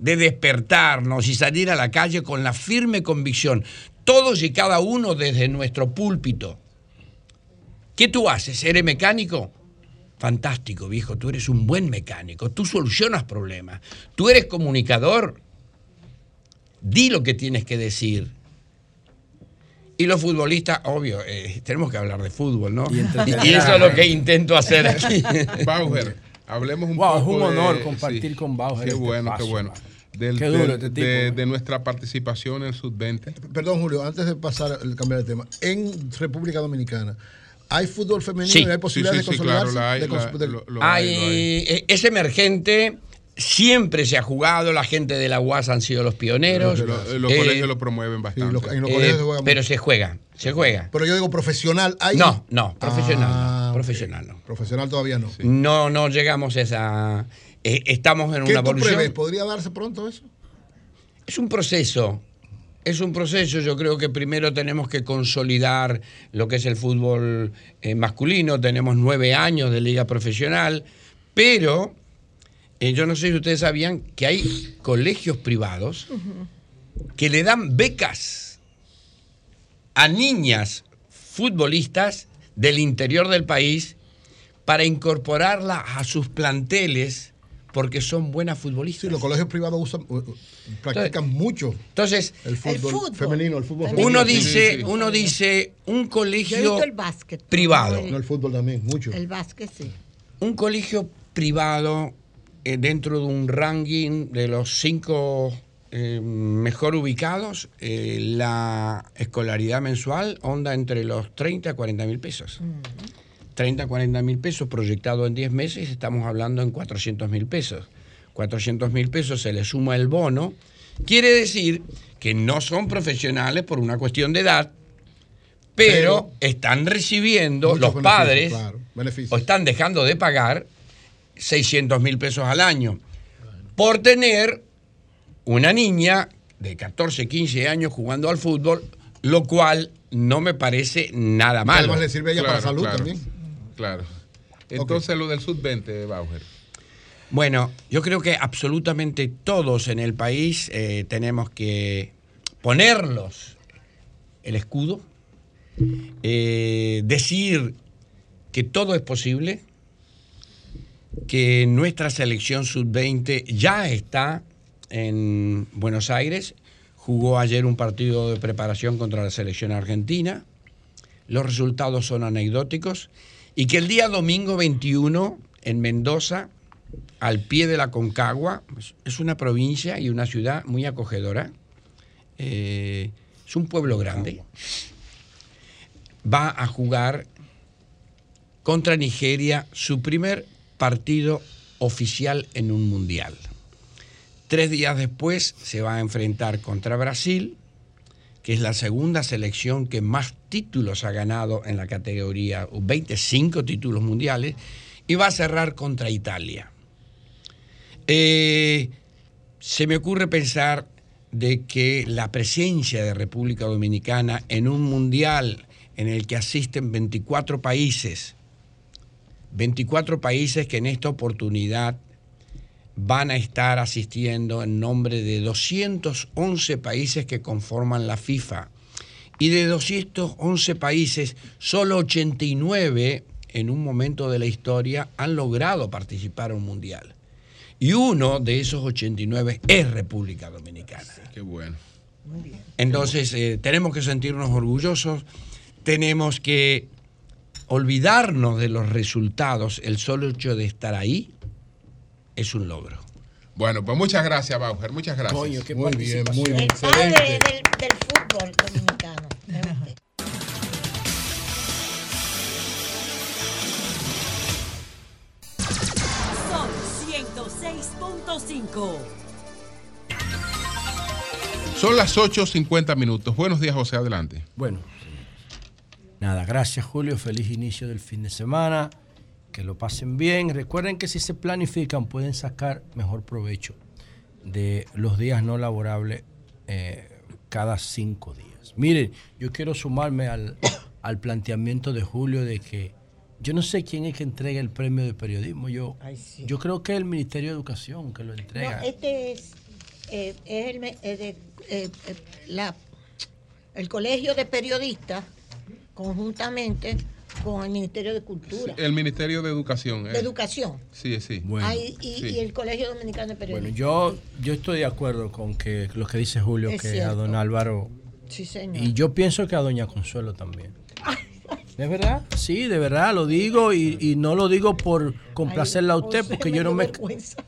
De despertarnos y salir a la calle con la firme convicción, todos y cada uno desde nuestro púlpito. ¿Qué tú haces? ¿Eres mecánico? Fantástico, viejo, tú eres un buen mecánico, tú solucionas problemas, tú eres comunicador, di lo que tienes que decir. Y los futbolistas, obvio, eh, tenemos que hablar de fútbol, ¿no? Y eso es lo que intento hacer aquí. Bauer, hablemos un Wow, es un honor de- compartir sí, con Bauer Qué este bueno, qué bueno. Del- Qué duro del- este tipo, de, nuestra participación en el Sub-20. Perdón, Julio, antes de pasar el cambiar de tema. En República Dominicana, ¿hay fútbol femenino Sí. y hay posibilidades Sí, sí, sí, de consolidarse? claro, la hay, De cons- la- de- lo- lo Hay, hay. eh, es emergente, siempre se ha jugado, la gente de la UAS han sido los pioneros. Los, los- los Eh, colegios lo promueven bastante. los- en los eh, colegios se juega pero mucho. se juega, se juega. Pero yo digo profesional. ¿hay? No, no, profesional Ah, no, profesional no. Profesional todavía no. No, no llegamos a esa... eh, estamos en ¿Qué una evolución. ¿Podría darse pronto eso? Es un proceso. Es un proceso, yo creo que primero tenemos que consolidar lo que es el fútbol eh, masculino, tenemos nueve años de liga profesional, pero eh, yo no sé si ustedes sabían que hay colegios privados que le dan becas a niñas futbolistas del interior del país para incorporarla a sus planteles porque son buenas futbolistas. Sí, los colegios privados usan, practican mucho Entonces, el fútbol, fútbol. femenino, el fútbol femenino. uno dice, sí, sí. uno dice un colegio visto el básquet. privado. no No, el fútbol también, mucho. El, básquet sí. un colegio privado eh, dentro de un ranking de los cinco eh, mejor ubicados, eh, la escolaridad mensual onda entre los 30 a 40 mil pesos. 30 a 40 mil pesos proyectado en 10 meses, estamos hablando en 400 mil pesos. 400 mil pesos se le suma el bono. Quiere decir que no son profesionales por una cuestión de edad, pero, están recibiendo los beneficios, padres claro, o están dejando de pagar 600 mil pesos al año por tener una niña de 14, 15 años jugando al fútbol, lo cual no me parece nada malo. Además le sirve a ella para salud claro. también. Claro. Entonces, lo del Sub-20, Bauer. Bueno, yo creo que absolutamente todos en el país eh, tenemos que ponerlos el escudo, eh, decir que todo es posible, que nuestra selección sub-20 ya está en Buenos Aires, jugó ayer un partido de preparación contra la selección argentina, los resultados son anecdóticos, y que el día domingo 21 en Mendoza, al pie de la Concagua, pues, es una provincia y una ciudad muy acogedora, eh, es un pueblo grande, va a jugar contra Nigeria su primer partido oficial en un mundial. Tres días después se va a enfrentar contra Brasil, que es la segunda selección que más títulos ha ganado en la categoría, 25 títulos mundiales, y va a cerrar contra Italia. Eh, se me ocurre pensar de que la presencia de República Dominicana en un mundial en el que asisten 24 países, 24 países que en esta oportunidad van a estar asistiendo en nombre de 211 países que conforman la FIFA. Y de 211 países, solo 89 en un momento de la historia han logrado participar en un mundial. Y uno de esos 89 es República Dominicana. Qué bueno. Entonces, eh, tenemos que sentirnos orgullosos, tenemos que olvidarnos de los resultados. El solo hecho de estar ahí es un logro. Bueno, pues muchas gracias, Bauer. Muchas gracias. Coño, qué muy bien, muy bien. El padre del, del fútbol dominicano. Son 106.5. Son las 8.50 minutos. Buenos días, José. Adelante. Bueno, nada, gracias Julio. Feliz inicio del fin de semana. Que lo pasen bien. Recuerden que si se planifican pueden sacar mejor provecho de los días no laborables eh, cada cinco días. Miren, yo quiero sumarme al, al planteamiento de Julio de que yo no sé quién es que entrega el premio de periodismo. Yo, yo creo que es el Ministerio de Educación que lo entrega. No, este es, eh, es el, eh, de, eh, la, el Colegio de Periodistas, conjuntamente con el Ministerio de Cultura, El Ministerio de Educación. de eh. Educación. Sí, sí. Ahí- y, Sí. y el Colegio Dominicano de Bueno, Periodistas. yo, yo estoy de acuerdo con que lo que dice Julio, Es que a don Álvaro Sí, señor. Y yo pienso que a Doña Consuelo también. ¿De verdad? Sí, de verdad, lo digo y, y no lo digo por complacerla a usted, porque yo no me,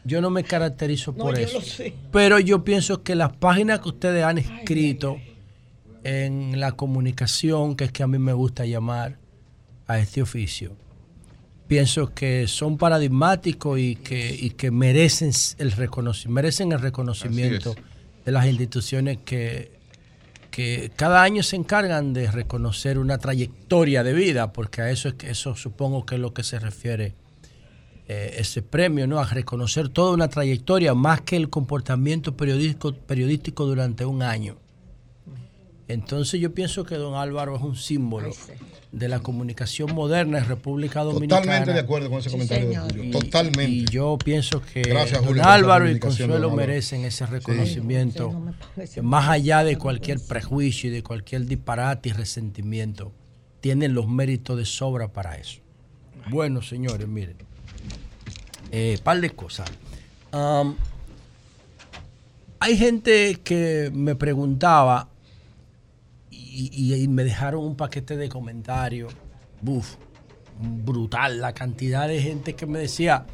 yo no me caracterizo No, por yo eso. lo sé. Pero yo pienso que las páginas que ustedes han escrito en la comunicación, que es que a mí me gusta llamar a este oficio, pienso que son paradigmáticos y que, y que merecen el reconocimiento, merecen el reconocimiento de las instituciones que, que cada año se encargan de reconocer una trayectoria de vida, porque a eso es que eso supongo que es lo que se refiere eh, ese premio, ¿no? A reconocer toda una trayectoria más que el comportamiento periodístico, periodístico durante un año. Entonces yo pienso que don Álvaro es un símbolo de la comunicación moderna en República Dominicana. Totalmente de acuerdo con ese comentario de Julio. Totalmente. Y yo pienso que Gracias, don Julio, Álvaro y Consuelo merecen ese reconocimiento, más allá de cualquier prejuicio y de cualquier disparate y resentimiento. Tienen los méritos de sobra para eso. Bueno, señores, miren. Eh, par de cosas. Hay gente que me preguntaba y, y- me dejaron un paquete de comentarios. Buf, brutal la cantidad de gente que me decía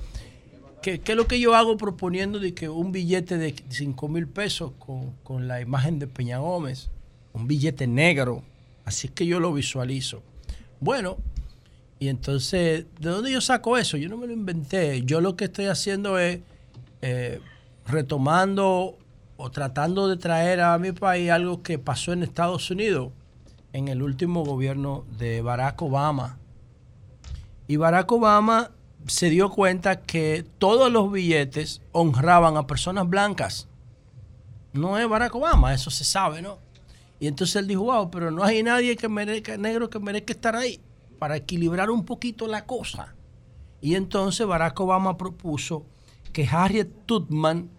qué es lo que yo hago proponiendo de que un billete de 5 mil pesos con, con la imagen de Peña Gómez, un billete negro, así que yo lo visualizo. Bueno, y entonces, ¿de dónde yo saco eso? Yo no me lo inventé. Yo lo que estoy haciendo es eh, retomando o tratando de traer a mi país algo que pasó en Estados Unidos en el último gobierno de Barack Obama. Y Barack Obama se dio cuenta que todos los billetes honraban a personas blancas. No es Barack Obama, eso se sabe, ¿no? Y entonces él dijo, wow, pero no hay nadie que merezca, negro que merezca estar ahí para equilibrar un poquito la cosa. Y entonces Barack Obama propuso que Harriet Tubman,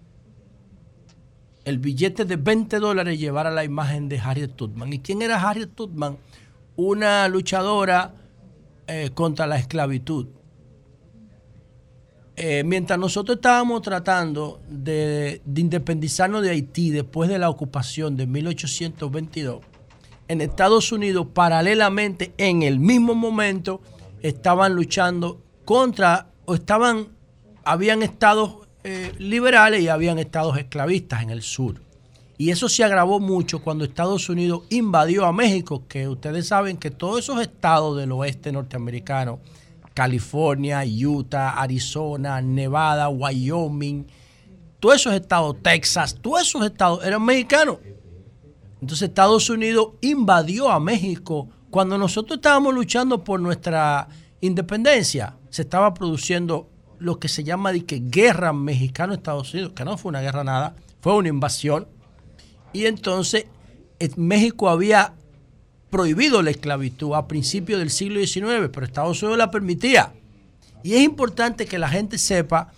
el billete de 20 dólares, llevara la imagen de Harriet Tubman. ¿Y quién era Harriet Tubman? Una luchadora eh, contra la esclavitud. Eh, mientras nosotros estábamos tratando de, de independizarnos de Haití después de la ocupación de 1822, en Estados Unidos, paralelamente, en el mismo momento, estaban luchando contra, o estaban, habían estados eh, liberales y habían estados esclavistas en el sur. Y eso se agravó mucho cuando Estados Unidos invadió a México, que ustedes saben que todos esos estados del oeste norteamericano, California, Utah, Arizona, Nevada, Wyoming, todos esos estados, Texas, todos esos estados eran mexicanos. Entonces Estados Unidos invadió a México cuando nosotros estábamos luchando por nuestra independencia. Se estaba produciendo lo que se llama de que guerra mexicano-Estados Unidos, que no fue una guerra nada, fue una invasión. Y entonces México había prohibido la esclavitud a principios del siglo XIX, pero Estados Unidos la permitía. Y es importante que la gente sepa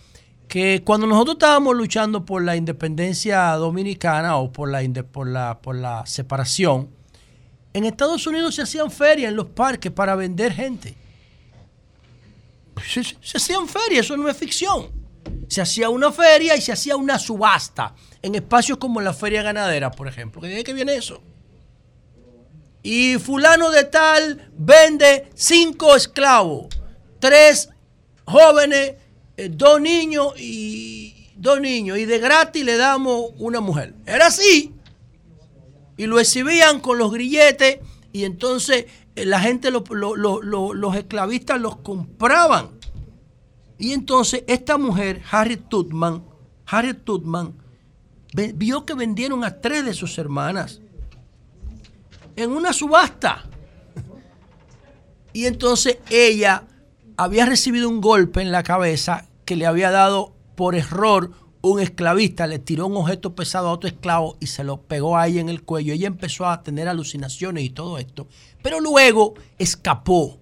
que cuando nosotros estábamos luchando por la independencia dominicana o por la, por la, por la separación, en Estados Unidos se hacían ferias en los parques para vender gente. Se, se- hacían ferias, eso no es ficción. Se hacía una feria y se hacía una subasta en espacios como la feria ganadera, por ejemplo. ¿De qué viene eso? Y fulano de tal vende cinco esclavos, tres jóvenes, eh, dos niños y dos niños. Y de gratis le damos una mujer. Era así. Y lo exhibían con los grilletes y entonces la gente, lo- lo- lo- lo- los esclavistas los compraban. Y entonces esta mujer, Harriet Tubman, Harriet Tubman, vio que vendieron a tres de sus hermanas en una subasta. Y entonces ella había recibido un golpe en la cabeza que le había dado por error un esclavista, le tiró un objeto pesado a otro esclavo y se lo pegó ahí en el cuello. Ella empezó a tener alucinaciones y todo esto. Pero luego escapó.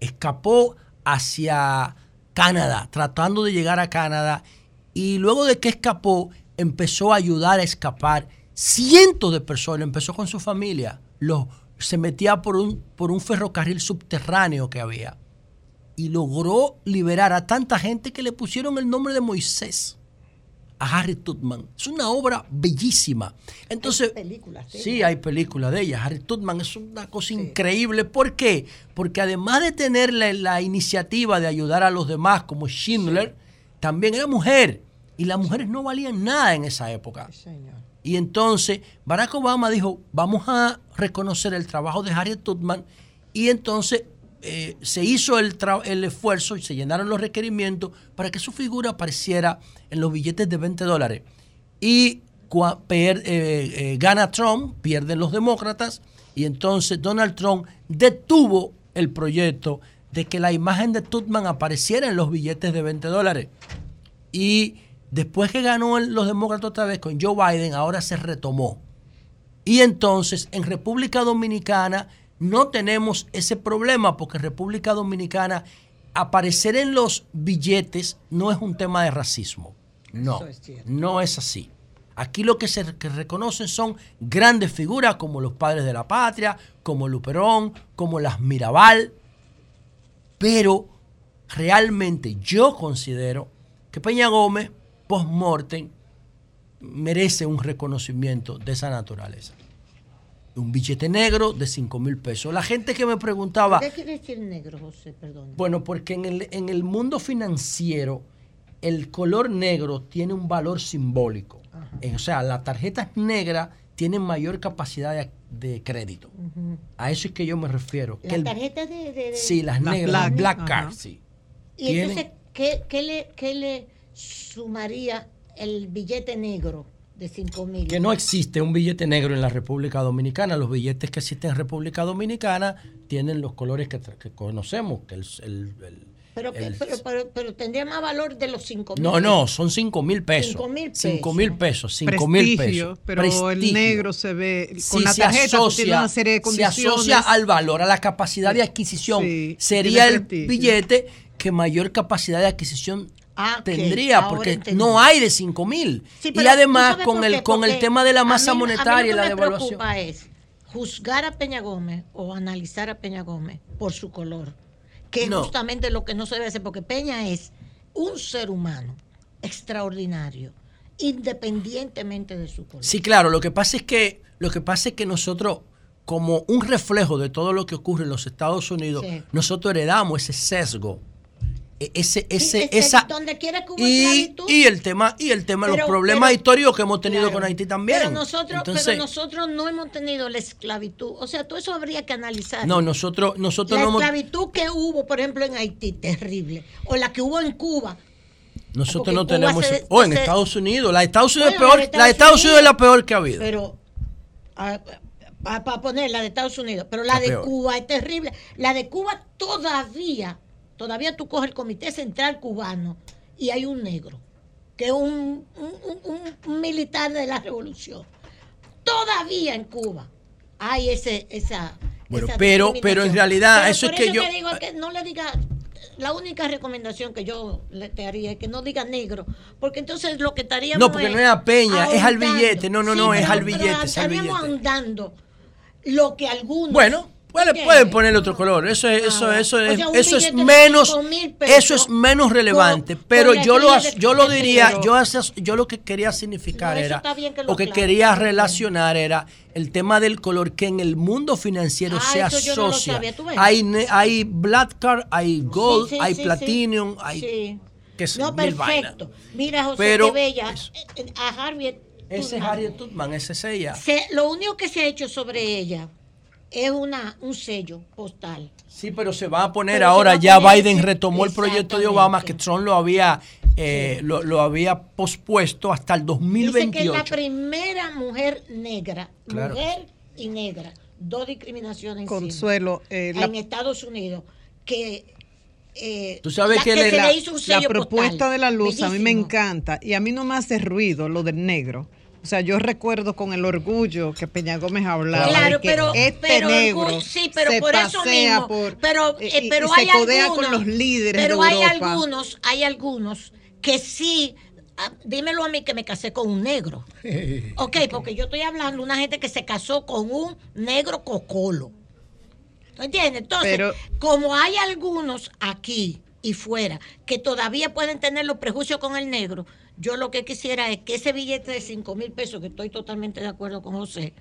Escapó hacia Canadá, tratando de llegar a Canadá. Y luego de que escapó, empezó a ayudar a escapar cientos de personas. Empezó con su familia. Se metía por un ferrocarril subterráneo que había. Y logró liberar a tanta gente que le pusieron el nombre de Moisés a Harry Tubman. Es una obra bellísima. Entonces, películas de sí, ella. hay películas de ella. Harry Tubman es una cosa increíble. ¿Por qué? Porque además de tener la, la iniciativa de ayudar a los demás, como Schindler, también era mujer. Y las mujeres no valían nada en esa época. Y entonces Barack Obama dijo, vamos a reconocer el trabajo de Harriet Tubman. Y entonces eh, se hizo el, el esfuerzo y se llenaron los requerimientos para que su figura apareciera en los billetes de 20 dólares. Y eh, eh, gana Trump, pierden los demócratas, y entonces Donald Trump detuvo el proyecto de que la imagen de Tubman apareciera en los billetes de 20 dólares. Y después que ganó los demócratas otra vez con Joe Biden, ahora se retomó. Y entonces en República Dominicana no tenemos ese problema porque República Dominicana aparecer en los billetes no es un tema de racismo. No, es no es así. Aquí lo que se que reconocen son grandes figuras como los padres de la patria, como Luperón, como las Mirabal, pero realmente yo considero que Peña Gómez, post-mortem, merece un reconocimiento de esa naturaleza. Un billete negro de 5 mil pesos. La gente que me preguntaba, ¿Qué quiere decir negro, José? Perdón. bueno, porque en el, en el mundo financiero el color negro tiene un valor simbólico. Eh, O sea, las tarjetas negras tienen mayor capacidad de, de crédito. A eso es que yo me refiero. Las tarjetas de, de- de- sí, las negras, las black cards, sí. Y tienen- entonces, ¿qué, qué le, qué le sumaría el billete negro de 5 mil? Que no existe un billete negro en la República Dominicana. Los billetes que existen en República Dominicana tienen los colores que, conocemos. Que el- el- el- Pero, que- el- pero, pero, pero tendría más valor de los 5 mil. no, no, son 5 mil pesos. 5 mil 5 mil pesos. 5 mil Prestigio, pesos. pero el negro se ve con Si la se tarjeta asocia- una serie de Se asocia al valor, a la capacidad de adquisición. Sí, Sería el prestigio. billete que mayor capacidad de adquisición Ah, tendría, porque no hay de 5 mil. Sí, y además ¿tú sabes con el, con el tema de la masa mí- monetaria y la devaluación. es, juzgar a Peña Gómez o analizar a Peña Gómez por su color, que es justamente lo que no se debe hacer, porque Peña es un ser humano extraordinario, independientemente de su color. Sí, claro, lo que pasa es que lo que pasa es que nosotros como un reflejo de todo lo que ocurre en los Estados Unidos, Sí. nosotros heredamos ese sesgo. E- Ese, ese, Sí, esa, que donde quiera que hubo y, el tema, y el tema de Pero- los problemas pero- históricos que hemos tenido Claro. con Haití también. Pero nosotros, Entonces, pero nosotros no hemos tenido la esclavitud. O sea, todo eso habría que analizar. no, nosotros, nosotros la no hemos, esclavitud que hubo, por ejemplo, en Haití, terrible. O la que hubo en Cuba. nosotros porque no tenemos. se- oh, en se- Estados Unidos. La de Estados Unidos Bueno, es peor. La de Estados Unidos es la peor que ha habido. Pero, para poner la de Estados Unidos, pero la La de peor. Cuba es terrible. La de Cuba todavía, todavía tú coges el Comité Central Cubano y hay un negro, que es un, un- un- un militar de la revolución. Todavía en Cuba hay ese, esa. Bueno, esa pero- pero en realidad, Pero eso es que yo- te digo es que no le diga. La única recomendación que yo le te haría es que no diga negro, porque entonces lo que estaríamos No, porque no es a Peña, es al billete. No, no, Sí, no, es al billete, es al estaríamos billete. ahondando lo que algunos. Bueno, pueden ponerle otro color. Eso es, eso, Ah, eso es, sea, eso es menos, 5.000 pesos eso es menos relevante. con- pero con yo lo, yo lo diría, yo, lo que quería significar No, era, que lo o que quería bien. relacionar era el tema del color que en el mundo financiero Ah, se no asocia. sabía, ¿tú ves? hay, hay black card, hay gold, Sí, sí, hay sí, platinum, hay que es No, perfecto. Mira, José, Pero- qué bella. Eh, A Harriet. Ese es. Harriet Tubman, ese es ella. Se- lo único que se ha hecho sobre ella es una, un sello postal. Sí, pero se va a poner Pero ahora, ya poner Biden retomó el proyecto de Obama que Trump lo había, eh, lo, lo había pospuesto hasta el Dice que es la 2028. primera mujer negra, Claro. mujer y negra, dos discriminaciones encima, Consuelo, eh, la- en Estados Unidos, que eh, Tú sabes la- que le- le la, hizo un la sello propuesta postal. de la luz a mí me encanta y a mí no me hace ruido lo del negro. O sea, yo recuerdo con el orgullo que Peña Gómez hablaba Claro, de que pero, este pero negro sí, pero se por eso pasea mismo. por- pero eh, y- pero y se hay codea algunos, con los líderes Pero de hay Europa. algunos, hay algunos que sí. ah, Dímelo a mí que me casé con un negro. Ok, porque yo estoy hablando de una gente que se casó con un negro cocolo. ¿Tú ¿Entiendes? Entonces, Pero- como hay algunos aquí y fuera que todavía pueden tener los prejuicios con el negro, yo lo que quisiera es que ese billete de 5 mil pesos, que estoy totalmente de acuerdo con José,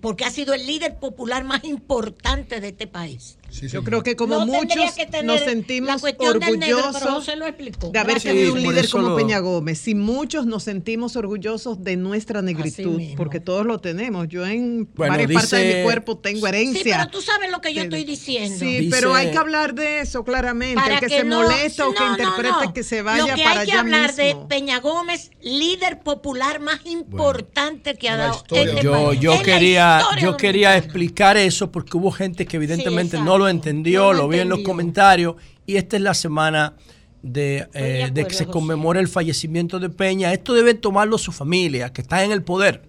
porque ha sido el líder popular más importante de este país. Yo creo que como No muchos que nos sentimos negro, orgullosos explicó. de haber Gracias. tenido un líder como lo- Peña Gómez. Si muchos nos sentimos orgullosos de nuestra negritud, porque todos lo tenemos. Yo en Bueno, varias partes de mi cuerpo tengo herencia. Sí, pero tú sabes lo que yo estoy diciendo. Sí, Dice- pero hay que hablar de eso claramente. Para el que, que se no- molesta o que no, no, interprete no. que se vaya Lo que para hay que allá hablar de. Peña Gómez, líder popular más importante que ha dado este Yo, país. yo En quería, yo quería explicar eso porque hubo gente que evidentemente Sí, no lo entendió, No lo lo vi en los comentarios y esta es la semana de, de eh, de que se conmemora el fallecimiento de Peña. Esto debe tomarlo su familia, que está en el poder.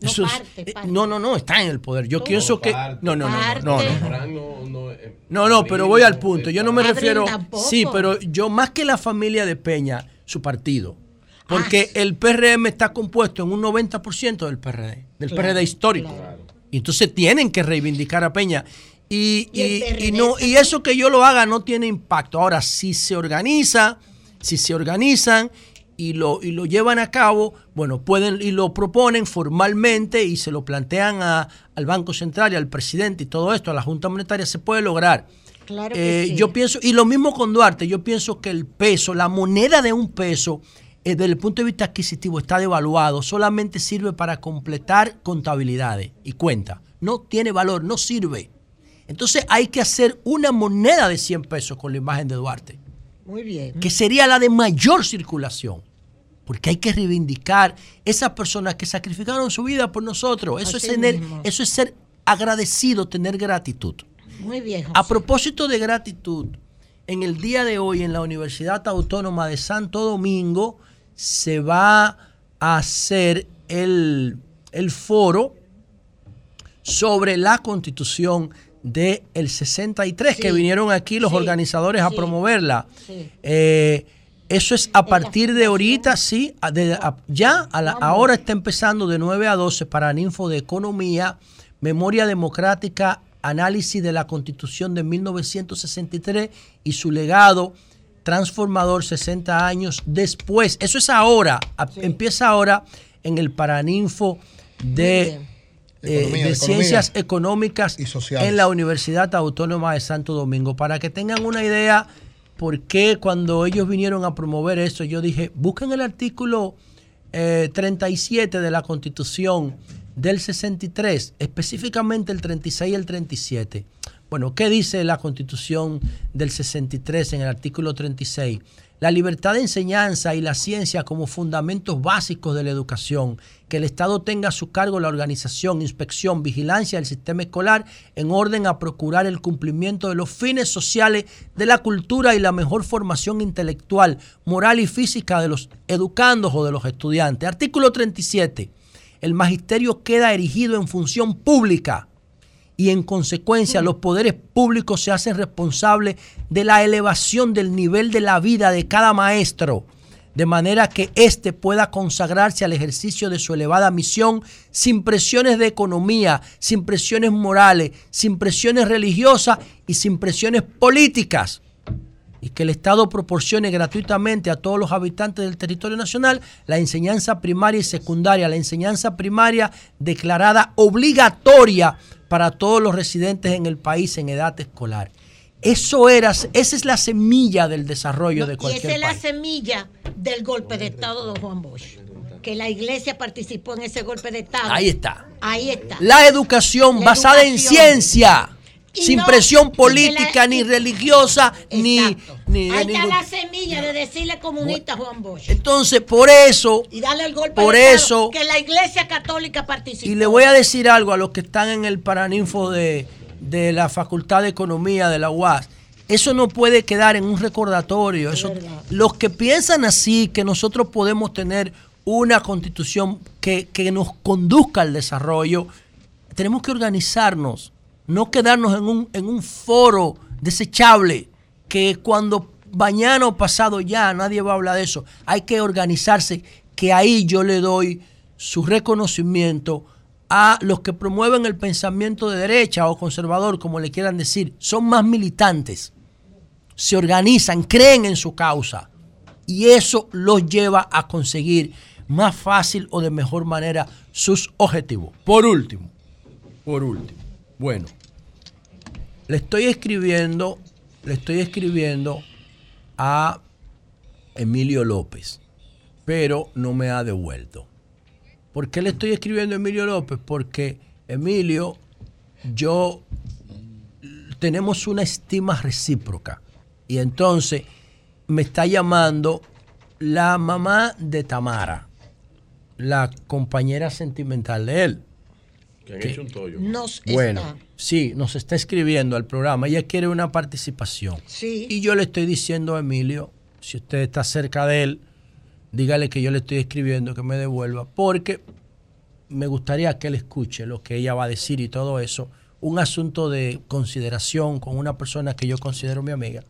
No, Eso es- parte, eh, parte. no, no, no, está en el poder. Yo No. pienso que... Parte. No, no, no, no, Parte. no, no. Fran no- no, eh, No, no, pero voy al punto. Yo no me refiero. Sí, pero yo más que la familia de Peña, su partido. Porque Ah, el PRM está compuesto en un 90% del PRD, del Claro, PRD histórico. claro. Y entonces tienen que reivindicar a Peña. Y, Y no, y eso que yo lo haga no tiene impacto. Ahora, si se organiza, si se organizan y lo, y lo llevan a cabo, bueno, pueden y lo proponen formalmente y se lo plantean a- al Banco Central y al presidente y todo esto, a la Junta Monetaria, se puede lograr. Claro que Eh, sí. Yo pienso, y lo mismo con Duarte, yo pienso que el peso, la moneda de un peso, eh, desde el punto de vista adquisitivo está devaluado, solamente sirve para completar contabilidades y cuentas. No tiene valor, no sirve. Entonces hay que hacer una moneda de 100 pesos con la imagen de Duarte, Muy bien. que sería la de mayor circulación. Porque hay que reivindicar esas personas que sacrificaron su vida por nosotros. Eso, es, tener, mismo. eso es ser agradecido, tener gratitud. Muy bien. José. A propósito de gratitud, en el día de hoy en la Universidad Autónoma de Santo Domingo se va a hacer el, el foro sobre la constitución del 63, que Sí, vinieron aquí los sí, organizadores a sí, promoverla. Eh, eso es a partir de ahorita, sí, a- de- a- ya a la- ahora está empezando de 9 a 12 para Ninfo de Economía, Memoria Democrática, Análisis de la Constitución de 1963 y su legado transformador 60 años después. Eso es ahora, a- empieza ahora en el Paraninfo de, Economía, eh, de. Ciencias Económicas sociales. en la Universidad Autónoma de Santo Domingo. Para que tengan una idea por qué cuando ellos vinieron a promover eso, yo dije, busquen el artículo eh, 37 de la Constitución del 63, específicamente el 36 y el 37. Bueno, ¿qué dice la Constitución del 63 en el artículo 36? La libertad de enseñanza y la ciencia como fundamentos básicos de la educación, que el Estado tenga a su cargo la organización, inspección, vigilancia del sistema escolar en orden a procurar el cumplimiento de los fines sociales de la cultura y la mejor formación intelectual, moral y física de los educandos o de los estudiantes. Artículo 37. El magisterio queda erigido en función pública y en consecuencia los poderes públicos se hacen responsables de la elevación del nivel de la vida de cada maestro, de manera que éste pueda consagrarse al ejercicio de su elevada misión sin presiones de economía, sin presiones morales, sin presiones religiosas y sin presiones políticas y que el Estado proporcione gratuitamente a todos los habitantes del territorio nacional la enseñanza primaria y secundaria, la enseñanza primaria declarada obligatoria para todos los residentes en el país en edad escolar. Eso era, esa es la semilla del desarrollo de Y esa cualquier es la país. semilla del golpe de Estado de Juan Bosch. Que la iglesia participó en ese golpe de Estado. Ahí está. Ahí está. La educación La basada en ciencia, Y sin no- presión política la- ni religiosa, ni, ni Ahí está la semilla de decirle comunista a Juan Bosch. Entonces, por eso, Y darle el golpe por eso- que la iglesia católica participó. Y le voy a decir algo a los que están en el paraninfo de, de la Facultad de Economía de la UAS. Eso no puede quedar en un recordatorio. Eso, los que piensan así, que nosotros podemos tener una constitución que, que nos conduzca al desarrollo, tenemos que organizarnos, no quedarnos en un, en un foro desechable que cuando mañana o pasado ya nadie va a hablar de eso. Hay que organizarse, que ahí yo le doy su reconocimiento a los que promueven el pensamiento de derecha o conservador, como le quieran decir, son más militantes, se organizan, creen en su causa y eso los lleva a conseguir más fácil o de mejor manera sus objetivos. Por último, por último, bueno, le estoy escribiendo, le estoy escribiendo a Emilio López, pero no me ha devuelto. ¿Por qué le estoy escribiendo a Emilio López? Porque Emilio, yo tenemos una estima recíproca. Y entonces me está llamando la mamá de Tamara, la compañera sentimental de él. Que han hecho un tollo. Nos Bueno, está. sí, nos está escribiendo al programa. Ella quiere una participación. Sí. Y yo le estoy diciendo a Emilio, si usted está cerca de él, dígale que yo le estoy escribiendo, que me devuelva, porque me gustaría que él escuche lo que ella va a decir y todo eso. Un asunto de consideración con una persona que yo considero mi amiga.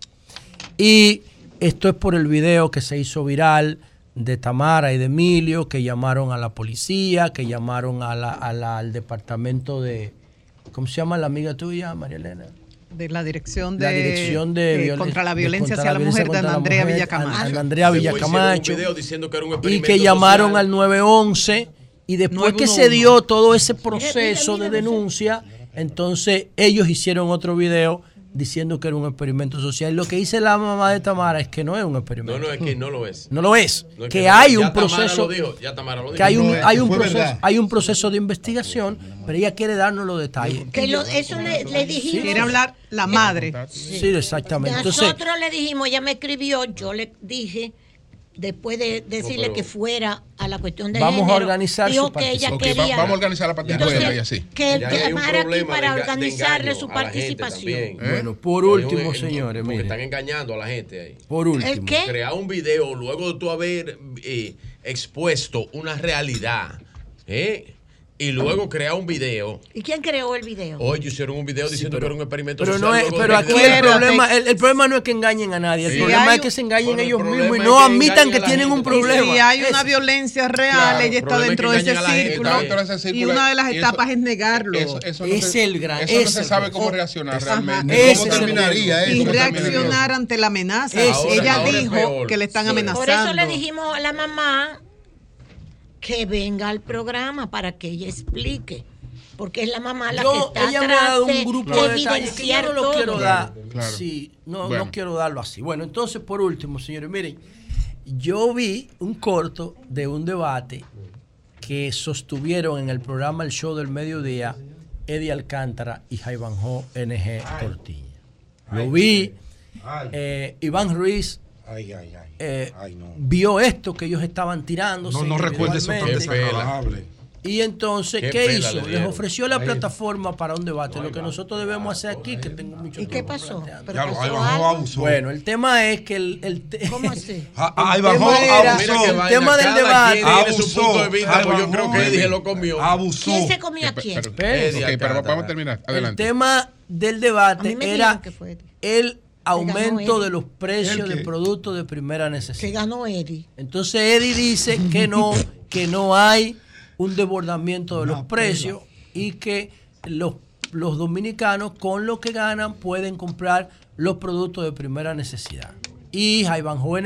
Y esto es por el video que se hizo viral de Tamara y de Emilio, que llamaron a la policía, que llamaron a la- a la- al departamento de... ¿Cómo se llama la amiga tuya, María Elena? De la dirección de, La dirección de, eh, contra la violencia contra hacia la, violencia mujer de Ana Andrea Villacamacho. Andrea Villacamacho. un video diciendo que era un y que llamaron social. al 911 y después que 911. se dio todo ese proceso de denuncia, entonces ellos hicieron otro video diciendo que era un experimento social. Lo que dice la mamá de Tamara es que no es un experimento. No, no, es que no lo es. No lo es. No es que no hay es. un Ya Tamara proceso lo dijo, ya Tamara lo que dijo. hay un, hay un proceso verdad. hay un proceso de investigación, pero ella quiere darnos los detalles. Que lo- eso le, le dijimos. Quiere hablar la madre. Sí, exactamente. Entonces, Nosotros le dijimos, ella me escribió, yo le dije, después de decirle pero- que fuera a la cuestión de Vamos a organizar dijo su que ella Ok, quería... va- vamos a organizar la participación y así. Que Ya hay un llamara aquí problema para de enga- de organizarle su participación. también. Bueno, por último, el- señores, porque están engañando a la gente ahí. por último. qué? Crear un video luego de tú haber eh, expuesto una realidad, ¿eh? Y luego crear un video. ¿Y quién creó el video? Hoy hicieron un video diciendo que era un experimento Pero, social. no es, pero aquí el problema, el, el problema no es que engañen a nadie, el Sí. problema es que se engañen el ellos mismos y no admitan que tienen un problema. Si hay una violencia real, Claro, ella el está es dentro que de ese círculo. está dentro de ese círculo, Y una de las y eso- etapas es negarlo. Eso, eso no Es se, el gran- Eso no se sabe cómo reaccionar realmente. ¿Cómo terminaría y eso? ¿Cómo terminaría? reaccionar ante la amenaza. Ella dijo que le están amenazando. Por eso le dijimos a la mamá que venga al programa para que ella explique. Porque es la mamá la que Yo, está ella me ha dado de un grupo de detalles que yo evidenciar no lo todo. quiero dar. Claro. Sí, no, Bueno. no quiero darlo así. Bueno, entonces, por último, señores, miren, yo vi un corto de un debate que sostuvieron en el programa El Show del Mediodía Eddie Alcántara y Jaibanjo NG Tortilla. Lo vi. eh, Iván Ruiz Ay, ay, ay. Eh, Ay, no. vio esto que ellos estaban tirando. No, no recuerde eso tan desagradable. Y entonces, Qué ¿qué, hizo? le Les dieron. ofreció la plataforma para un debate. Lo que nosotros debemos hacer aquí, que tengo mucho ¿Y qué tiempo pasó? ¿Pero Ya pasó ahí bajó, algo? abusó. Bueno, el tema es que el, el te- ¿Cómo así? Ah, Ahí el bajó, tema era- abusó. El vaina, tema del debate. Abusó. punto de vista, Ay, yo creo que baby. lo comió. Abusó. ¿Quién se comía a quién? Pero- Espérense. ok, Eddie pero vamos a terminar. el Adelante. tema del debate era el aumento de los precios ¿El de productos de primera que necesidad. ganó Eddie. Entonces Eddie dice que no, que no hay un desbordamiento de los precios y que los, los dominicanos con lo que ganan pueden comprar los productos de primera necesidad. Y Jaibanjo ONG,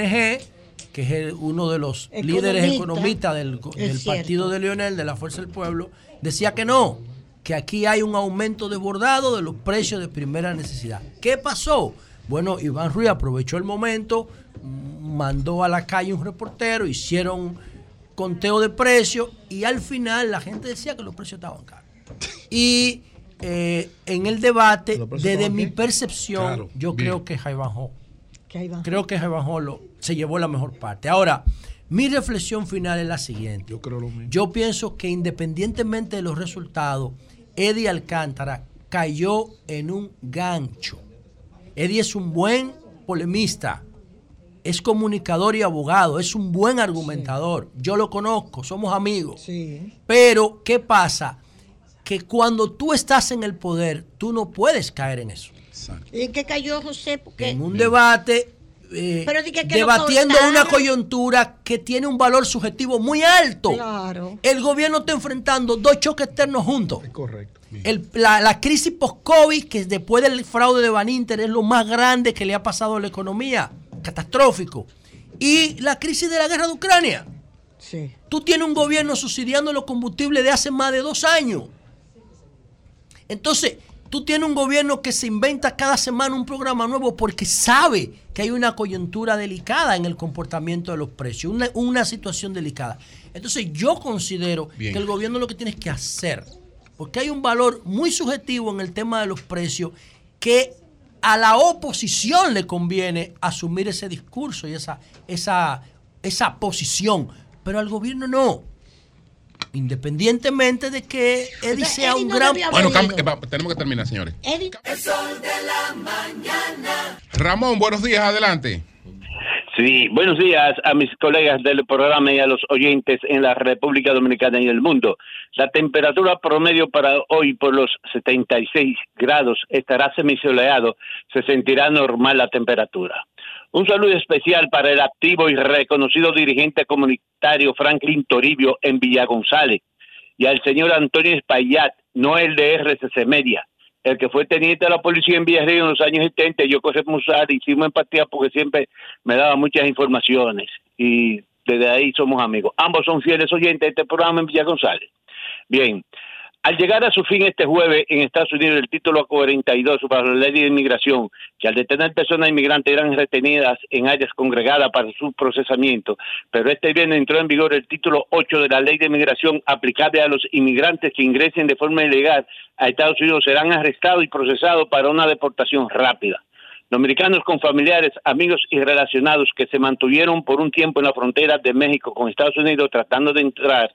que es el- uno de los líderes Economista, economistas del, del partido de Leonel, de la Fuerza del Pueblo, decía que no, que aquí hay un aumento desbordado de los precios de primera necesidad. ¿Qué pasó? Bueno, Iván Ruiz aprovechó el momento, mm, mandó a la calle un reportero, hicieron conteo de precios y al final la gente decía que los precios estaban caros. Y eh, en el debate, ¿Los precios desde mi percepción, Claro, yo bien. creo que ahí va. creo que Jaibanjo lo- se llevó la mejor parte. Ahora, mi reflexión final es la siguiente. Yo creo lo mismo. Yo pienso que independientemente de los resultados, Eddie Alcántara cayó en un gancho. Eddie es un buen polemista, es comunicador y abogado, es un buen argumentador. Yo lo conozco, somos amigos. Sí. Pero, ¿qué pasa? Que cuando tú estás en el poder, tú no puedes caer en eso. ¿Y en qué cayó José? Porque En un debate, eh, Pero que- debatiendo una coyuntura que tiene un valor subjetivo muy alto. Claro. El gobierno está enfrentando dos choques externos juntos. Correcto. El- la, la crisis post-COVID, que después del fraude de Baninter es lo más grande que le ha pasado a la economía, catastrófico. Y la crisis de la guerra de Ucrania. Sí. Tú tienes un gobierno subsidiando los combustibles de hace más de dos años. Entonces, tú tienes un gobierno que se inventa cada semana un programa nuevo porque sabe que hay una coyuntura delicada en el comportamiento de los precios, una, una situación delicada. Entonces, yo considero Bien. que el gobierno lo que tiene que hacer, porque hay un valor muy subjetivo en el tema de los precios que a la oposición le conviene asumir ese discurso y esa, esa, esa posición, pero al gobierno no. Independientemente de que Eddie sea Eddie un no gran... Bueno, eh, tenemos que terminar, señores. Eddie, El sol de la mañana. Ramón, buenos días, adelante. Buenos días a mis colegas del programa y a los oyentes en la República Dominicana y el mundo. La temperatura promedio para hoy por los 76 grados estará semisoleado, se sentirá normal la temperatura. Un saludo especial para el activo y reconocido dirigente comunitario Franklin Toribio en Villa González y al señor Antonio Espaillat, no el de RCC Media, el que fue teniente de la policía en Villarreal en los años 70, yo corresponsal, hicimos empatía porque siempre me daba muchas informaciones y desde ahí somos amigos. Ambos son fieles oyentes de este programa en Villa González. Bien, al llegar a su fin este jueves en Estados Unidos el título 42 para la ley de inmigración, que al detener personas inmigrantes eran retenidas en áreas congregadas para su procesamiento, pero este viernes entró en vigor el título 8 de la ley de inmigración aplicable a los inmigrantes que ingresen de forma ilegal a Estados Unidos serán arrestados y procesados para una deportación rápida. Dominicanos con familiares, amigos y relacionados que se mantuvieron por un tiempo en la frontera de México con Estados Unidos tratando de entrar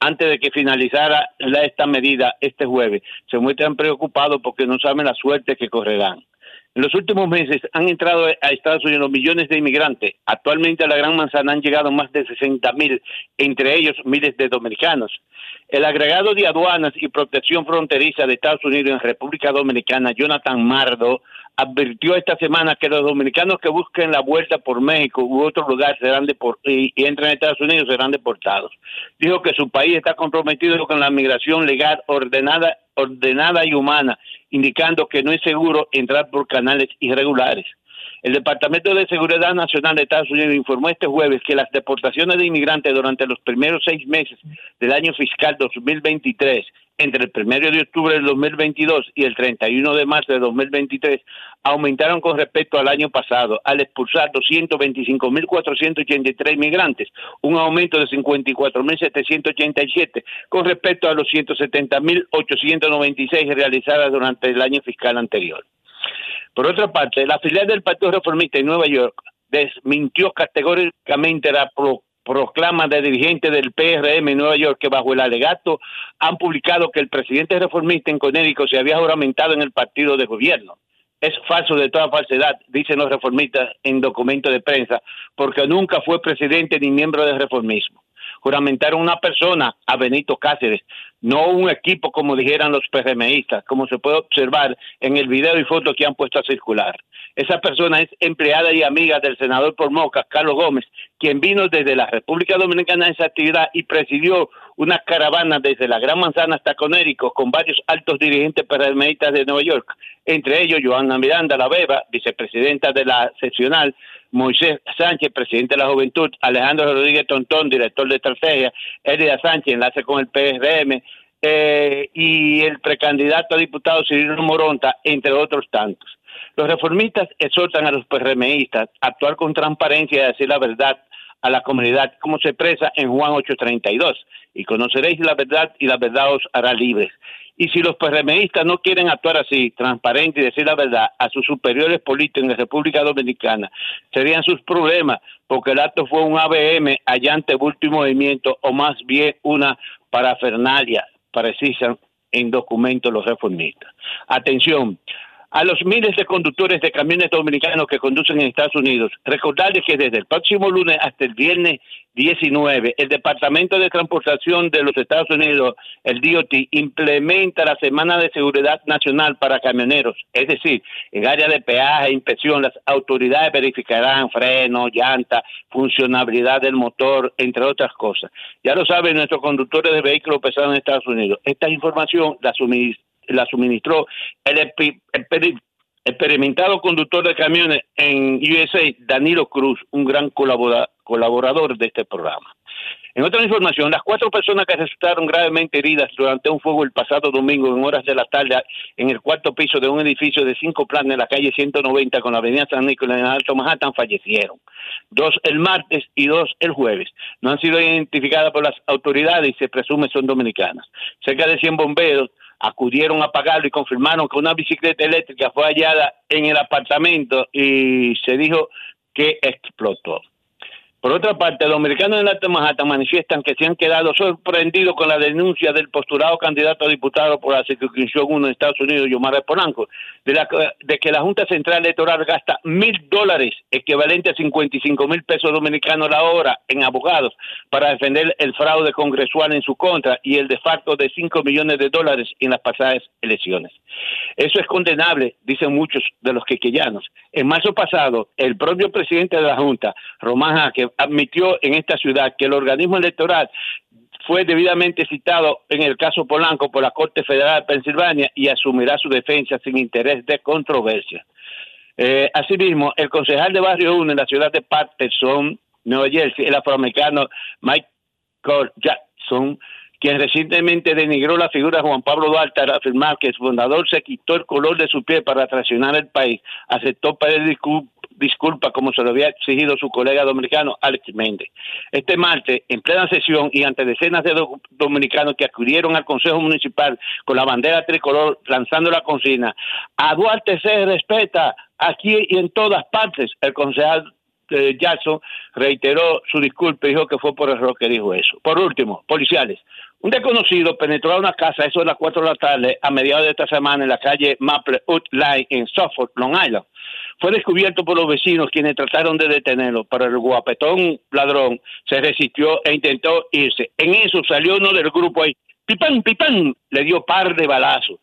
antes de que finalizara la- esta medida este jueves, se muestran preocupados porque no saben la suerte que correrán. En los últimos meses han entrado a Estados Unidos millones de inmigrantes. Actualmente a la Gran Manzana han llegado más de 60 mil, entre ellos miles de dominicanos. El agregado de aduanas y protección fronteriza de Estados Unidos en República Dominicana, Jonathan Mardo, advirtió esta semana que los dominicanos que busquen la vuelta por México u otro lugar serán depor- y, y entren a Estados Unidos serán deportados. Dijo que su país está comprometido con la migración legal ordenada, ordenada y humana, indicando que no es seguro entrar por canales irregulares. El Departamento de Seguridad Nacional de Estados Unidos informó este jueves que las deportaciones de inmigrantes durante los primeros seis meses del año fiscal 2023, entre el 1 de octubre del 2022 y el 31 de marzo de 2023, aumentaron con respecto al año pasado, al expulsar 225.483 inmigrantes, un aumento de 54.787 con respecto a los 170.896 realizadas durante el año fiscal anterior. Por otra parte, la filial del Partido Reformista en Nueva York desmintió categóricamente la pro- proclama de dirigentes del PRM en Nueva York que bajo el alegato han publicado que el presidente reformista en Conérico se había juramentado en el partido de gobierno. Es falso de toda falsedad, dicen los reformistas en documento de prensa, porque nunca fue presidente ni miembro del reformismo. Juramentaron una persona, a Benito Cáceres, no un equipo como dijeran los PRMistas, como se puede observar en el video y foto que han puesto a circular. Esa persona es empleada y amiga del senador por Moca, Carlos Gómez, quien vino desde la República Dominicana a esa actividad y presidió una caravana desde la Gran Manzana hasta Conérico con varios altos dirigentes PRMistas de Nueva York, entre ellos Joana Miranda La Beba, vicepresidenta de la seccional, Moisés Sánchez, presidente de la Juventud, Alejandro Rodríguez Tontón, director de estrategia, Elida Sánchez, enlace con el PRM, eh, y el precandidato a diputado Cirilo Moronta, entre otros tantos. Los reformistas exhortan a los PRMistas a actuar con transparencia y decir la verdad a la comunidad, como se expresa en Juan 8:32, y conoceréis la verdad y la verdad os hará libres. Y si los PRMistas no quieren actuar así, transparente y decir la verdad a sus superiores políticos en la República Dominicana, serían sus problemas, porque el acto fue un ABM allante último movimiento o más bien una parafernalia, precisan en documentos los reformistas. Atención, a los miles de conductores de camiones dominicanos que conducen en Estados Unidos, recordarles que desde el próximo lunes hasta el viernes 19, el Departamento de Transportación de los Estados Unidos, el DOT, implementa la Semana de Seguridad Nacional para camioneros. Es decir, en área de peaje, inspección, las autoridades verificarán freno, llanta, funcionabilidad del motor, entre otras cosas. Ya lo saben nuestros conductores de vehículos pesados en Estados Unidos. Esta información la suministra la suministró el, experimentado conductor de camiones en USA, Danilo Cruz, un gran colabora- colaborador de este programa. En otra información, las cuatro personas que resultaron gravemente heridas durante un fuego el pasado domingo en horas de la tarde en el cuarto piso de un edificio de cinco plantas en la calle 190 con la avenida San Nicolás en Alto Manhattan fallecieron. Dos el martes y dos el jueves. No han sido identificadas por las autoridades y se presume son dominicanas. Cerca de 100 bomberos acudieron a apagarlo y confirmaron que una bicicleta eléctrica fue hallada en el apartamento y se dijo que explotó. Por otra parte, los americanos en Alto Manhattan manifiestan que se han quedado sorprendidos con la denuncia del postulado candidato a diputado por la circunscripción 1 de Estados Unidos, Yomar Polanco, de, la, de que la Junta Central Electoral gasta mil dólares, equivalente a 55 mil pesos dominicanos la hora, en abogados para defender el fraude congresual en su contra y el de facto de 5 millones de dólares en las pasadas elecciones. Eso es condenable, dicen muchos de los quequeyanos. En marzo pasado, el propio presidente de la Junta, Román Jaque, admitió en esta ciudad que el organismo electoral fue debidamente citado en el caso Polanco por la Corte Federal de Pensilvania y asumirá su defensa sin interés de controversia. Eh, asimismo, el concejal de Barrio 1 en la ciudad de Patterson, Nueva Jersey, el afroamericano Michael Jackson, quien recientemente denigró la figura de Juan Pablo Duarte al afirmar que su fundador se quitó el color de su piel para traicionar el país, aceptó pedir discul- disculpas como se lo había exigido su colega dominicano Alex Méndez. Este martes, en plena sesión y ante decenas de do- dominicanos que acudieron al Consejo Municipal con la bandera tricolor lanzando la consigna, a Duarte se respeta aquí y en todas partes, el concejal eh, Jackson reiteró su disculpa y dijo que fue por error que dijo eso. Por último, policiales. Un desconocido penetró a una casa, eso de las 4 de la tarde, a mediados de esta semana en la calle Maple Wood Line en Suffolk, Long Island. Fue descubierto por los vecinos quienes trataron de detenerlo, pero el guapetón ladrón se resistió e intentó irse. En eso salió uno del grupo ahí, pipán, pipán, le dio par de balazos,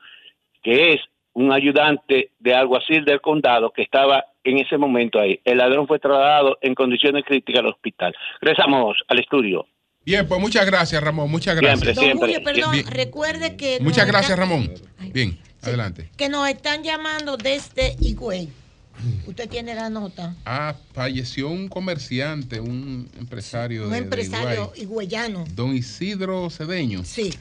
que es un ayudante de alguacil del condado que estaba en ese momento ahí. El ladrón fue trasladado en condiciones críticas al hospital. Regresamos al estudio. Bien, pues muchas gracias, Ramón. Muchas gracias. Don Julio, perdón, Bien. recuerde que Muchas gracias, Ramón. Bien, adelante. que nos están llamando desde Higüey. Usted tiene la nota. Ah, falleció un comerciante, un empresario Un de, de empresario higüeyano. Don Isidro Cedeño. Sí.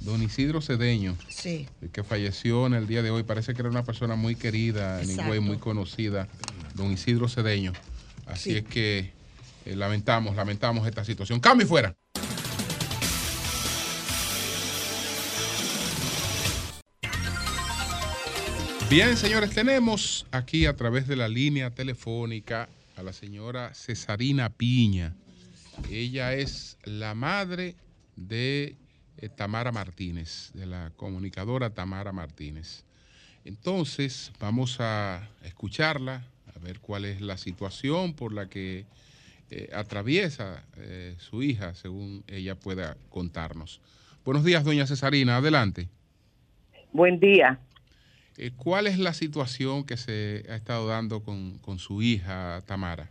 Don Isidro Cedeño. Sí. que falleció en el día de hoy. Parece que era una persona muy querida en. Higüey, muy conocida, don Isidro Cedeño. Así Sí. es que eh, lamentamos, lamentamos esta situación. Cambio y fuera. Bien, señores, tenemos aquí a través de la línea telefónica a la señora Cesarina Piña. Ella es la madre de eh, Tamara Martínez, de la comunicadora Tamara Martínez. Entonces, vamos a escucharla, a ver cuál es la situación por la que eh, atraviesa eh, su hija, según ella pueda contarnos. Buenos días, doña Cesarina, adelante. Buen día. Eh, ¿Cuál es la situación que se ha estado dando con, con su hija Tamara?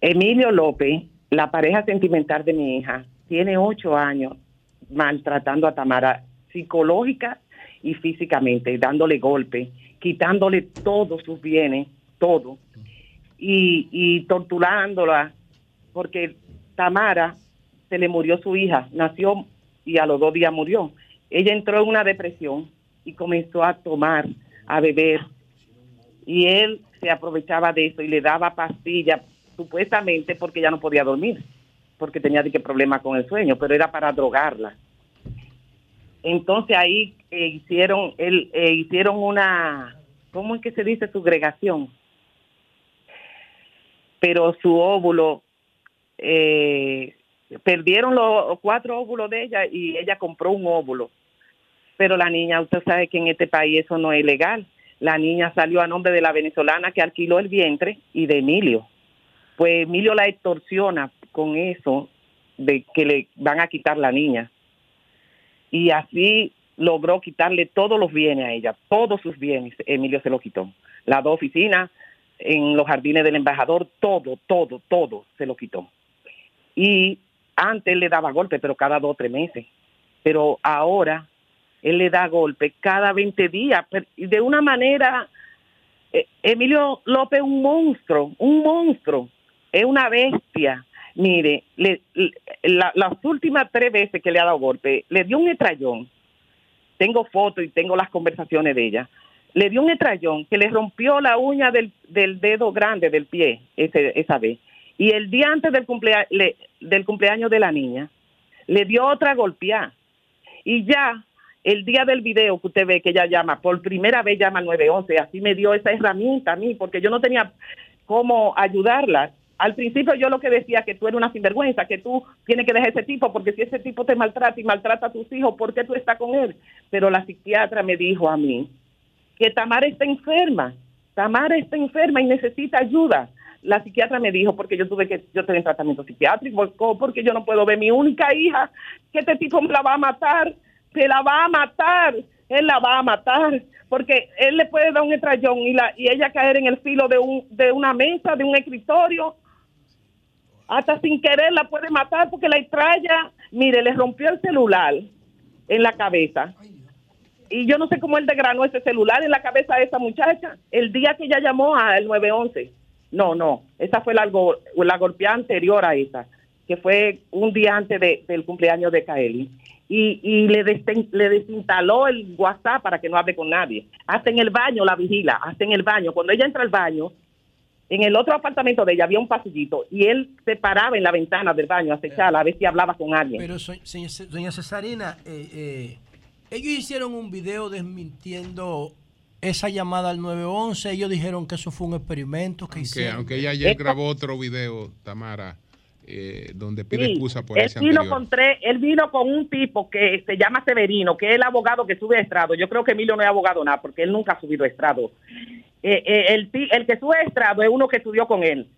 Emilio López, la pareja sentimental de mi hija, tiene ocho años maltratando a Tamara psicológica y físicamente, dándole golpes, quitándole todos sus bienes, todo, y, y torturándola, porque Tamara se le murió su hija, nació y a los dos días murió. Ella entró en una depresión y comenzó a tomar, a beber, y él se aprovechaba de eso y le daba pastillas supuestamente porque ya no podía dormir porque tenía que problema con el sueño pero era para drogarla. Entonces ahí eh, hicieron él eh, hicieron una cómo es que se dice segregación pero su óvulo eh, perdieron los cuatro óvulos de ella y ella compró un óvulo pero la niña, usted sabe que en este país eso no es legal. La niña salió a nombre de la venezolana que alquiló el vientre y de Emilio. Pues Emilio la extorsiona con eso de que le van a quitar la niña. Y así logró quitarle todos los bienes a ella, todos sus bienes, Emilio se lo quitó. Las dos oficinas, en los jardines del embajador, todo, todo, todo se lo quitó. Y antes le daba golpe, pero cada dos o tres meses. Pero ahora él le da golpe cada 20 días, de una manera, eh, Emilio López es un monstruo, un monstruo, es una bestia. Mire, le- la- las últimas tres veces que le ha dado golpe, le dio un estrellón, tengo fotos y tengo las conversaciones de ella, le dio un estrellón que le rompió la uña del, del dedo grande del pie ese, esa vez. Y el día antes del, del cumpleaños de la niña, le dio otra golpeada. Y ya el día del video que usted ve que ella llama, por primera vez llama al 911, así me dio esa herramienta a mí, porque yo no tenía cómo ayudarla. Al principio yo lo que decía que tú eres una sinvergüenza, que tú tienes que dejar ese tipo, porque si ese tipo te maltrata y maltrata a tus hijos, ¿por qué tú estás con él? Pero la psiquiatra me dijo a mí que Tamara está enferma, Tamara está enferma y necesita ayuda. La psiquiatra me dijo, porque yo tuve que, yo tratamiento psiquiátrico, porque yo no puedo ver mi única hija, que este tipo me la va a matar, se la va a matar, él la va a matar, porque él le puede dar un estrellón y, la, y ella caer en el filo de, un, de una mesa, de un escritorio, hasta sin querer la puede matar porque la estrella, mire, le rompió el celular en la cabeza. Y yo no sé cómo él desgranó ese celular en la cabeza de esa muchacha el día que ella llamó al 911. No, no, esa fue la, la golpeada anterior a esa, que fue un día antes de- del cumpleaños de Kaeli. Y, y le, desten- le desinstaló el WhatsApp para que no hable con nadie. Hasta en el baño la vigila, hasta en el baño. Cuando ella entra al baño, en el otro apartamento de ella había un pasillito y él se paraba en la ventana del baño a acecharla a ver si hablaba con alguien. Pero, doña Cesarina, eh, eh, ellos hicieron un video desmintiendo esa llamada al 911, ellos dijeron que eso fue un experimento que hicieron. aunque ella ayer grabó otro video, Tamara, eh, donde pide Sí, excusa por él ese vino anterior. con tres, él vino con un tipo que se llama Severino, que es el abogado que sube a estrado. Yo creo que Emilio no es abogado nada, porque él nunca ha subido a estrado. Eh, eh, el, el que sube a estrado es uno que estudió con él.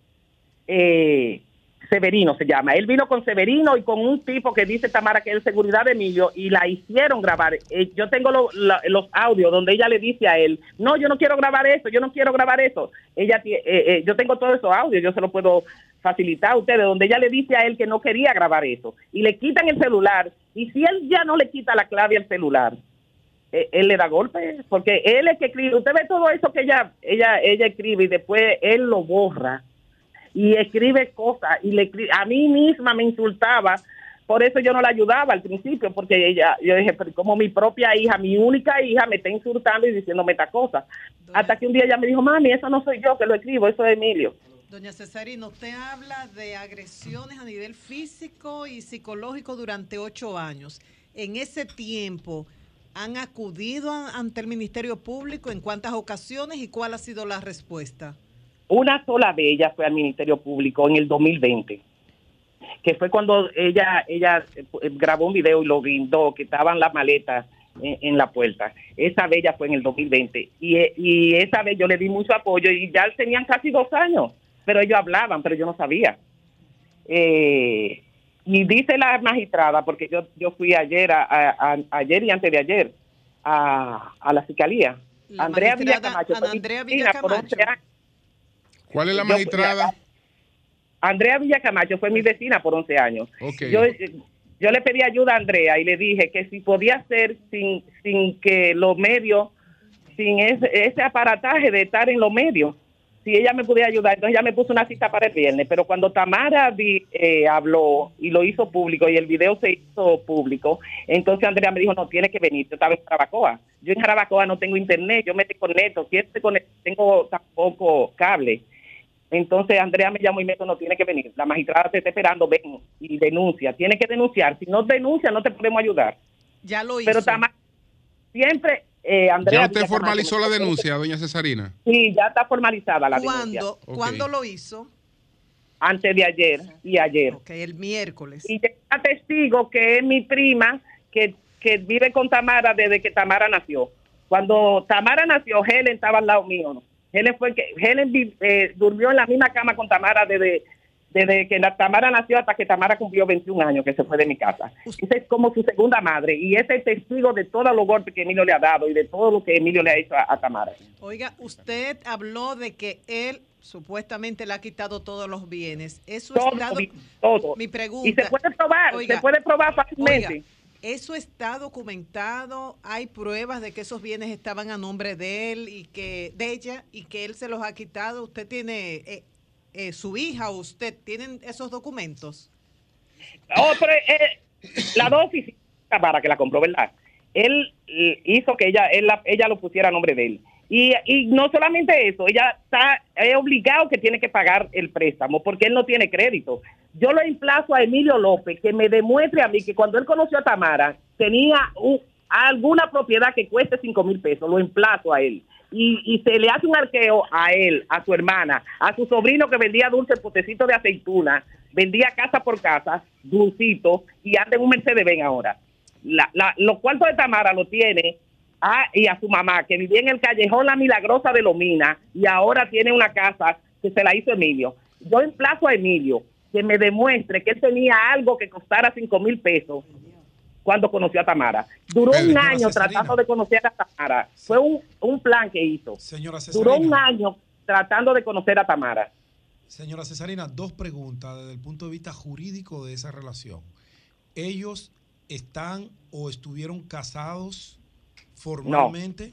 Eh, Severino se llama. Él vino con Severino y con un tipo que dice Tamara que es seguridad de Emilio y la hicieron grabar. Eh, yo tengo los audios donde ella le dice a él, no, yo no quiero grabar eso, yo no quiero grabar eso. Ella, eh, eh, yo tengo todos esos audios, yo se los puedo facilitar a ustedes, donde ella le dice a él que no quería grabar eso y le quitan el celular y si él ya no le quita la clave al celular, eh, él le da golpe porque él es que escribe. Usted ve todo eso que ella, ella, ella escribe y después él lo borra y escribe cosas y le a mí misma me insultaba por eso yo no la ayudaba al principio porque ella yo dije pero como mi propia hija mi única hija me está insultando y diciéndome esta cosa hasta que un día ella me dijo mami eso no soy yo que lo escribo eso es Emilio Doña Cesarina, usted habla de agresiones a nivel físico y psicológico durante ocho años. En ese tiempo, ¿han acudido ante el Ministerio Público? ¿En cuántas ocasiones y cuál ha sido la respuesta? Una sola de ellas fue al Ministerio Público en el 2020 que fue cuando ella ella eh, grabó un video y lo brindó que estaban las maletas en, en la puerta. Esa vez ya fue en el 2020 y, eh, y esa vez yo le di mucho apoyo y ya tenían casi dos años, pero ellos hablaban, pero yo no sabía. Eh, y dice la magistrada, porque yo yo fui ayer, a, a- a- ayer y antes de ayer, a, a la fiscalía. La Andrea magistrada Villacamacho. Ana fue mi Andrea vecina por 11 Villacamacho. años. ¿Cuál es la magistrada? Andrea Villacamacho fue mi vecina por 11 años. Yo, yo le pedí ayuda a Andrea y le dije que si podía ser sin, sin que los medios, sin ese, ese aparataje de estar en los medios, si ella me podía ayudar. Entonces ella me puso una cita para el viernes, pero cuando Tamara di- eh, habló y lo hizo público y el video se hizo público, entonces Andrea me dijo, no, tiene que venir, yo estaba en Jarabacoa. Yo en Jarabacoa no tengo internet, yo me desconecto, si conecto, tengo tampoco cable. Entonces Andrea me llamó y me dijo, no, tiene que venir. La magistrada te está esperando, ven y denuncia. Tiene que denunciar. Si no denuncia, no te podemos ayudar. Ya lo hizo. Pero Tamara, siempre, eh, Andrea... ¿Ya usted formalizó la denuncia, doña Cesarina? Sí, ya está formalizada la ¿Cuándo, denuncia. ¿Cuándo lo hizo? Antes de ayer y ayer. Ok, el miércoles. Y está testigo que es mi prima que, que vive con Tamara desde que Tamara nació. Cuando Tamara nació, Helen estaba al lado mío. ¿no? Helen fue que Helen eh, durmió en la misma cama con Tamara desde, desde que la Tamara nació hasta que Tamara cumplió 21 años, que se fue de mi casa. Esa es como su segunda madre y ese es testigo de todos los golpes que Emilio le ha dado y de todo lo que Emilio le ha hecho a, a Tamara. Oiga, usted habló de que él supuestamente le ha quitado todos los bienes. Eso Todo, doc- todo. Mi pregunta. Y se puede probar, se puede probar fácilmente. oiga, eso está documentado. Hay pruebas de que esos bienes estaban a nombre de él y que de ella y que él se los ha quitado. Usted tiene eh, eh, su hija o usted tienen esos documentos. Oh, pero, eh, la dos oficinas para que la compró, ¿verdad? Él eh, hizo que ella él la- ella lo pusiera a nombre de él. Y, y no solamente eso, ella está es obligado que tiene que pagar el préstamo porque él no tiene crédito. Yo lo emplazo a Emilio López que me demuestre a mí que cuando él conoció a Tamara tenía un- alguna propiedad que cueste cinco mil pesos. Lo emplazo a él. Y, y se le hace un arqueo a él, a su hermana, a su sobrino que vendía dulce potecito de aceituna, vendía casa por casa, dulcito, y anda en un Mercedes Benz ahora. La, la, los cuartos de Tamara lo tiene ah, y a su mamá, que vivía en el callejón La Milagrosa de Lomina, y ahora tiene una casa que se la hizo Emilio. Yo emplazo a Emilio que me demuestre que él tenía algo que costara cinco mil pesos cuando conoció a Tamara. Duró Pedro, un año Cesarina. tratando de conocer a Tamara. Fue un, un plan que hizo. Señora Duró un año tratando de conocer a Tamara. Señora Cesarina, dos preguntas desde el punto de vista jurídico de esa relación. ¿Ellos están o estuvieron casados formalmente?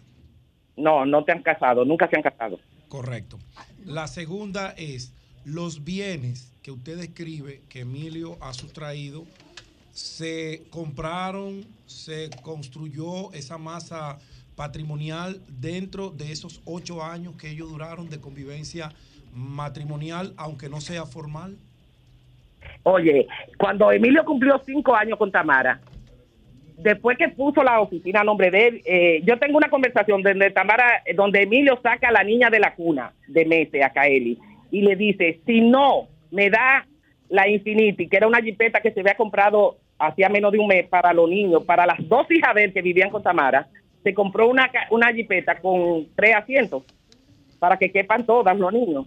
No, no se han casado, nunca se han casado. Correcto. La segunda es, los bienes que usted describe que Emilio ha sustraído, se compraron, se construyó esa masa patrimonial dentro de esos ocho años que ellos duraron de convivencia matrimonial, aunque no sea formal. Oye, cuando Emilio cumplió cinco años con Tamara, después que puso la oficina a nombre de él, eh, yo tengo una conversación donde Tamara, donde Emilio saca a la niña de la cuna de Mete, a Kaeli, y le dice, si no me da la Infinity, que era una jipeta que se había comprado hacía menos de un mes para los niños, para las dos hijas de él que vivían con Tamara, se compró una, una jipeta con tres asientos para que quepan todas los niños.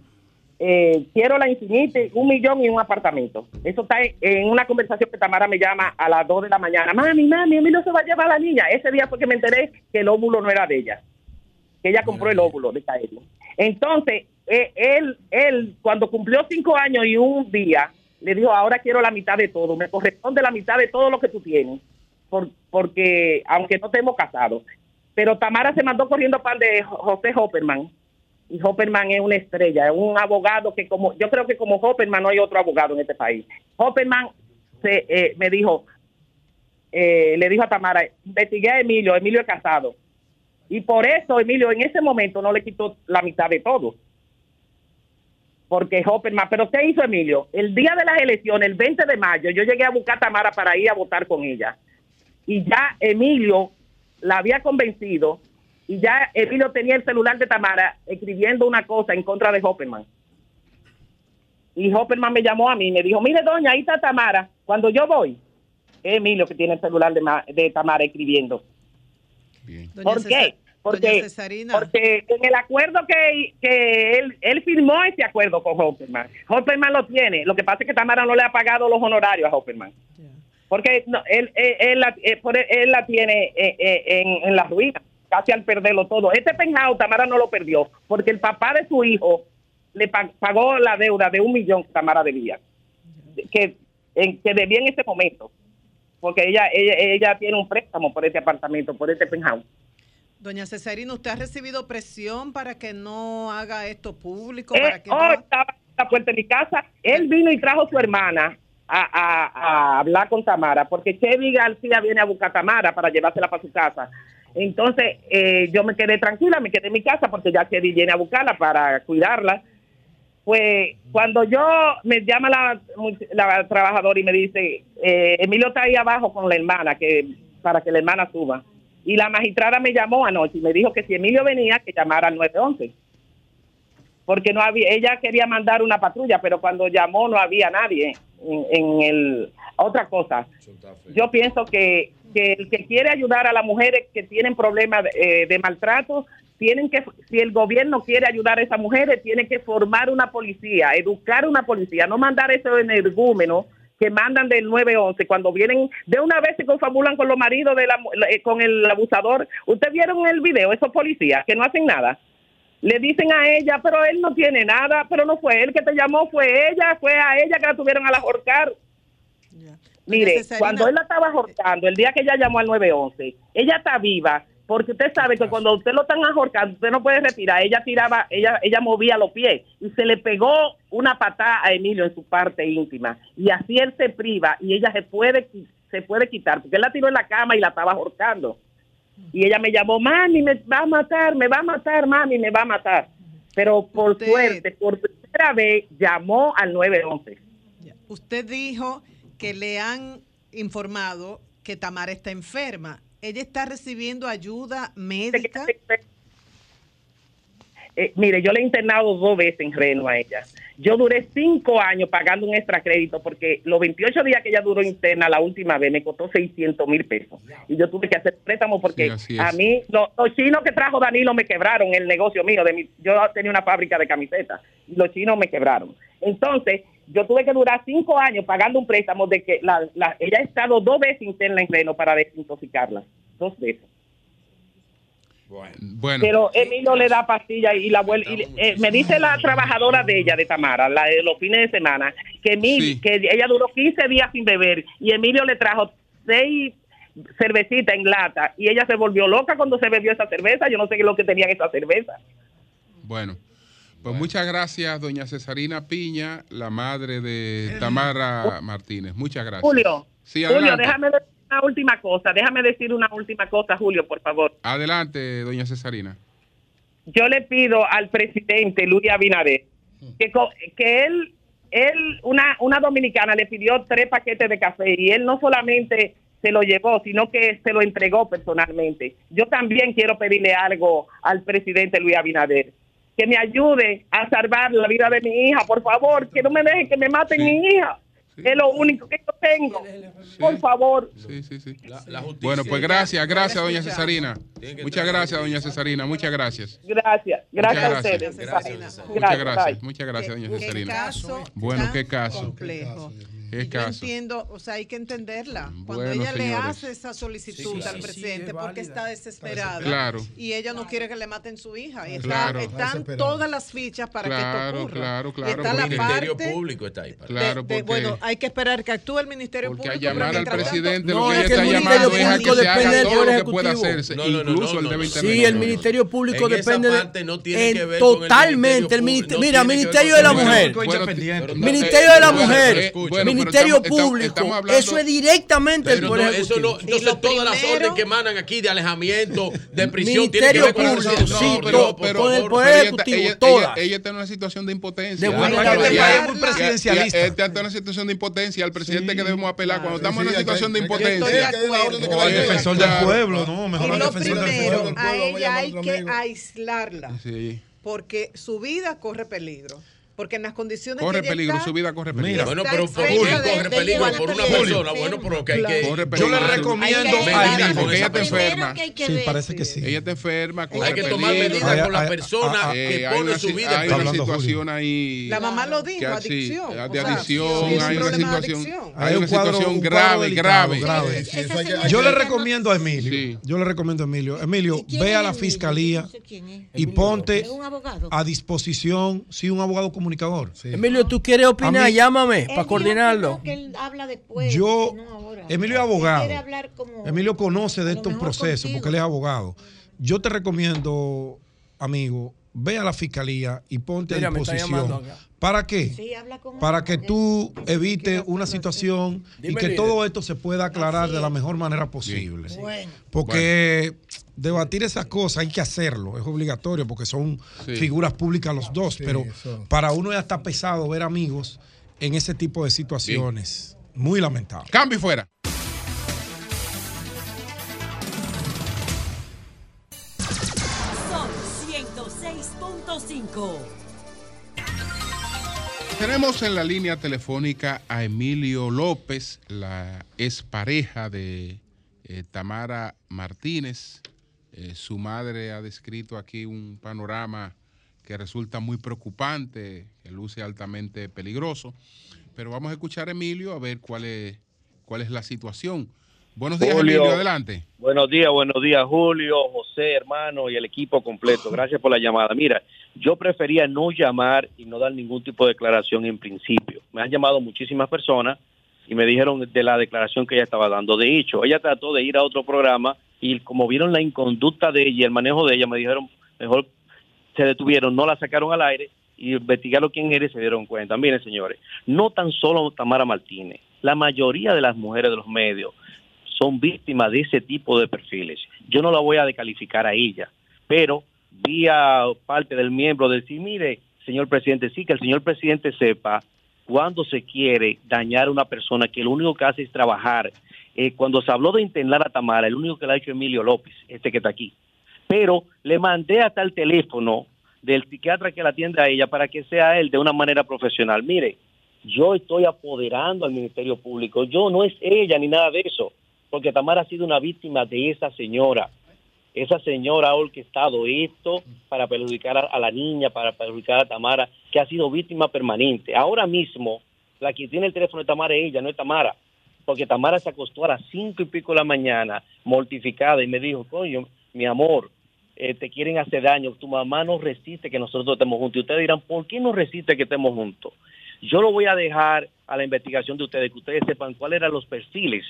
Eh, quiero la Infinity, un millón y un apartamento. Eso está en, en una conversación que Tamara me llama a las 2 de la mañana. Mami, mami, Emilio se va a llevar a la niña. Ese día fue que me enteré que el óvulo no era de ella, que ella compró el óvulo de Kaeli. Entonces, eh, él, él, cuando cumplió cinco años y un día, le dijo, ahora quiero la mitad de todo, me corresponde la mitad de todo lo que tú tienes, por- porque aunque no estemos casados. Pero Tamara se mandó corriendo pan de Jo- José Hopperman, y Hopperman es una estrella, es un abogado que como, yo creo que como Hopperman no hay otro abogado en este país. Hopperman se, eh, me dijo, eh, le dijo a Tamara, investigué a Emilio, Emilio es casado. Y por eso Emilio en ese momento no le quitó la mitad de todo. Porque Hopperman, pero ¿qué hizo Emilio? El día de las elecciones, el 20 de mayo, yo llegué a buscar a Tamara para ir a votar con ella. Y ya Emilio la había convencido y ya Emilio tenía el celular de Tamara escribiendo una cosa en contra de Hopperman. Y Hopperman me llamó a mí y me dijo, mire doña, ahí está Tamara. Cuando yo voy, es Emilio que tiene el celular de, Ma- de Tamara escribiendo. ¿Por qué? Porque, porque en el acuerdo que, que él, él firmó ese acuerdo con Hopperman, Hopperman lo tiene. Lo que pasa es que Tamara no le ha pagado los honorarios a Hopperman. Porque no, él, él, él la, eh, él, él la tiene eh, eh, en, en la ruina, casi al perderlo todo. Este penjado Tamara no lo perdió, porque el papá de su hijo le pa- pagó la deuda de un millón que Tamara debía, que, en, que debía en ese momento, porque ella, ella, ella tiene un préstamo por este apartamento, por este penthouse. Doña Cesarina, ¿usted ha recibido presión para que no haga esto público? Eh, para que oh, no- estaba en la puerta de mi casa. Él vino y trajo a su hermana a, a- a hablar con Tamara, porque Chevy García viene a buscar a Tamara para llevársela para su casa. Entonces, eh, yo me quedé tranquila, me quedé en mi casa porque ya Chevy viene a buscarla para cuidarla. Pues cuando yo me llama la, la trabajadora y me dice, eh, Emilio está ahí abajo con la hermana, que para que la hermana suba. Y la magistrada me llamó anoche y me dijo que si Emilio venía, que llamara al 911 porque no había, ella quería mandar una patrulla, pero cuando llamó no había nadie en, en el otra cosa. Yo pienso que, que el que quiere ayudar a las mujeres que tienen problemas eh, de maltrato, tienen que, si el gobierno quiere ayudar a esas mujeres, tiene que formar una policía, educar una policía, no mandar esos energúmenos que mandan del 911 cuando vienen de una vez se confabulan con los maridos de la, eh, con el abusador. ¿Ustedes vieron el video? Esos policías que no hacen nada le dicen a ella, pero él no tiene nada, pero no fue él que te llamó, fue ella, fue a ella que la tuvieron a la. Mire, cuando él la estaba ahorcando, el día que ella llamó al 911, ella está viva, porque usted sabe que cuando usted lo están ahorcando, usted no puede respirar, ella tiraba, ella ella movía los pies y se le pegó una patada a Emilio en su parte íntima y así él se priva y ella se puede se puede quitar, porque él la tiró en la cama y la estaba ahorcando. Y ella me llamó, mami, me va a matar, me va a matar, mami, me va a matar. Pero por suerte, por primera vez, llamó al 911. Usted dijo que le han informado que Tamara está enferma. ¿Ella está recibiendo ayuda médica? Eh, mire, yo le he internado dos veces en Reno a ella. Yo duré cinco años pagando un extra crédito porque los 28 días que ella duró interna la última vez me costó 600 mil pesos. Y yo tuve que hacer préstamo porque Sí, a mí, lo- los chinos que trajo Danilo me quebraron el negocio mío. De mi, yo tenía una fábrica de camisetas y los chinos me quebraron. Entonces, yo tuve que durar cinco años pagando un préstamo de que la, la- ella ha estado dos veces interna en Reno para desintoxicarla. Dos veces. Bueno, Pero Emilio le da pastilla y la vuelve. y, eh, me dice la trabajadora de ella, de Tamara, la de los fines de semana, que, Emil- que ella duró 15 días sin beber y Emilio le trajo seis cervecitas en lata y ella se volvió loca cuando se bebió esa cerveza. Yo no sé qué es lo que tenía en esa cerveza. bueno. Pues muchas gracias, doña Cesarina Piña, la madre de Tamara Martínez. Muchas gracias. Julio, Sí, Julio, déjame decir una última cosa. Déjame decir una última cosa, Julio, por favor. Adelante, doña Cesarina. yo le pido al presidente Luis Abinader que, co- que él, él una, una dominicana le pidió tres paquetes de café y él no solamente se lo llevó, sino que se lo entregó personalmente. Yo también quiero pedirle algo al presidente Luis Abinader, que me ayude a salvar la vida de mi hija, por favor, que no me dejen que me maten mi hija. Es lo único que yo tengo. Por favor. Sí, sí, sí. Bueno, pues gracias, gracias, doña Cesarina. Muchas gracias, doña Cesarina. Muchas gracias. Gracias. Gracias a Muchas ustedes. gracias. Bye. Muchas gracias, muchas gracias, doña Qué Cesarina. caso Bueno, qué caso. complejo. Qué Yo caso. entiendo, o sea, hay que entenderla. Cuando Bueno, ella le señores. hace esa solicitud Sí, sí, al sí, presidente es porque está desesperada Claro. y ella no quiere que le maten su hija. Y está- Claro. están todas las fichas para que Claro, esto ocurra. claro, Y claro, está la porque- El Ministerio parte Público está ahí. para- Claro, de- de- porque- bueno, hay que esperar que actúe el Ministerio Porque Público. pero llamar al presidente No, lo que es ella que el está Ministerio llamando es a que Público se depende haga todo lo que pueda hacerse, No, no, no, incluso no, el no, de no. Internet. Sí, el Ministerio Público depende de- totalmente Mira, Ministerio de la Mujer, Ministerio de la Mujer, eh, pero Ministerio estamos- Público. estamos hablando- Eso es directamente el Pero Poder no, eso Ejecutivo. no, entonces todas las primero- órdenes que emanan aquí de alejamiento, de prisión, tienen que Ministerio ver con el Público, sí, No, pero- pero, pero- favor. el Pero Poder ella, Ejecutivo, ella- todas. ella- ella está en una situación de impotencia. De buena Ah, Este país es muy presidencialista. Esta está en una situación de impotencia. Al presidente que debemos apelar cuando estamos en Sí, una sí, situación de impotencia. al defensor del pueblo, no, mejor defensor del primero, pueblo. a ella hay que aislarla Sí. porque su vida corre peligro. Porque en las condiciones Corre que peligro, está, su vida corre Mira, peligro. Bueno, Está pero ¿por de- corre peligro? Por una Julio. persona. Bueno, pero que hay que. Corre Yo le recomiendo Hay que- a Medidas Emilio. con Porque ella está enferma. que hay que Sí, parece que sí. Ella está enferma, corre Hay que tomar peligro. medidas Hay- con la persona hay- Eh, que hay pone una, su si- vida hay en una situación ahí La mamá lo dijo, adicción. de adicción, sí, hay un una situación, hay una situación grave, grave. Yo le recomiendo a Emilio, Sí. yo le recomiendo a Emilio, Emilio, ¿Y quién ve a la fiscalía y ponte a disposición, sí, un abogado comunicador. Emilio, ¿tú quieres opinar? Mí- Llámame para coordinarlo. que no, que él habla después. Yo, que no ahora. Emilio es abogado. quiere hablar como- Emilio conoce de estos procesos contigo. porque él es abogado. Yo te recomiendo, amigo, ve a la fiscalía y ponte Mira, a disposición. ¿Para qué? Sí, habla con Para él, que tú evites una situación y que todo esto se pueda aclarar de la mejor manera posible. Bueno. Porque debatir esas cosas hay que hacerlo, es obligatorio porque son Sí. figuras públicas los dos, pero eso. para uno ya está pesado ver amigos en ese tipo de situaciones. Muy lamentable. Cambio y fuera. Son 106.5. Tenemos en la línea telefónica a Emilio López, la expareja de eh, Tamara Martínez. Eh, su madre ha descrito aquí un panorama que resulta muy preocupante, que luce altamente peligroso. Pero vamos a escuchar a Emilio a ver cuál es, cuál es la situación. Buenos días, Julio. Emilio, adelante. Buenos días, buenos días, Julio, José, hermano y el equipo completo. Gracias por la llamada. Mira, yo prefería no llamar y no dar ningún tipo de declaración en principio. Me han llamado muchísimas personas y me dijeron de la declaración que ella estaba dando. De hecho, ella trató de ir a otro programa y como vieron la inconducta de ella y el manejo de ella, me dijeron, mejor se detuvieron, no la sacaron al aire y investigaron quién era y se dieron cuenta. Miren, señores, no tan solo Tamara Martínez, la mayoría de las mujeres de los medios son víctimas de ese tipo de perfiles. Yo no la voy a descalificar a ella, pero vi a parte del miembro decir, mire, señor presidente, sí, que el señor presidente sepa cuando se quiere dañar a una persona que lo único que hace es trabajar. Eh, cuando se habló de internar a Tamara, el único que lo ha hecho es Emilio López, este que está aquí. Pero le mandé hasta el teléfono del psiquiatra que la atiende a ella para que sea él de una manera profesional. Mire, yo estoy apoderando al Ministerio Público, yo no es ella ni nada de eso, porque Tamara ha sido una víctima de esa señora. Esa señora ha orquestado esto para perjudicar a, la niña, para perjudicar a Tamara, que ha sido víctima permanente. Ahora mismo, la que tiene el teléfono de Tamara es ella, no es Tamara, porque Tamara se acostó a las cinco y pico de la mañana, mortificada, y me dijo, coño, mi amor, eh, te quieren hacer daño, tu mamá no resiste que nosotros estemos juntos. Y ustedes dirán, ¿por qué no resiste que estemos juntos? Yo lo voy a dejar a la investigación de ustedes, que ustedes sepan cuáles eran los perfiles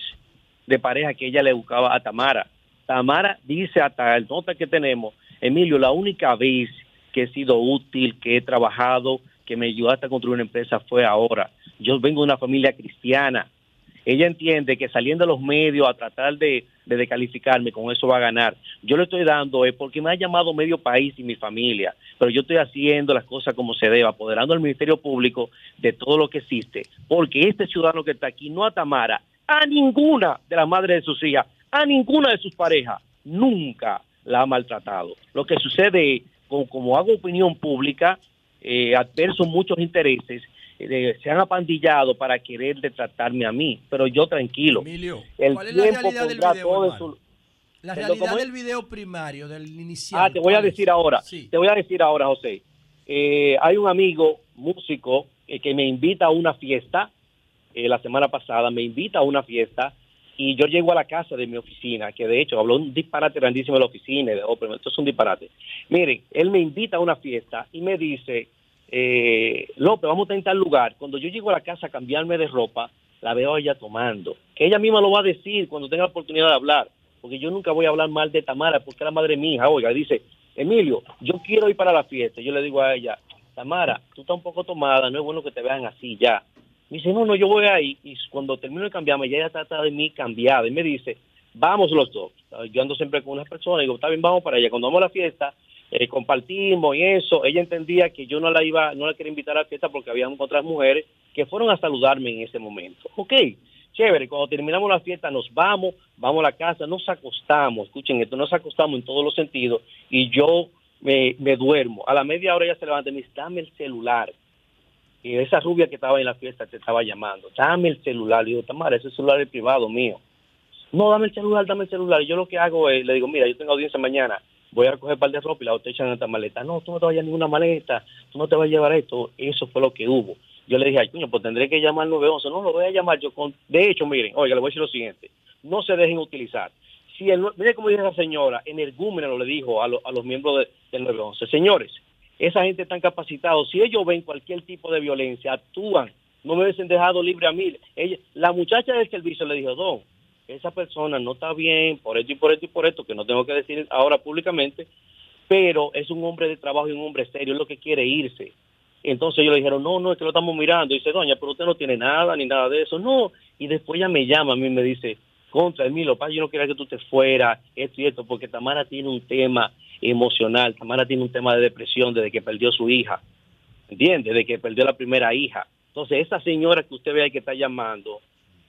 de pareja que ella le buscaba a Tamara. Tamara dice hasta el nota que tenemos, Emilio, la única vez que he sido útil, que he trabajado, que me ayudaste a construir una empresa fue ahora. Yo vengo de una familia cristiana. Ella entiende que saliendo a los medios a tratar de, de descalificarme, con eso va a ganar. Yo le estoy dando, es porque me ha llamado medio país y mi familia, pero yo estoy haciendo las cosas como se debe, apoderando al Ministerio Público de todo lo que existe, porque este ciudadano que está aquí, no a Tamara, a ninguna de las madres de sus hijas, a ninguna de sus parejas, nunca la ha maltratado. Lo que sucede, como, como hago opinión pública, eh, adverso muchos intereses, eh, se han apandillado para querer tratarme a mí, pero yo tranquilo. el ¿Cuál es la realidad del video, todo su- La realidad del video primario, del inicial. Ah, te voy a decir ahora. Sí. Te voy a decir ahora, José. Eh, hay un amigo músico eh, que me invita a una fiesta la semana pasada, me invita a una fiesta y yo llego a la casa de mi oficina, que de hecho habló un disparate grandísimo de la oficina, y de, oh, pero esto es un disparate. Miren, él me invita a una fiesta y me dice, eh, López, vamos a intentar lugar. Cuando yo llego a la casa a cambiarme de ropa, la veo ella tomando. Que ella misma lo va a decir cuando tenga la oportunidad de hablar, porque yo nunca voy a hablar mal de Tamara, porque la madre mía. Oiga, dice, Emilio, yo quiero ir para la fiesta. Yo le digo a ella, Tamara, tú estás un poco tomada, no es bueno que te vean así ya. Me dice, no, no, yo voy ahí. Y cuando termino de cambiarme, ella trata de mí cambiada. Y me dice, vamos los dos. Yo ando siempre con unas personas. Digo, está bien, vamos para allá. Cuando vamos a la fiesta, eh, compartimos y eso. Ella entendía que yo no la iba, no la quería invitar a la fiesta porque había otras mujeres que fueron a saludarme en ese momento. Ok, chévere. Cuando terminamos la fiesta, nos vamos, vamos a la casa, nos acostamos. Escuchen esto, nos acostamos en todos los sentidos. Y yo me, me duermo. A la media hora ella se levanta y me dice, dame el celular y esa rubia que estaba en la fiesta te estaba llamando, dame el celular. Le digo, Tamara, ese celular es privado mío. No, dame el celular, dame el celular. Y yo lo que hago es, le digo, mira, yo tengo audiencia mañana, voy a recoger un par de ropa y la otra echan en esta maleta. No, tú no te vayas a ninguna maleta, tú no te vas a llevar esto. Eso fue lo que hubo. Yo le dije, ay, coño, pues tendré que llamar al 911. No, lo voy a llamar yo con... De hecho, miren, oiga, le voy a decir lo siguiente. No se dejen utilizar. Si el, mire cómo dice esa señora, energúmeno le dijo a, lo- a los miembros de- del 911. Señores, esa gente está capacitados. Si ellos ven cualquier tipo de violencia, actúan. No me hubiesen dejado libre a mí. Ella, la muchacha del servicio le dijo, Don, esa persona no está bien por esto y por esto y por esto, que no tengo que decir ahora públicamente, pero es un hombre de trabajo y un hombre serio, es lo que quiere irse. Entonces ellos le dijeron, no, no, es que lo estamos mirando. Dice, doña, pero usted no tiene nada ni nada de eso. No. Y después ella me llama a mí y me dice, contra Emilio, pa, yo no quería que tú te fueras, esto y esto, porque Tamara tiene un tema emocional, Tamara tiene un tema de depresión desde que perdió su hija, ¿entiende? Desde que perdió la primera hija. Entonces, esa señora que usted ve ahí que está llamando,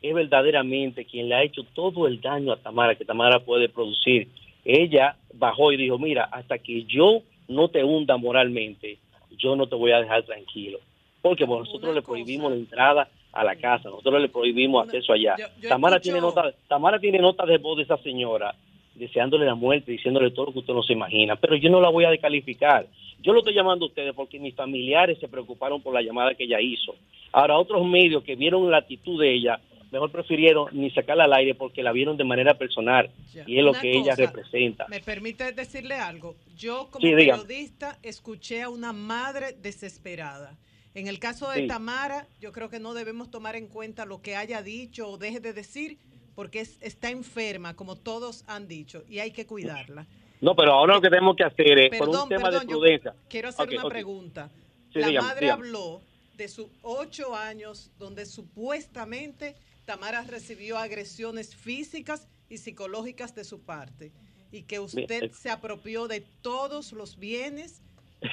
es verdaderamente quien le ha hecho todo el daño a Tamara que Tamara puede producir. Ella bajó y dijo, mira, hasta que yo no te hunda moralmente, yo no te voy a dejar tranquilo. Porque bueno, nosotros le prohibimos la entrada a la casa, nosotros le prohibimos acceso allá. yo Tamara, escucho- tiene nota, Tamara tiene nota de voz de esa señora deseándole la muerte, diciéndole todo lo que usted no se imagina, pero yo no la voy a descalificar. Yo lo estoy llamando a ustedes porque mis familiares se preocuparon por la llamada que ella hizo. Ahora, otros medios que vieron la actitud de ella, mejor prefirieron ni sacarla al aire porque la vieron de manera personal y es lo que ella representa. ¿Me permite decirle algo? Yo como Sí, periodista escuché a una madre desesperada. En el caso de Sí. Tamara, yo creo que no debemos tomar en cuenta lo que haya dicho o deje de decir, porque es- está enferma, como todos han dicho, y hay que cuidarla. No, pero ahora lo que tenemos que hacer es, por un tema perdón, de prudencia. quiero hacer una pregunta. Sí, la dígame, madre dígame. habló de sus ocho años donde supuestamente Tamara recibió agresiones físicas y psicológicas de su parte y que usted se apropió de todos los bienes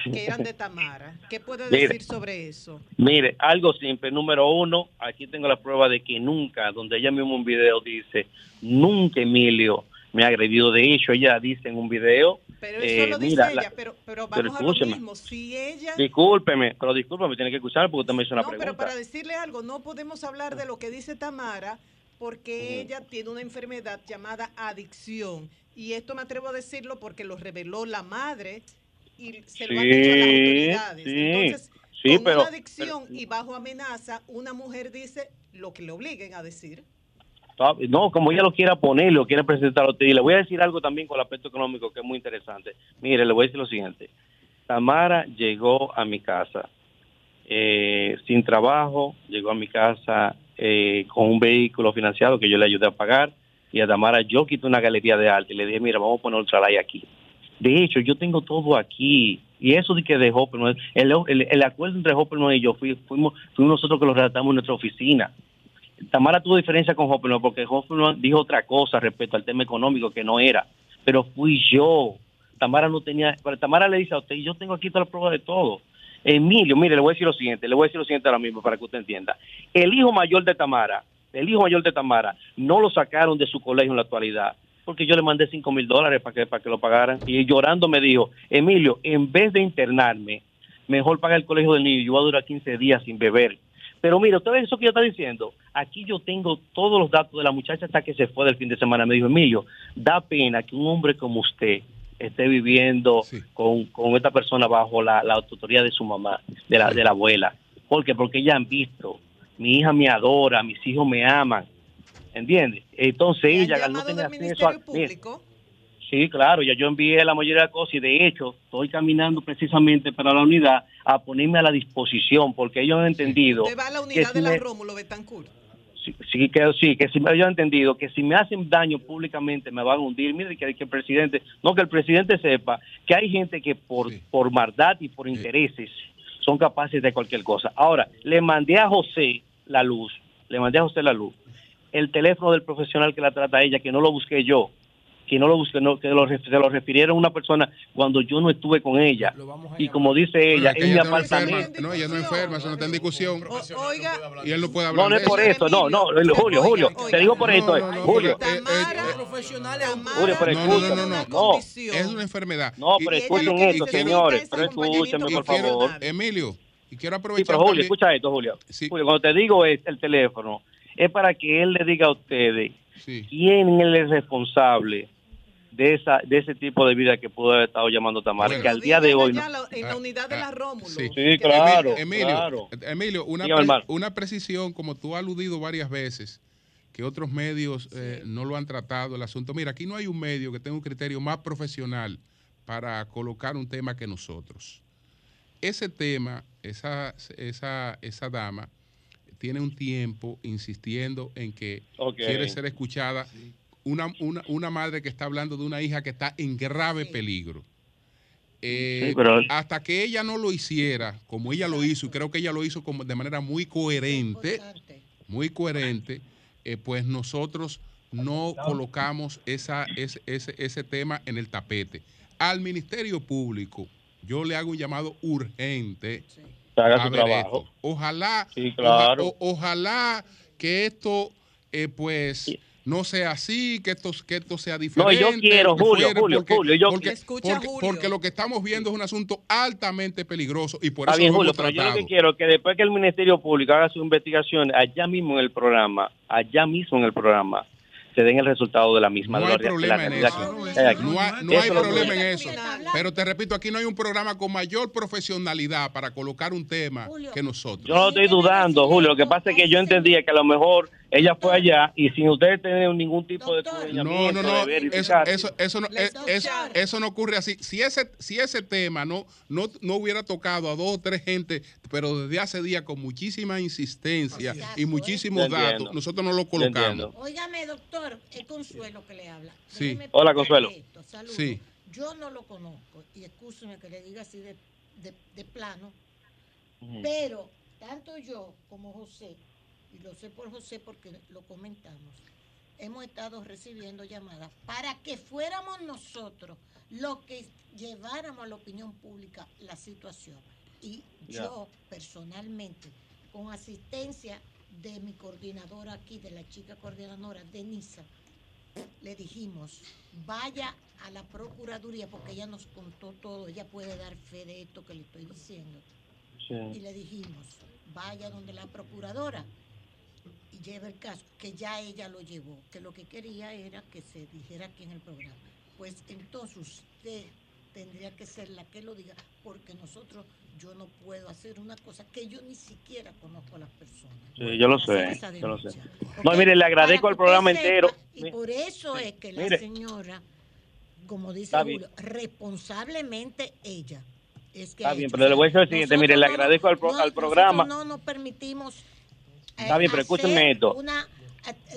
que eran de Tamara. ¿Qué puede Mire. decir sobre eso? Mire, algo simple. Número uno, aquí tengo la prueba de que nunca, donde ella mismo un video dice, nunca Emilio me ha agredido. De hecho, ella dice en un video, Pero eso eh, lo dice mira, ella, la- pero, pero pero vamos a lo mismo. Si ella... discúlpeme, pero discúlpeme, tiene que escuchar porque usted me hizo una No, pero pregunta. para decirle algo, no podemos hablar de lo que dice Tamara porque ella tiene una enfermedad llamada adicción. Y esto me atrevo a decirlo porque lo reveló la madre y se lo han dicho a las autoridades. sí, Entonces, sí, con pero- una adicción y bajo amenaza, una mujer dice lo que le obliguen a decir. Ah, No, como ella lo quiera poner, lo quiere presentar a usted. Y le voy a decir algo también con el aspecto económico que es muy interesante. Mire, le voy a decir lo siguiente. Tamara llegó a mi casa eh, sin trabajo, llegó a mi casa eh, con un vehículo financiado que yo le ayudé a pagar. Y a Tamara yo quité una galería de arte y le dije, mira, vamos a poner Ultralight aquí. De hecho, yo tengo todo aquí. Y eso de que de Hopperman, el, el, el acuerdo entre Hopperman y yo fui- fuimos, nosotros que lo redactamos en nuestra oficina. Tamara tuvo diferencia con Hopperman porque Hopperman dijo otra cosa respecto al tema económico que no era, pero fui yo. Tamara no tenía, pero Tamara le dice a usted, yo tengo aquí toda la prueba de todo. Emilio, mire, le voy a decir lo siguiente, le voy a decir lo siguiente ahora mismo para que usted entienda. El hijo mayor de Tamara del hijo mayor de Tamara, no lo sacaron de su colegio en la actualidad. Porque yo le mandé 5 mil dólares para que, para que lo pagaran. Y llorando me dijo, Emilio, en vez de internarme, mejor paga el colegio del niño. Yo voy a durar 15 días sin beber. Pero mira, usted ve eso que yo está diciendo. Aquí yo tengo todos los datos de la muchacha hasta que se fue del fin de semana. Me dijo, Emilio, da pena que un hombre como usted esté viviendo con, con esta persona bajo la, la tutoría de su mamá, de la, de la abuela. ¿Por qué? Porque ya han visto, mi hija me adora, mis hijos me aman, ¿entiendes? Entonces ella al no tener acceso a... Mira, Sí, claro, ya yo envié la mayoría de las cosas y de hecho estoy caminando precisamente para la unidad a ponerme a la disposición porque ellos han entendido Usted va a la que unidad si de la me- Rómulo Betancourt. sí, sí, que sí, que si me ellos han entendido que si me hacen daño públicamente me van a hundir. Mire que, que el presidente, no que el presidente sepa que hay gente que por, por maldad y por intereses son capaces de cualquier cosa. Ahora, le mandé a José la luz, le mandé a José la luz, el teléfono del profesional que la trata a ella, que no lo busqué yo, que no lo busqué, no, que lo, se lo refirieron a una persona cuando yo no estuve con ella. Y como dice ella, Bueno, que en mi ella no enferma, apartamento. no, ella no es enferma, eso no está en discusión. Oiga, Y él no puede hablar No, no es por eso. no, no, Julio, Julio, te digo por esto, eh, Julio. Julio, pero No, no, escucha, no, no, no. no. Es una enfermedad. No, pero escuchen esto, señores, pero escúchenme, por favor. Emilio, y quiero Sí, aprovechar pero Julio, también- escucha esto, Julio. Julio, cuando te digo es el teléfono, es para que él le diga a ustedes quién es el responsable de esa de ese tipo de vida que pudo haber estado llamando Tamara, que al día de hoy no. Ya la- en la unidad de la Rómulo. Sí, Sí, claro, Emilio, claro. Emilio, una, Dígame, pre- hermano. una precisión, como tú has aludido varias veces, que otros medios eh, no lo han tratado el asunto. Mira, aquí no hay un medio que tenga un criterio más profesional para colocar un tema que nosotros. Ese tema, esa, esa, esa dama, tiene un tiempo insistiendo en que quiere ser escuchada. Una, una, una madre que está hablando de una hija que está en grave peligro. Eh, Sí, pero- hasta que ella no lo hiciera como ella lo hizo, y creo que ella lo hizo como de manera muy coherente, muy coherente, eh, pues nosotros no colocamos esa, ese, ese, ese tema en el tapete. Al Ministerio Público, yo le hago un llamado urgente. Que haga su trabajo. esto. Ojalá, Sí, claro. o- ojalá que esto, eh, pues, no sea así, que esto, que esto sea No, diferente. yo quiero, Julio, fuera, Julio, porque- Julio, yo porque, quiero- Escucha, porque- Julio. porque lo que estamos viendo es un asunto altamente peligroso y por Está eso bien, lo Julio, hemos pero yo lo tratado. que quiero es que después que el Ministerio Público haga su investigación allá mismo en el programa, allá mismo en el programa, se den el resultado de la misma. No hay problema en eso. No hay, no problema en eso. Pero te repito, aquí no hay un programa con mayor profesionalidad para colocar un tema que nosotros. Yo no estoy dudando, Julio. Lo que pasa es que yo entendía que a lo mejor ella fue allá y sin ustedes tener ningún tipo de No, no, no. Eso, eso, eso no, es- es- eso no ocurre así. Si ese, si ese tema no, no, no hubiera tocado a dos o tres gente, pero desde hace días con muchísima insistencia y muchísimos datos, nosotros no lo colocamos. Óigame, doctor, es Consuelo que le habla. Sí. Déjeme Hola, Consuelo. esto. Sí. Yo no lo conozco, y excúseme que le diga así de, de- de plano, pero tanto yo como José, y lo sé por José porque lo comentamos, hemos estado recibiendo llamadas para que fuéramos nosotros los que lleváramos a la opinión pública la situación. Y yo personalmente, con asistencia de mi coordinadora aquí, de la chica coordinadora, Denisa, le dijimos, vaya a la Procuraduría, porque ella nos contó todo, ella puede dar fe de esto que le estoy diciendo. Y le dijimos, vaya donde la Procuradora y lleve el caso, que ya ella lo llevó, que lo que quería era que se dijera aquí en el programa. Pues entonces usted tendría que ser la que lo diga, porque nosotros, yo no puedo hacer una cosa que yo ni siquiera conozco a las personas. Sí, yo lo sé, yo lo sé. No, mire, le agradezco al programa entero. Y por eso es que la Mire. señora, como dice. Julio, responsablemente ella. Es que Está bien, pero le voy a decir lo siguiente, mire, le agradezco al, pro- no- al programa. no nos permitimos Está bien, pero escúchenme esto. una-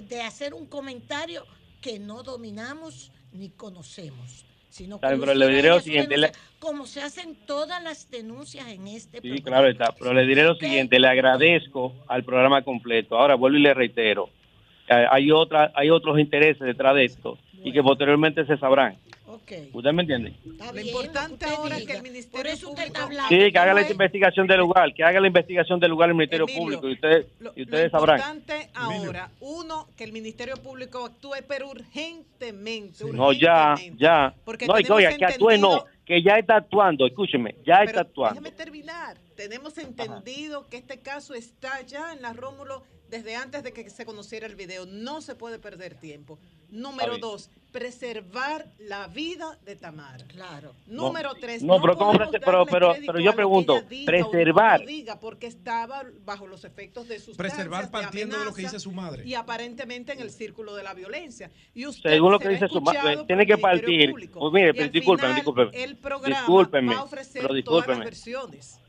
de hacer un comentario que no dominamos ni conocemos. Sino como pero le diré lo siguiente, denuncia, como se hacen todas las denuncias en este Sí, programa. claro está, pero le diré lo siguiente, le agradezco al programa completo. Ahora vuelvo y le reitero, eh, hay otra, hay otros intereses detrás de esto y que posteriormente se sabrán. ¿Usted me entiende? Lo importante ahora es que el Ministerio Público... Sí, que haga la investigación del lugar, que haga la investigación del lugar el Ministerio Emilio, Público y ustedes, y ustedes Lo sabrán. importante ahora, uno, que el Ministerio Público actúe, pero urgentemente. No, ya, urgentemente. ya. Porque No, y que, oiga, que actúe no, que ya está actuando, escúcheme, ya está actuando. Déjame terminar. Tenemos entendido que este caso está ya en la Rómulo desde antes de que se conociera el video. No se puede perder tiempo. Número dos, preservar la vida de Tamara. Claro. No, Número tres, no, pero ¿cómo pero- pero- pero yo pregunto, no preservar. diga porque estaba bajo los efectos de sustancias, Preservar de partiendo de lo que dice su madre. Y aparentemente en el círculo de la violencia. Y usted Según lo que dice su madre, escuchado tiene que partir. Público. Pues mire, pero discúlpeme, discúlpeme. El programa Discúlpeme, va a ofrecer pero todas las discúlpeme. versiones.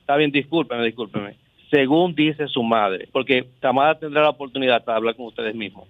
Está bien, discúlpeme, discúlpeme. Según dice su madre, porque Tamara tendrá la oportunidad para hablar con ustedes mismos.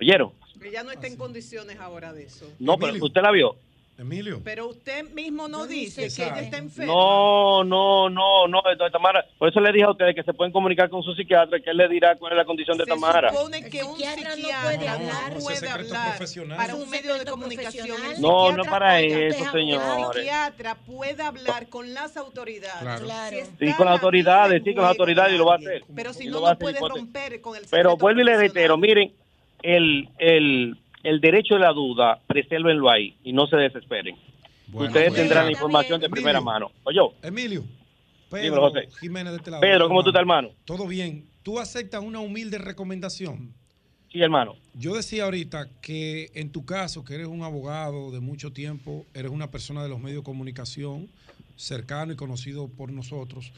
¿Oyeron? Ella no está en condiciones ahora de eso. No, pero usted la vio. Emilio. Pero usted mismo no dice que ella está enferma. No, no, no, no, entonces Tamara, por eso le dije a ustedes que se pueden comunicar con su psiquiatra, que él le dirá cuál es la condición de Tamara. supone que un psiquiatra no puede hablar, puede hablar para un medio de comunicación. No, no para oiga, eso, señores. psiquiatra puede hablar con las autoridades. Claro. Si está Sí, con las autoridades, sí, con las autoridades y lo va a hacer. Pero si no, lo no puede romper con el Pero vuelvo y le reitero, miren, el, el, el derecho de la duda, presérvenlo ahí y no se desesperen. Ustedes Emilio, tendrán la información de primera Emilio. mano. Oye, Emilio. Dímelo, Pedro José. Jiménez de este lado. Pedro, ¿cómo tú estás, hermano? Todo bien. ¿Tú aceptas una humilde recomendación? Sí, hermano. Yo decía ahorita que en tu caso, que eres un abogado de mucho tiempo, eres una persona de los medios de comunicación, cercano y conocido por nosotros.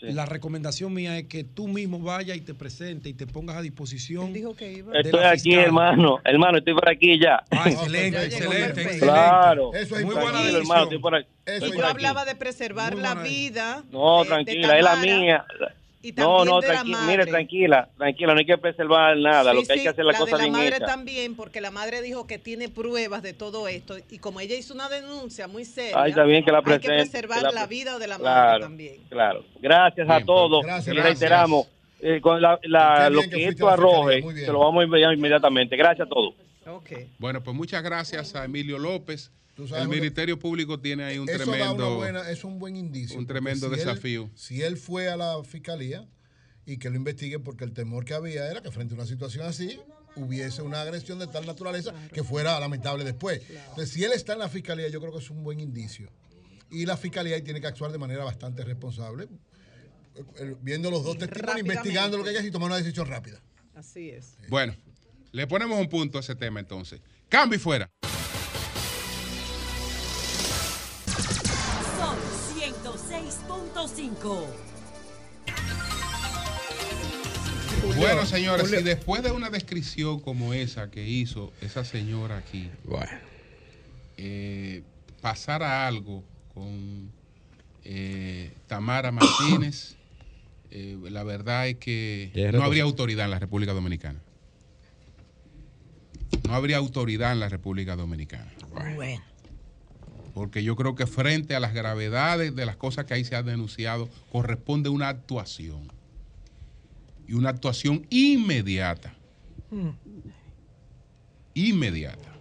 La recomendación mía es que tú mismo vayas y te presentes y te pongas a disposición. Estoy la aquí, fiscal. hermano. Hermano, estoy por aquí ya. Ah, excelente, excelente, excelente. Claro. Eso es Muy buena hermano, estoy por aquí. Y Estoy yo hablaba de preservar la vida. No, de- de tranquila, es la mía. Y No, no, madre. Mire, tranquila, tranquila, no hay que preservar nada. Sí, lo que hay sí, que hacer es la, la cosa de la bien madre hecha. también, porque la madre dijo que tiene pruebas de todo esto y como ella hizo una denuncia muy seria, Ay, bien que la hay que preservar que la la, vida de la madre Claro, también. claro. Gracias a Bien, pues, todos. gracias, y gracias. reiteramos, eh, con la, la- Qué lo que que esto a arroje, se lo vamos a enviar inmediatamente. Gracias a todos. Bueno, pues muchas gracias a Emilio López. Sabes El Ministerio Público tiene ahí un Eso da una tremendo. buena, es un buen indicio. un tremendo si él- desafío. si él fue a la fiscalía y que lo investiguen, porque el temor que había era que frente a una situación así hubiese una agresión de tal naturaleza que fuera lamentable después. Entonces, si él está en la fiscalía, yo creo que es un buen indicio. Y la fiscalía ahí tiene que actuar de manera bastante responsable, eh, eh, viendo los dos testimonios, Rápidamente. investigando lo que hay y tomar una decisión rápida. Así es. Bueno, le ponemos un punto a ese tema entonces. Cambio y fuera. 106.5. Bueno, señores, Julio. y después de una descripción como esa que hizo esa señora aquí, eh, pasara algo con eh, Tamara Martínez, eh, la verdad es que no habría autoridad en la República Dominicana. No habría autoridad en la República Dominicana. Bueno. Porque yo creo que frente a las gravedades de las cosas que ahí se han denunciado, corresponde una actuación. Y una actuación inmediata. Inmediata.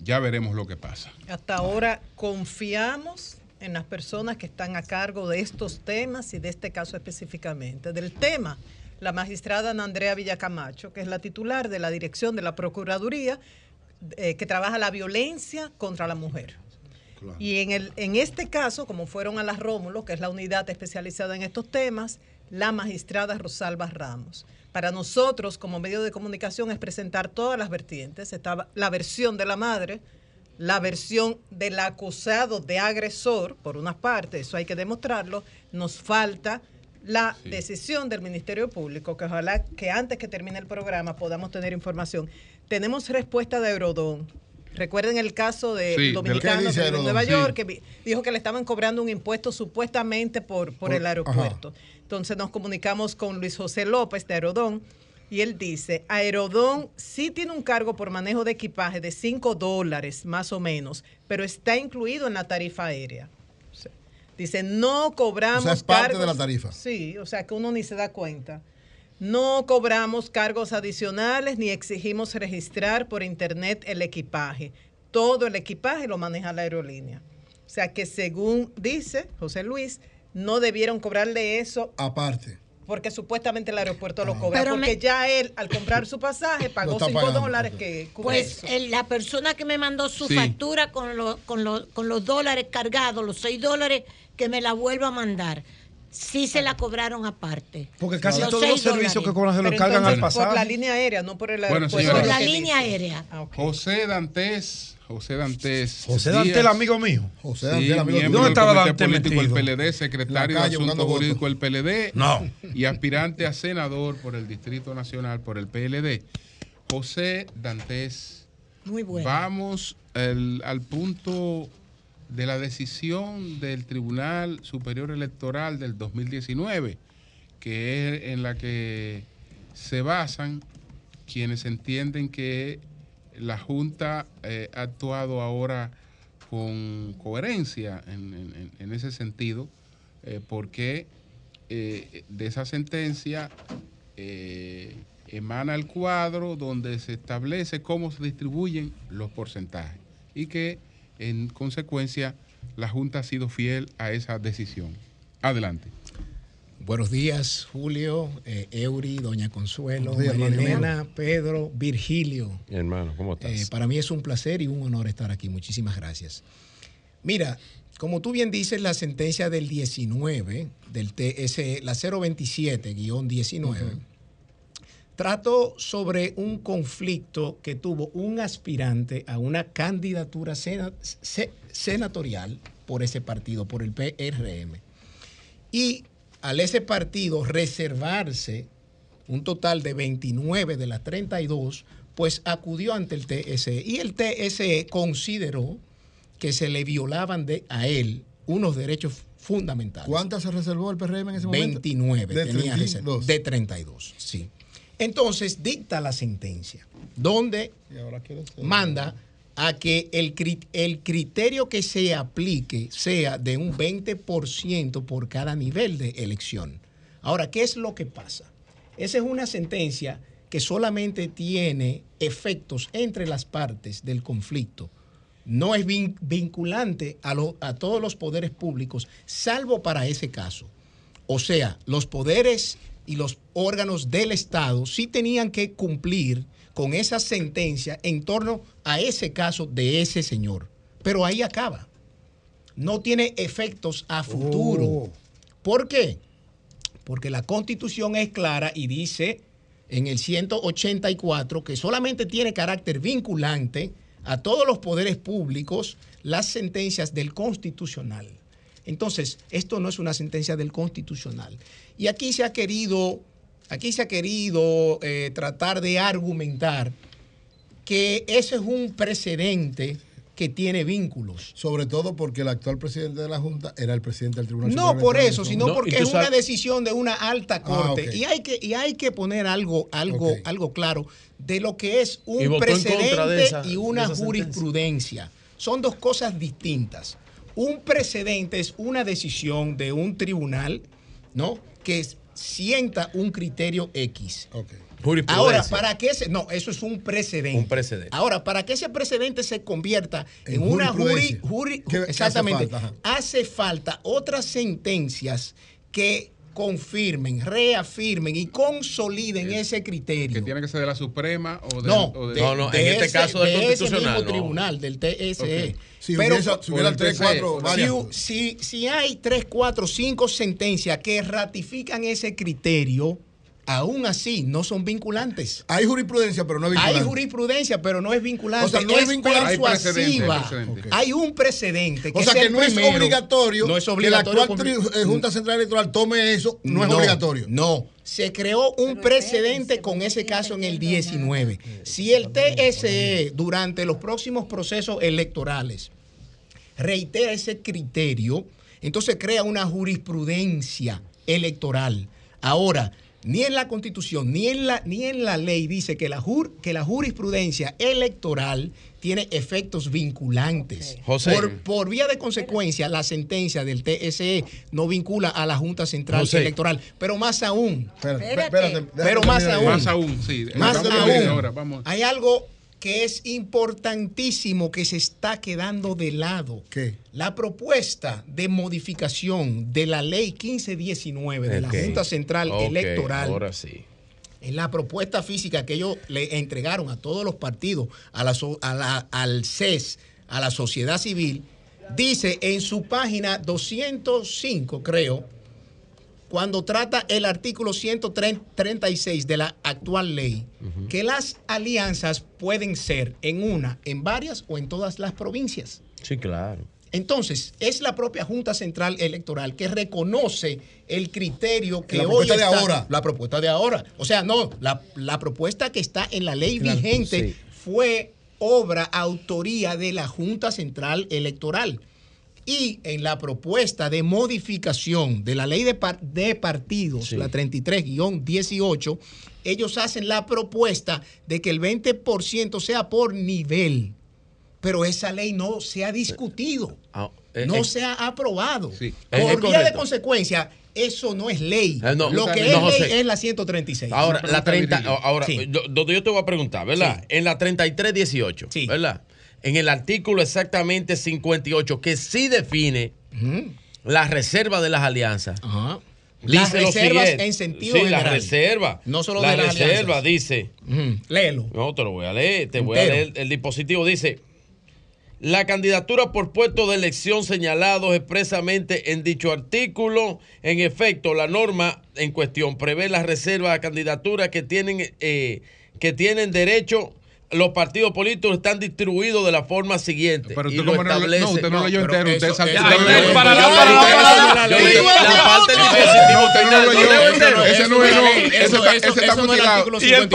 Ya veremos lo que pasa. Hasta ahora confiamos en las personas que están a cargo de estos temas y de este caso específicamente. Del tema, la magistrada Ana Andrea Villacamacho, que es la titular de la dirección de la Procuraduría, eh, que trabaja la violencia contra la mujer. Y en, el, en este caso, como fueron a las Rómulo, que es la unidad especializada en estos temas, la magistrada Rosalba Ramos. Para nosotros, como medio de comunicación, es presentar todas las vertientes. Estaba la versión de la madre, la versión del acusado de agresor, por una parte, eso hay que demostrarlo. Nos falta la decisión del Ministerio Público, que ojalá que antes que termine el programa podamos tener información. Tenemos respuesta de Eurodón. Recuerden el caso del Sí, dominicano ¿Qué dice que vive en Eurodón? Nueva Sí. York, que dijo que le estaban cobrando un impuesto supuestamente por, por, Por- el aeropuerto. Entonces nos comunicamos con Luis José López de Aerodón y él dice, Aerodón sí tiene un cargo por manejo de equipaje de 5 dólares más o menos, pero está incluido en la tarifa aérea. Dice, no cobramos O sea, es parte de la tarifa. Sí, o sea que uno ni se da cuenta. No cobramos cargos adicionales ni exigimos registrar por internet el equipaje. Todo el equipaje lo maneja la aerolínea. O sea que según dice José Luis, no debieron cobrarle eso Aparte. porque supuestamente el aeropuerto lo cobra. Pero porque me- ya él, al comprar su pasaje, pagó está 5 pagando, dólares que cubre Pues eso. el- la persona que me mandó su Sí. factura con, lo- con, lo- con los dólares cargados, los 6 dólares, que me la vuelva a mandar. Sí se la cobraron aparte. Porque casi Los todos los servicios dólares. que cobran se los Pero cargan al entonces, Por la línea aérea, no por el Bueno, aeropuerto. Por la línea dice. aérea. José Dantes, José Dantes. José Dantes, el amigo mío. José Sí, Dantes, el amigo miembro ¿Dónde estaba Comité Dante político del metido? PLD, secretario de Asuntos Jurídicos del PLD. No. Y aspirante a senador por el Distrito Nacional por el PLD. José Dantes. Muy bueno. Vamos al, al punto de la decisión del Tribunal Superior Electoral del 2019, que es en la que se basan quienes entienden que la Junta eh, ha actuado ahora con coherencia en, ese sentido, eh, porque eh, de esa sentencia emana el cuadro donde se establece cómo se distribuyen los porcentajes y que en consecuencia la Junta ha sido fiel a esa decisión. Adelante. Buenos días, Julio, eh, Eury, Doña Consuelo, días. Elena, Pedro, Virgilio. Mi hermano, ¿cómo estás? Eh, para mí es un placer y un honor estar aquí. Muchísimas gracias. Mira, como tú bien dices, la sentencia del 19, del TS, la 027-19, trató sobre un conflicto que tuvo un aspirante a una candidatura sena- se- senatorial por ese partido, por el PRM. Y al ese partido reservarse un total de 29 de las 32, pues acudió ante el TSE. Y el TSE consideró que se le violaban de, a él unos derechos fundamentales. ¿Cuántas se reservó el PRM en ese momento? 29 De tenía 32. reserva- de 32, sí. Entonces dicta la sentencia, donde manda a que el, el criterio que se aplique sea de un 20% por cada nivel de elección. Ahora, ¿qué es lo que pasa? Esa es una sentencia que solamente tiene efectos entre las partes del conflicto. No es vin- vinculante a, lo- a todos los poderes públicos, salvo para ese caso. O sea, los poderes y los órganos del Estado sí tenían que cumplir con esa sentencia en torno a ese caso de ese señor. Pero ahí acaba. No tiene efectos a futuro. ¿Por qué? Porque la constitución es clara y dice en el 184 que solamente tiene carácter vinculante a todos los poderes públicos las sentencias del constitucional. Entonces, esto no es una sentencia del constitucional. Y aquí se ha querido, aquí se ha querido eh, tratar de argumentar que ese es un precedente que tiene vínculos. Sobre todo porque el actual presidente de la Junta era el presidente del Tribunal No por eso, sino No, porque es una decisión de una alta corte. Ah, ok. y, hay que, y hay que poner algo, algo, algo claro de lo que es un precedente esa- y una jurisprudencia. Son dos cosas distintas. Un precedente es una decisión de un tribunal, ¿no? Que sienta un criterio X. Jurisprudencia. Ahora, para que ese, no, eso es un precedente. Un precedente. Ahora, para que ese precedente se convierta en, En una juri, jurisprudencia. juri- ¿Qué- qué hace exactamente, falta? Hace falta otras sentencias que confirmen, reafirmen y consoliden ese criterio. Que tiene que ser de la Suprema o de, No, o de- No, no, en de este ese- caso del de ese Constitucional, mismo no. tribunal, del TSE. Ok. Si Pero hubiese- si hubiera por el tres, TSE, cuatro, por- varias. si, si, si hay tres, cuatro, cinco sentencias que ratifican ese criterio, aún así no son vinculantes. Hay jurisprudencia, pero no es vinculante. Hay jurisprudencia, pero no es vinculante. O sea, no es vinculante. Hay precedente, hay precedente. Hay un precedente. O sea es que no es obligatorio No es que la obligatorio. actual eh, Junta Central Electoral tome eso, no, es obligatorio. No, se creó un precedente con ese caso en el 19. Si el TSE durante los próximos procesos electorales reitera ese criterio, entonces crea una jurisprudencia electoral. Ahora, ni en la Constitución, ni en la, ni en la ley dice que la, jur- que la jurisprudencia electoral tiene efectos vinculantes. José. Por, por vía de consecuencia, la sentencia del TSE no vincula a la Junta Central José. Electoral. Pero más aún, Espérate, espérate, pero más aún. Más aún, sí. más aún, ahora, vamos. hay algo que es importantísimo que se está quedando de lado. ¿Qué? La propuesta de modificación de la ley 1519 de la Junta Central Electoral Ahora sí. en la propuesta física que ellos le entregaron a todos los partidos, a la, a la- al CES, a la sociedad civil, dice en su página 205, creo, cuando trata el artículo 136 de la actual ley, que las alianzas pueden ser en una, en varias o en todas las provincias. Sí, claro. Entonces, es la propia Junta Central Electoral que reconoce el criterio que La hoy propuesta de está- ahora. La propuesta de ahora. O sea, no, la, la propuesta que está en la ley Claro, vigente sí. fue obra, autoría de la Junta Central Electoral. Y en la propuesta de modificación de la ley de, par- de partidos, Sí. la 33-18, ellos hacen la propuesta de que el 20% sea por nivel. Pero esa ley no se ha discutido, Ah, eh, no eh, se ha aprobado. Por vía de consecuencia, eso no es ley. Eh, no, Lo que no, es ley José. es la 136. Ahora, la 30, Virgilio. ahora, Sí. donde yo te voy a preguntar, ¿verdad? En la 3318, ¿verdad? En el artículo exactamente 58, que sí define la reserva de las alianzas. Las Dice lo reservas en sentido sí, la general. reserva. No solo la de las reserva alianzas. dice. Léelo. No, te lo voy a leer. Te voy a leer el dispositivo. Dice. La candidatura por puesto de elección señalados expresamente en dicho artículo, en efecto, la norma en cuestión prevé las reservas a candidaturas que tienen, eh, que tienen derecho. Los partidos políticos están distribuidos de la forma siguiente. Pero y usted establece. no, usted no lo leyó entero. Usted la parte del No, dispositivo usted no final, lo lo leyó. leo entero. Ese no es, no. Ese está- mutilado. Y el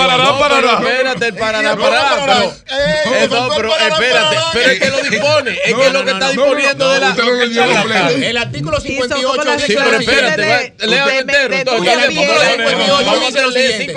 espérate, el parará, No, pero- Eh, eh, no, doctor, pero parará, espérate. parará. Pero es que lo dispone. Es que es lo que está disponiendo de la. El artículo Y son 58 como las Sí, pero espérate, entero. vamos a hacer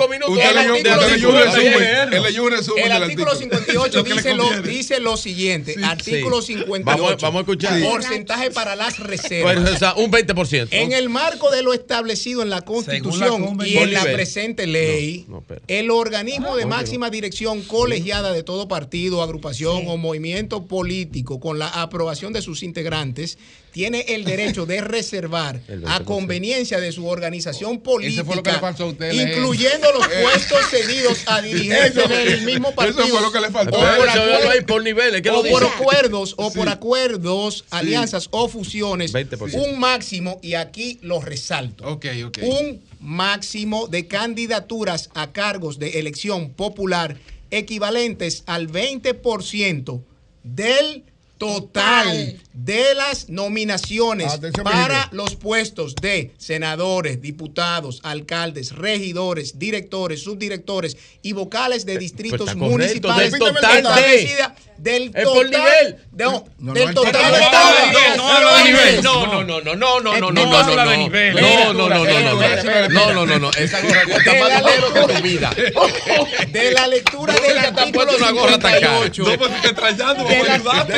minutos. Usted El leyó artículo usted leyó un 58 resumen. Él leyó un resumen El del artículo 58 Lo que le dice lo, dice lo siguiente. artículo Sí. 58. Vamos, vamos a escuchar. Porcentaje para las reservas. Pues, o sea, un 20%. En el marco de lo establecido en la Constitución y en la presente ley, No, el organismo de Ah, máxima dirección colegiada de todo partido, agrupación o movimiento político con la aprobación de sus integrantes tiene el derecho de reservar a 20%. conveniencia de su organización Ese fue lo que le política, faltó a usted leer. incluyendo los Eh. puestos cedidos a dirigentes del mismo eso fue lo que le faltó. o por acuerdos- hay por niveles, ¿qué lo o por dice? acuerdos o Sí. por acuerdos, alianzas o fusiones, 20%. un máximo y aquí lo resalto. Ok, ok. Un máximo de candidaturas a cargos de elección popular equivalentes al 20% del total de las nominaciones Atención, para los puestos de senadores, diputados, alcaldes, regidores, directores, subdirectores y vocales de distritos municipales del total de- establecida del Es total por nivel. no, No, del no, total no, de no, Estado. no, no, No habla de Señores, nivel. No, no, no, no, no, no, no, no, No no, habla no, de no. nivel. No, no, no, no, no, Espera, no, espera, espera, no, no, no, no, esa gorra cuesta De más la dinero que lectura- tu vida. de la lectura del Nunca te has artículo puesto una gorra tan cara. 58 No, porque extrañando, De la-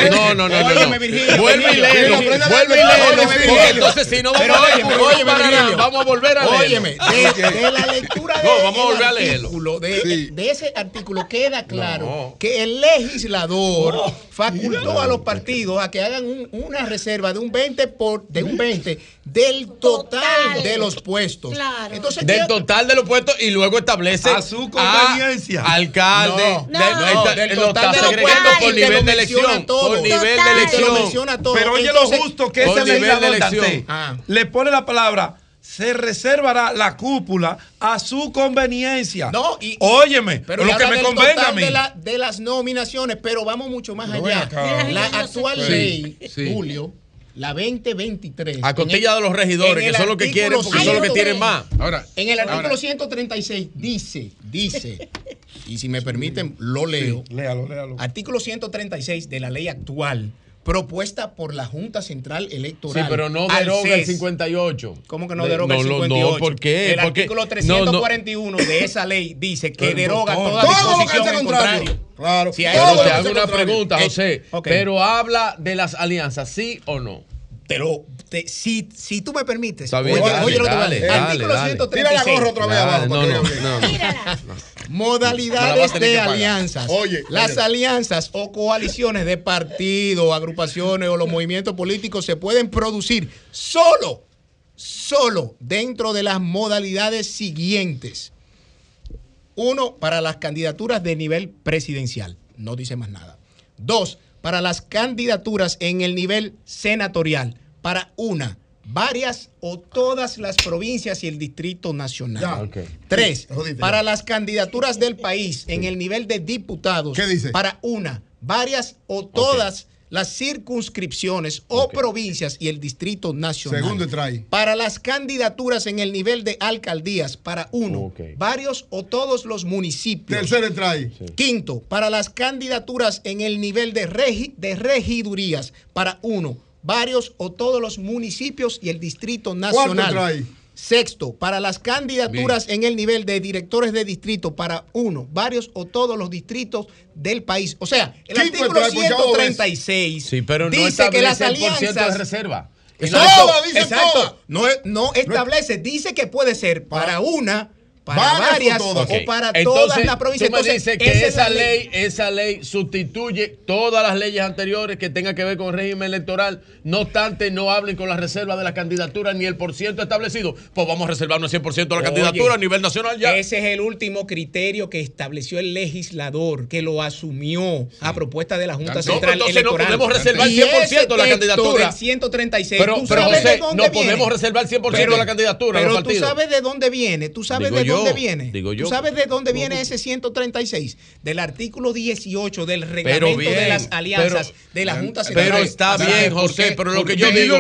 No, no, no, no, Óyeme, no. Virgilio, Vuelve y léelo, vuelve y léelo, entonces si no vamos a leer, vamos a volver a leerlo. Óyeme, de, la lectura de, No, vamos a volver a leerlo. de, ese artículo queda claro que el legislador facultó a los partidos a que hagan un- una reserva de un 20 por de un 20 del total, Total. de los puestos. Claro. Entonces, Del ¿qué- total de los puestos y luego establece A su conveniencia. a alcalde. No, de- no, del total de los puestos por nivel de elección. Por nivel de elección. Todo. Pero oye Entonces, lo justo que ese legislador, elección. Dante, Ah. le pone la palabra se reservará la cúpula a su conveniencia. No, y- Óyeme, Pero lo que me convenga a mí. De, la- de las nominaciones, pero vamos mucho más ven allá. acá. La actual sí, ley, sí. Julio, la 2023. A costilla de los regidores, que son los que quieren, porque son los que 103. tienen más. Ahora, En el artículo ahora, 136 dice, dice, y si me permiten, lo leo. Léalo, léalo. Artículo 136 de la ley actual. Propuesta por la Junta Central Electoral. Sí, pero no deroga el CES. 58. ¿Cómo que no De- deroga el no, no, 58? No, ¿por qué? El Porque- artículo no, no. 341 de esa ley dice que Pero, deroga toda todo lo que disposición hace en contrario. contrario. Claro. Si hay- Pero te hago una contrario. pregunta, Eh, José. ok. Pero habla de las alianzas, ¿sí o no? Pero te- si, si tú me permites, Está bien, oye, dale, oye lo que te voy a dale, leer. dale, Artículo dale. 136. Tira la gorra otra vez abajo, No, no, no. Modalidades de alianzas. Oye, Las oye. alianzas o coaliciones de partidos, agrupaciones o los movimientos políticos se pueden producir solo, solo dentro de las modalidades siguientes. Uno, para las candidaturas de nivel presidencial. No dice más nada. Dos, para las candidaturas en el nivel senatorial. Para una, varias o todas las provincias y el Distrito Nacional. Ya. Tres, para ya. las candidaturas del país en el nivel de diputados. ¿Qué dice? Para una, varias o todas las circunscripciones o provincias y el Distrito Nacional. Segundo trae. Para las candidaturas en el nivel de alcaldías, para uno, varios o todos los municipios. Tercero trae. Quinto, para las candidaturas en el nivel de, regi- de regidurías, para uno, varios o todos los municipios y el Distrito Nacional. trae? Sexto, para las candidaturas en el nivel de directores de distrito, para uno, varios o todos los distritos del país. O sea, el artículo trae, pues ya lo ves. 136 Sí, pero no dice que las de alianzas reserva. Exacto, no- dice exacto. No, no establece, dice que puede ser para una, para Varias todas. o, para Entonces, todas las provincias. Tú me Entonces, dices que esa ley, esa ley sustituye todas las leyes anteriores que tengan que ver con el régimen electoral, no obstante no hablen con la reserva de la candidatura ni el porciento establecido, pues vamos a reservarnos 100% de la Oye, candidatura a nivel nacional ya. Ese es el último criterio que estableció el legislador, que lo asumió a propuesta de la Junta No, Central entonces no Electoral. podemos reservar Y 100% de la candidatura. del 136. Pero, ¿tú pero sabes de José, dónde no viene? podemos reservar 100% de la candidatura Pero los tú sabes de dónde viene, tú sabes Digo de yo, dónde viene. digo yo. Tú sabes de dónde viene ese 136, del artículo 18 del reglamento bien, de las alianzas pero- de la Junta Central. Pero está ¿Sabes bien, José, pero lo que yo digo,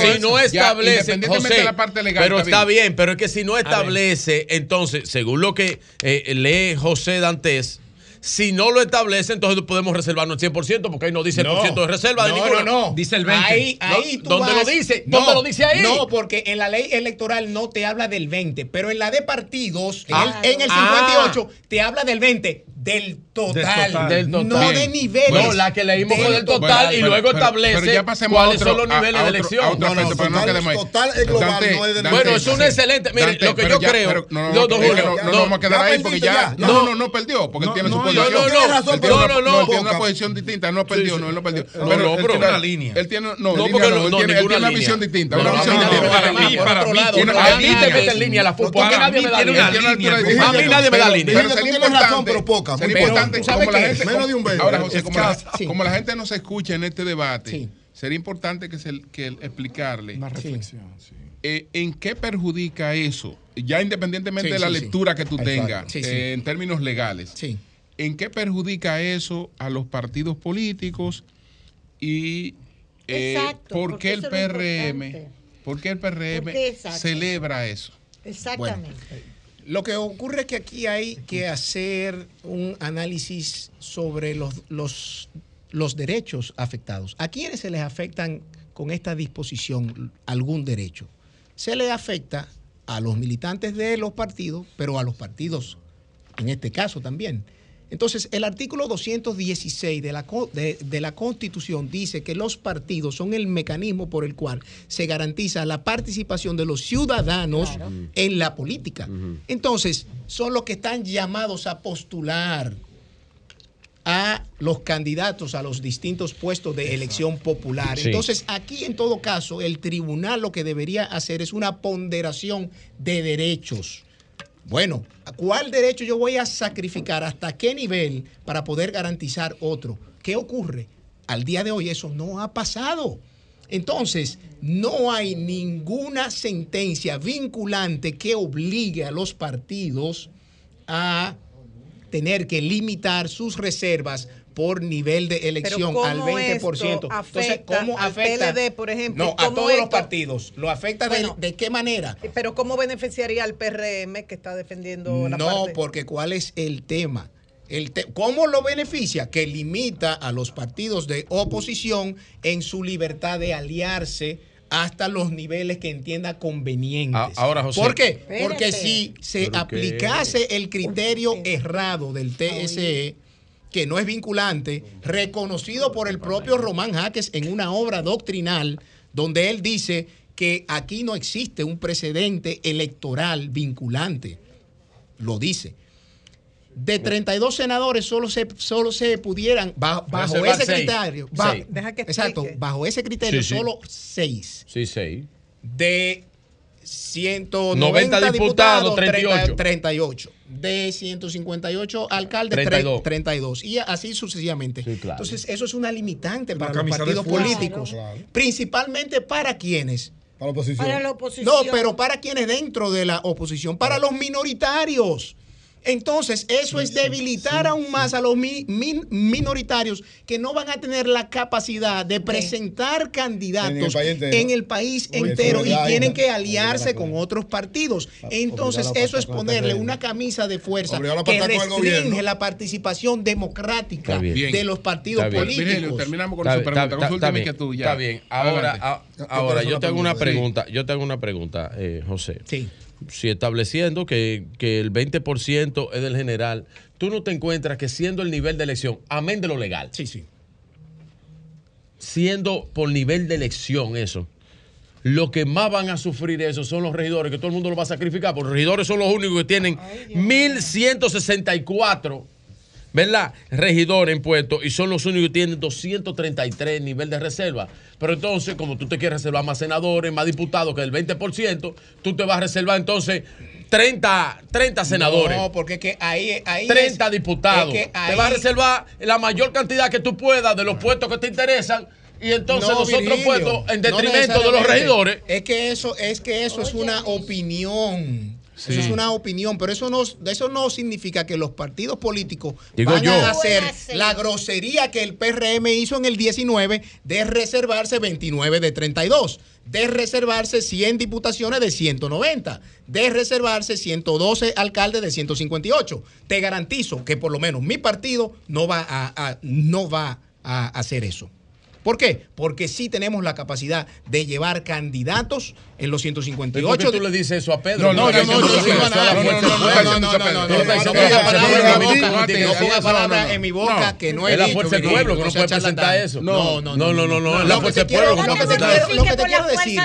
si eso. no establece, José, de la parte legal, pero está está bien. bien, pero es que si no establece, entonces, según lo que eh, lee José Dantes, si no lo establece, entonces podemos reservarnos el 100%, porque ahí no dice el No, por ciento de reserva de no, ninguna. no, no. Dice el 20. Ahí, No, ahí tú ¿dónde vas- lo dice? ¿Dónde lo dice ahí? No, porque en la ley electoral no te habla del 20, pero en la de partidos, en Ah. el, en el Ah. 58, te habla del 20, del total. total. Del total. No de Bien. niveles. No, la que leímos fue del total y luego establece cuáles son los niveles de elección. A otro No, no, pero no total- quedemos ahí. total es global, Dante, no es de- Bueno, es un excelente- mire, Dante, lo que pero yo ya- creo- pero No, no, no, vamos a quedar ahí porque ya. No, No. no, perdió, porque él tiene su posición. no, no, tiene No, una- no, no. él tiene una posición distinta, no perdió, no, él no perdió. Pero él pero- tiene una línea. Él tiene, una visión distinta. Una a visión mí distinta. Para mí tiene una A mí línea. te mete en línea la FUPO. A mí nadie me da línea. A mí nadie me da línea. Pero Tú sería importante, pero poca, sería muy poca. importante, ¿Tú sabes como la qué? gente- Menos de un beso. Ahora, José, como la, Escasa. como la gente no se escucha en este debate, sería importante que, se, que explicarle Una reflexión, sí. eh, en qué perjudica eso, ya independientemente Sí, de la sí, sí. lectura que tú tengas, Sí, sí. eh, en términos legales. ¿En qué perjudica eso a los partidos políticos y eh, Exacto, por porque qué el PRM, por qué el PRM ¿Por qué exacto? celebra eso? Exactamente. Lo que ocurre es que aquí hay que hacer un análisis sobre los, los, los derechos afectados. ¿A quiénes se les afectan con esta disposición algún derecho? Se les afecta a los militantes de los partidos, pero a los partidos en este caso también. Entonces, el artículo 216 de la, de, de la Constitución dice que los partidos son el mecanismo por el cual se garantiza la participación de los ciudadanos en la política. Entonces, son los que están llamados a postular a los candidatos a los distintos puestos de elección popular. Sí. Entonces, aquí en todo caso, el tribunal lo que debería hacer es una ponderación de derechos. Bueno, ¿a ¿cuál derecho yo voy a sacrificar? ¿Hasta qué nivel para poder garantizar otro? ¿Qué ocurre? Al día de hoy eso no ha pasado. Entonces, no hay ninguna sentencia vinculante que obligue a los partidos a tener que limitar sus reservas por nivel de elección ¿cómo al 20%. esto afecta al PLD, por ejemplo? No, a ¿Cómo todos los partidos. ¿Lo afecta de- Bueno, de, qué manera? Pero ¿cómo beneficiaría al PRM que está defendiendo la No, parte? porque ¿cuál es el tema? El te- ¿Cómo lo beneficia? Que limita a los partidos de oposición en su libertad de aliarse hasta los niveles que entienda convenientes. A- ahora, José. ¿Por qué? Espérate. Porque si se aplicase el criterio errado del TSE, que no es vinculante, reconocido por el propio Román Jaques en una obra doctrinal, donde él dice que aquí no existe un precedente electoral vinculante. Lo dice. De 32 senadores solo se, solo se pudieran, bajo, bajo ese seis. criterio, ba- Seis. Deja que exacto, bajo ese criterio, Sí, sí. solo 6 Sí, sí. de 190 90 diputados, diputados, 38. 38. De 158 alcaldes, 32. 32. 32. Y así sucesivamente. Entonces, eso es una limitante para los partidos políticos. Claro. Principalmente para quienes. Para la oposición. Para la oposición. No, pero para quienes dentro de la oposición, para los minoritarios. Entonces, eso es debilitar aún más a los mi- min- minoritarios que no van a tener la capacidad de presentar candidatos país entero. en el país entero y tienen que aliarse con otros partidos. Entonces, eso es ponerle una camisa de fuerza que restringe la participación democrática de los partidos políticos. Virgilio, terminamos con Está su pregunta. está- Consúltame está bien, que tú ya. Está bien. Ahora, ahora Yo yo te hago una pregunta. Yo te hago una pregunta, eh, José. Sí. Si estableciendo que, que el 20% es del general, tú no te encuentras que siendo el nivel de elección, amén de lo legal. Sí, sí. Siendo por nivel de elección eso. Lo que más van a sufrir eso son los regidores, que todo el mundo lo va a sacrificar, porque los regidores son los únicos que tienen 1164, ¿verdad? Regidores en puestos y son los únicos que tienen 233 nivel de reserva. Pero entonces, como tú te quieres reservar más senadores, más diputados que el 20%, tú te vas a reservar entonces 30, 30 senadores. No, porque es que ahí, ahí 30 es- diputados. es que Te vas a reservar la mayor cantidad que tú puedas de los puestos que te interesan y entonces No, los otros Virgilio, puestos en no detrimento de los regidores. Es que eso, es que eso es una opinión. Sí. Eso es una opinión, pero eso no, eso no significa que los partidos políticos Digo van yo. a hacer la grosería que el PRM hizo en el 19 de reservarse 29 de 32, de reservarse 100 diputaciones de 190, de reservarse 112 alcaldes de 158. Te garantizo que por lo menos mi partido no va a, a- no va a hacer eso. ¿Por qué? Porque sí tenemos la capacidad de llevar candidatos en los 158. ¿Por qué tú le dices eso a Pedro? No, no, yo no, yo digo nada. No, no, no, no, no, no, no ponga palabras en mi boca que no es la fuerza del pueblo que no puede presentar eso. No, no, no, no, no, la fuerza del pueblo. Lo que te quiero decir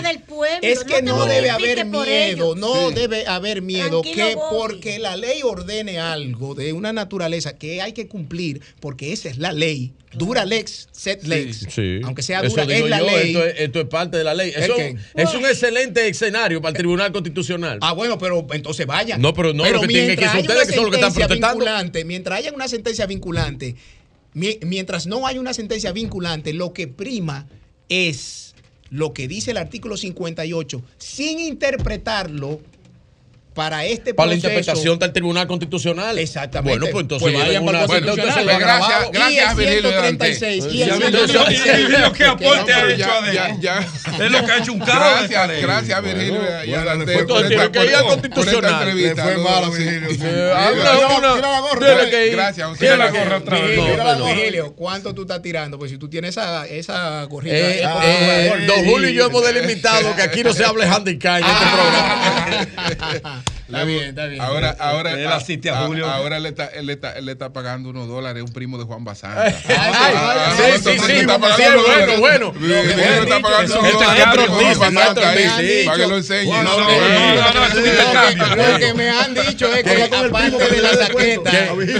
es que no debe haber miedo, no debe haber miedo que porque la ley ordene algo de una naturaleza que hay que cumplir porque esa es la ley. Dura lex, set lex. Sí, sí. Aunque sea Eso dura, digo es la yo, ley. Esto es, esto es parte de la ley. ¿El Eso es un excelente escenario para el Tribunal Constitucional. Ah, bueno, pero entonces vayan. No, pero no, lo que tienen que haya ustedes que son los que están protestando. vinculante, mientras haya una sentencia vinculante, mi- mientras no haya una sentencia vinculante, lo que prima es lo que dice el artículo 58, sin interpretarlo para este. Para la interpretación del Tribunal Constitucional. Exactamente. Bueno, pues entonces pues para pues, gracias, gracias, y el 136, y el aporte ha hecho Es lo que ha hecho un carro. Gracias, gracias, Virgilio. Gracias. Tira la gorra otra vez. Virgilio, ¿cuánto tú estás tirando? Pues si tú tienes esa gorrita. Eh, eh, don Julio y yo hemos delimitado que aquí no se hable handicap en este programa. Está bien, está bien. Ahora, ahora, Él asiste a Julio. ahora él está, él, está, él le está pagando unos dólares a un primo de Juan Basanta. Ay, Ah, sí, sí, sí, bueno, él está pagando unos es dólares para que lo enseñe. No, no, no, Lo que me han dicho es que aparte de la saqueta,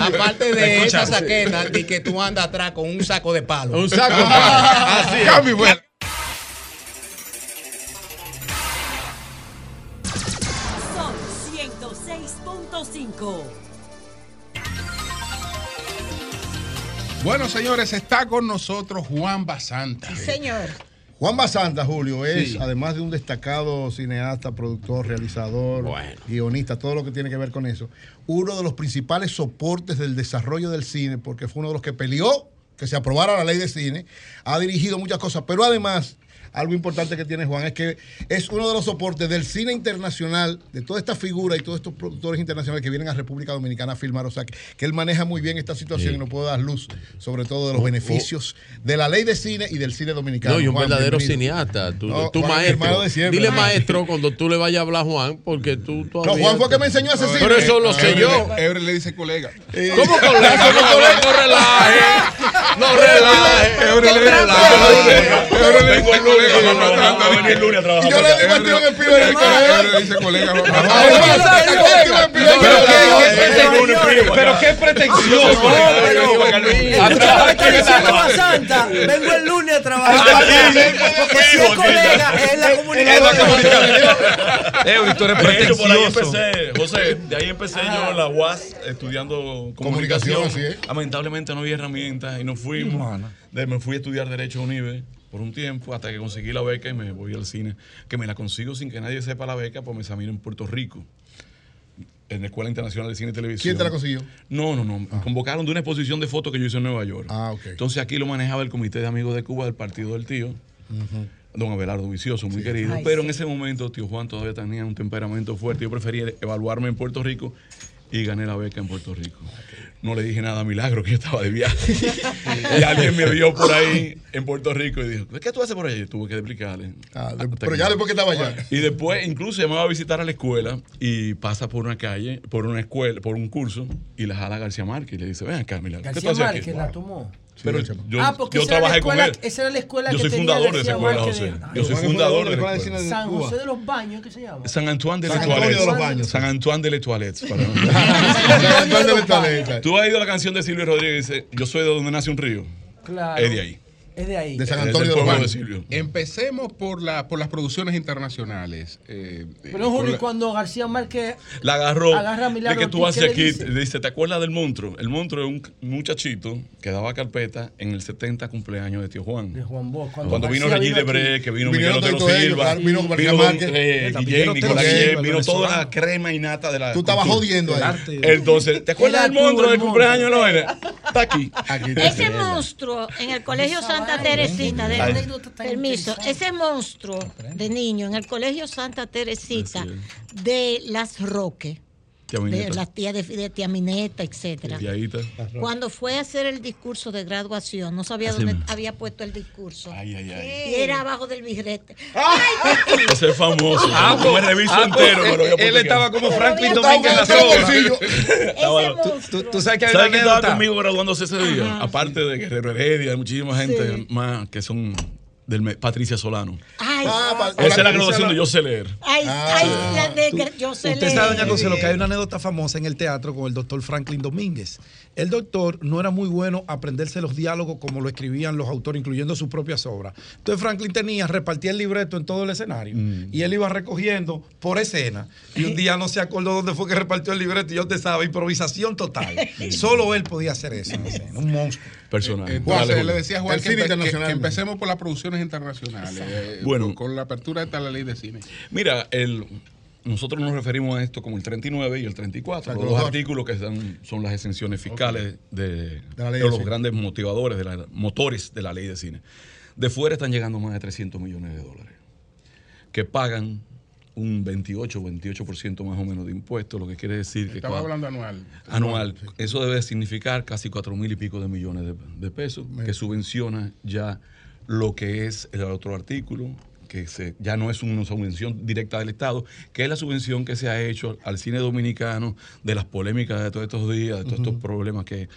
aparte de esa saqueta, de que tú andas atrás con un saco de palo. Un saco. Así es. Cambio, bueno. 106.5. Bueno, señores, está con nosotros Juan Basanta. Señor. Juan Basanta, Julio, es, Sí. además de un destacado cineasta, productor, realizador, Bueno. guionista, todo lo que tiene que ver con eso, uno de los principales soportes del desarrollo del cine, porque fue uno de los que peleó que se aprobara la ley de cine, ha dirigido muchas cosas, pero además algo importante que tiene Juan es que es uno de los soportes del cine internacional, de toda esta figura y todos estos productores internacionales que vienen a República Dominicana a filmar. O sea, que, que él maneja muy bien esta situación Sí. y nos puede dar luz, sobre todo de los Oh, beneficios de la ley de cine y del cine dominicano. No, y un Juan, verdadero bienvenido. cineasta. No, tú Juan, hermano maestro. de siempre. Dile maestro cuando tú le vayas a hablar a Juan, porque tú todavía. No, Juan fue que me enseñó a hacer cine. Pero eso lo sé Eury yo. Eury le dice colega. ¿Cómo colega? No colega. No relaje. No relaje. Eury le dice Eury le dice colega. Juan Matando. Y yo le digo a ti en el Eury dice colega. Pero qué pretencioso. Santa, vengo el lunes a trabajar. Porque si es colega, es la comunicación. Eh, tú eres por ahí empecé, José, de ahí empecé yo en la UAS estudiando comunicación. Lamentablemente no había herramientas y nos fuimos. Me fui a estudiar Derecho a UNIBE por un tiempo hasta que conseguí la beca y me voy al cine. Que me la consigo sin que nadie sepa la beca, pues me examino en Puerto Rico. En la Escuela Internacional de Cine y Televisión. ¿Quién te la consiguió? No, no, no. Me convocaron de una exposición de fotos que yo hice en Nueva York. Ah, ok. Entonces aquí lo manejaba el Comité de Amigos de Cuba del Partido del Tío don Abelardo Vicioso, muy querido. Ay, pero sí. en ese momento, tío Juan todavía tenía un temperamento fuerte. Yo prefería evaluarme en Puerto Rico y gané la beca en Puerto Rico. No le dije nada a Milagro, que yo estaba de viaje. y alguien me vio por ahí en Puerto Rico y dijo, ¿qué tú haces por allí? Tuve que explicarle. Ah, de- pero que- ya después que estaba allá. Y después, incluso, me va a visitar a la escuela y pasa por una calle, por una escuela, por un curso y la jala García Márquez y le dice, ven acá, Milagro. ¿qué García tú haces aquí?" Márquez la tomó. Pero yo, ah, porque yo esa era la trabajé con escuela- él. Esa era la escuela Yo que soy tenía fundador de esa escuela, José. Yo soy fundador de la escuela. San. José de los Baños, ¿qué se llama? San Antoine de Baños. San Antoine de les Toilettes. para- San Antonio de los Toilettes. Tú has ido a la canción de Silvio Rodríguez, dice, yo soy de donde nace un río. Claro. Es de ahí. Es de ahí. De San Antonio de Baños. Silvio. Empecemos por, la, por las producciones internacionales. eh, eh, Pero Julio, la- cuando García Márquez La agarró. Agarra a Milagro ¿Qué que tú haces ¿qué le aquí? dice? Dice, ¿te acuerdas del monstruo? El monstruo es un muchachito que daba carpeta en el 70 cumpleaños de Tío Juan. de Juan Bosch, cuando, Cuando vino Regis. Debré, que vino Miguel Otero Silva, vino García Márquez. eh, También Guillén, vino Nicolás Guillén, vino toda la crema innata de la Tú estabas jodiendo ahí. Entonces, ¿te acuerdas del monstruo del cumpleaños de? Está aquí. Ese monstruo en el colegio Santa Teresita, de- permiso, ese monstruo de niño en el colegio Santa Teresita de Las Roques, de Mineta. las tías de, de tía Mineta, etcétera. Cuando fue a hacer el discurso de graduación, no sabía Así dónde mismo. había puesto el discurso. Ay, ay, ay. Y era abajo del birrete. Ese es famoso. Ah, me pues, reviso ah, pues, entero. pero yo él estaba como Franklin Domínguez en la soga. Tú, sabes que ¿Sabes quién estaba conmigo graduándose ese día? Aparte de Guerrero Heredia, hay muchísima gente Sí. más que son del Patricia Solano. Ay, Ah, Esa es la graduación de Yo sé leer. ay, Ah. ay, la de que yo sé Usted leer. sabe, doña Consuelo, que hay una anécdota famosa en el teatro con el doctor Franklin Domínguez. El doctor no era muy bueno aprenderse los diálogos como lo escribían los autores, incluyendo sus propias obras. Entonces Franklin tenía, repartía el libreto en todo el escenario y él iba recogiendo por escena. Y un día no se acordó dónde fue que repartió el libreto y yo te sabe, improvisación total. Solo él podía hacer eso en escena, un monstruo. Personal. Entonces, Dale, le decía a Juan que, cine empe- que- internacional. que empecemos por las producciones internacionales. eh, Bueno. con, la apertura de la ley de cine. Mira, el, nosotros nos referimos a esto como el 39 y el 34, Exacto, los los dos dos. artículos que están, son las exenciones fiscales de, la ley de de los cine. grandes motivadores, de la, motores de la ley de cine. De fuera están llegando más de 300 millones de dólares, que pagan un 28 o 28% más o menos de impuestos, lo que quiere decir que Estamos hablando anual. anual. Eso debe significar casi cuatro mil y pico de millones de, de pesos, que subvenciona ya lo que es el otro artículo, que se, ya no es una subvención directa del Estado, que es la subvención que se ha hecho al cine dominicano de las polémicas de todos estos días, de todos estos problemas que,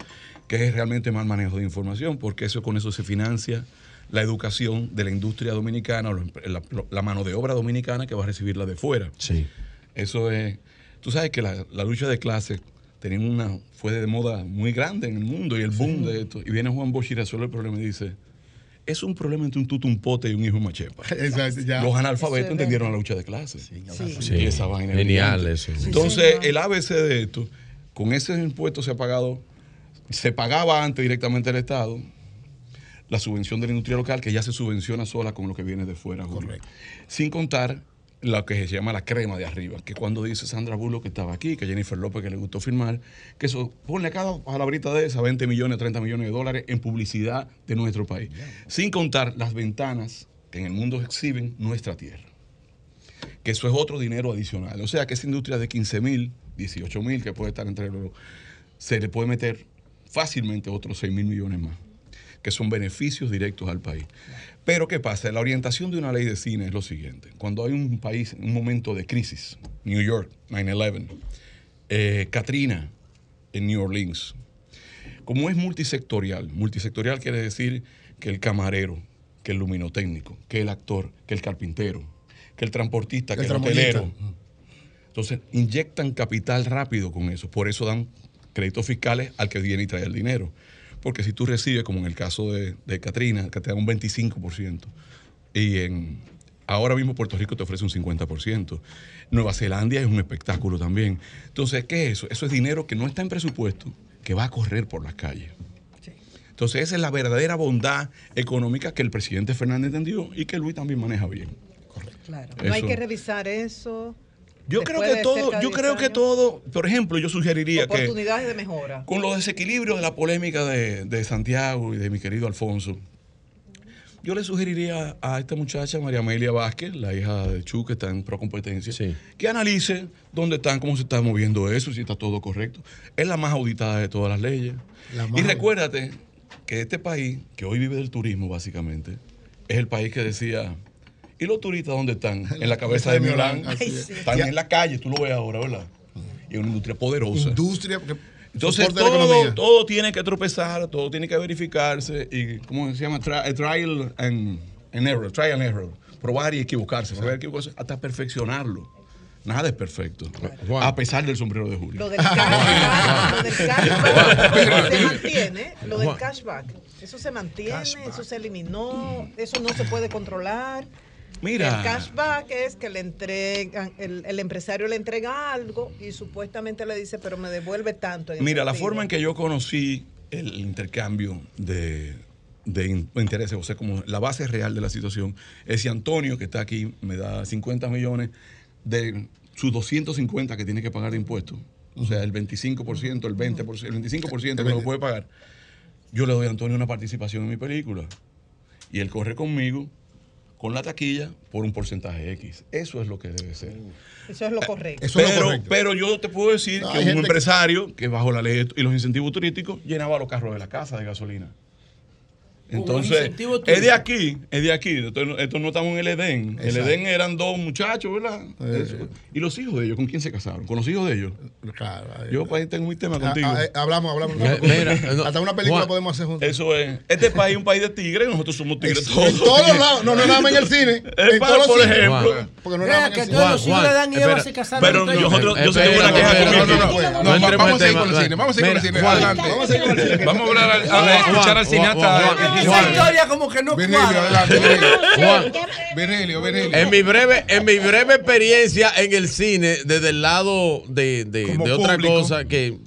que es realmente mal manejo de información, porque eso con eso se financia la educación de la industria dominicana, o la, la mano de obra dominicana que va a recibirla de fuera. Sí. Eso es. Tú sabes que la, la lucha de clases tenía una, fue de moda muy grande en el mundo y el boom de esto. Y viene Juan Bosch y resuelve el problema y dice: Es un problema entre un tuto, un pote y un hijo de machepa. Exacto, ya. Los analfabetos entendieron la lucha de clases. Sí. Y esa vaina. Genial eso. Entonces, el ABC de esto, con ese impuesto se ha pagado, se pagaba antes directamente al Estado la subvención de la industria local, que ya se subvenciona sola con lo que viene de fuera. Julio. Sin contar lo que se llama la crema de arriba, que cuando dice Sandra Bullock que estaba aquí, que Jennifer López que le gustó firmar, que eso, ponle cada palabrita de esa, 20 millones, 30 millones de dólares en publicidad de nuestro país. Sin contar las ventanas que en el mundo exhiben nuestra tierra. Que eso es otro dinero adicional. O sea que esa industria de 15 mil, 18 mil, que puede estar entre los. se le puede meter fácilmente otros 6 mil millones más, que son beneficios directos al país. Pero ¿qué pasa? La orientación de una ley de cine es lo siguiente. Cuando hay un país, un momento de crisis, New York, 9-11, eh, Katrina en New Orleans, como es multisectorial, multisectorial quiere decir que el camarero, que el luminotécnico, que el actor, que el carpintero, que el transportista, El que el hotelero. Entonces, inyectan capital rápido con eso. Por eso dan créditos fiscales al que viene y trae el dinero. Porque si tú recibes, como en el caso de, de Katrina, que te dan un 25%, y en, ahora mismo Puerto Rico te ofrece un 50%. Nueva Zelanda es un espectáculo también. Entonces, ¿qué es eso? Eso es dinero que no está en presupuesto, que va a correr por las calles. Entonces, esa es la verdadera bondad económica que el presidente Fernández entendió y que Luis también maneja bien. Claro. No hay que revisar eso. Yo creo que todo, yo 10 creo que todo, por ejemplo, yo sugeriría que Oportunidades de mejora. con los desequilibrios de la polémica de, de Santiago y de mi querido Alfonso, yo le sugeriría a esta muchacha, María Amelia Vázquez, la hija de Chu, que está en Procompetencia, que analice dónde están, cómo se está moviendo eso, si está todo correcto. Es la más auditada de todas las leyes. La Y recuérdate que este país, que hoy vive del turismo básicamente, es el país que decía, ¿y los turistas dónde están? En la cabeza de es. Están en la calle, tú lo ves ahora, ¿verdad? Y es una industria poderosa. Industria. que Entonces todo, todo tiene que tropezar, todo tiene que verificarse y ¿cómo se llama? Tri- eh, trial and, and error, trial and error. Probar y equivocarse, probar y equivocarse hasta perfeccionarlo. Nada es perfecto, a pesar del sombrero de Julio. Lo del cashback, lo del cashback se mantiene, lo del Juan. cashback. Eso se mantiene, eso se eliminó, eso no se puede controlar. Mira. El cashback es que le entregan, el, el empresario le entrega algo y supuestamente le dice, pero me devuelve tanto. Mira, la efectivo". forma en que yo conocí el intercambio de, de in- intereses, o sea, como la base real de la situación, es si Antonio, que está aquí, me da 50 millones de sus 250 que tiene que pagar de impuestos, o sea, el 25%, el 20%, el 25% que no lo puede pagar, yo le doy a Antonio una participación en mi película. Y él corre conmigo con la taquilla por un porcentaje X. Eso es lo que debe ser. Eso es lo correcto. pero, pero yo te puedo decir No, que un que- empresario que bajo la ley y los incentivos turísticos llenaba los carros de la casa de gasolina. Entonces, es de aquí, es de aquí. Esto, no- esto no estamos en el Edén. El. Edén eran dos muchachos, ¿verdad? Eso. Y los hijos de ellos, ¿con quién se casaron? ¿Con los hijos de ellos? Claro. Yo pues, ahí tengo mi tema Ah, contigo. ah, eh, hablamos, hablamos. Mira, Mira, no, Hasta una película Juan, podemos hacer juntos. Eso es. Este país es un país de tigres, nosotros somos tigres Es- todos. en todos lados. No, no nada más en el cine. Es En para, todos los por cines. ejemplo. Juan. Porque no nada más que en el todos los cine. hijos de Dan y Eva se casaron. pero entre yo- tengo una queja espera, con no, no, no, Bueno, no vamos- a tema. con el cine, vamos a seguir con el cine. Juan, Adelante. Vamos a seguir con el cine. Vamos a hablar a Juan, escuchar al Juan, cineasta. Esa historia como que no cuadra. En mi breve, en mi breve experiencia en el cine, desde el lado de, de- de otra cosa que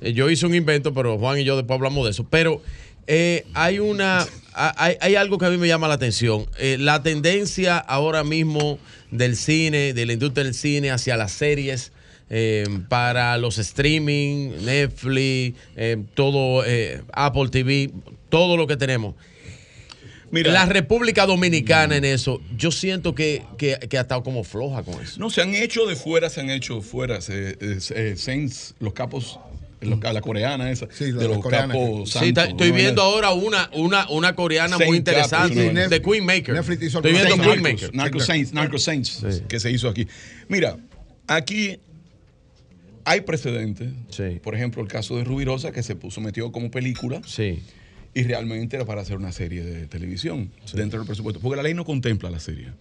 eh, yo hice un invento, pero Juan y yo después hablamos de eso. Pero eh, hay una, hay, hay algo que a mí me llama la atención. Eh, la tendencia ahora mismo del cine, de la industria del cine hacia las series. eh, para los streaming, Netflix, eh, todo, eh, Apple TV, todo lo que tenemos. Mira. la República Dominicana en eso, yo siento que, que, que ha estado como floja con eso. No, se han hecho de fuera, se han hecho fuera. Se, eh, eh, Saints, los capos, los- la coreana esa, Sí, la- de los coreana. capos Sí, está- santos, estoy ¿no? viendo ahora una, una, una coreana Saint muy interesante de Queen Maker. Netflix hizo Estoy viendo. Queen Narcos, Maker. Narcos Saints, Narcos Saints, que se hizo aquí. Mira, aquí hay precedentes. Sí. Por ejemplo, el caso de Rubirosa, que se puso, metió como película Sí. Y realmente era para hacer una serie de televisión dentro del presupuesto. Porque la ley no contempla la serie.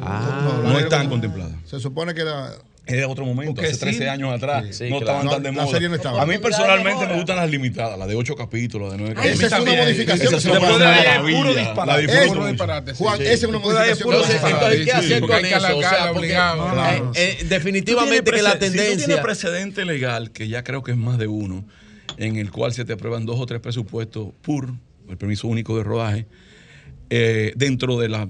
Ah, no están contempladas. Se supone que la. Es de otro momento, Porque hace 13 sí. años atrás. Sí, no claro. estaban tan de No, la moda. serie no estaba. A mí personalmente me gustan las limitadas, las de 8 capítulos, de 9 Esa es una modificación. Esa es una hacer. es. Juan, Sí. esa es una modificación. puro Entonces, ¿qué hacer. con eso? O sea, alargarla porque, obligado. eh, definitivamente que la prece- Si tú tendencia... tienes precedente legal, que ya creo que es más de uno, en el cual se te aprueban dos o tres presupuestos PUR, el permiso único de rodaje, eh, dentro de la.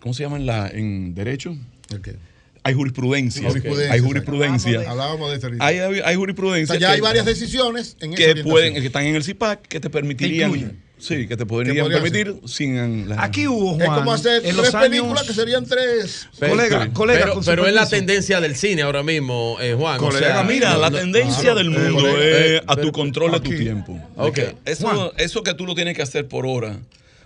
¿Cómo se llama en, la, en derecho? ¿El qué? Hay jurisprudencia. Jurisprudencia, Hay jurisprudencia. Hablábamos de. Hay, O jurisprudencia. sea, ya que- hay varias decisiones en que pueden, que están en el CIPAC que te permitirían. Sí, que te podrían podrían permitir sin la- Aquí hubo, Es Juan, como hacer en tres los años- películas que serían tres. Pero, Colega, colega, pero, es la tendencia del cine ahora mismo, eh, Juan. o Colega, sea, mira, la no- tendencia no, del no, mundo es eh, a tu control de tu tiempo. Ok. De que Eso, eso que tú lo tienes que hacer por hora.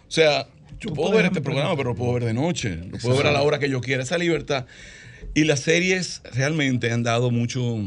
O sea, yo puedo ver este programa, pero lo puedo ver de noche. Lo puedo ver a la hora que yo quiera. Esa libertad. Y las series realmente han dado mucho.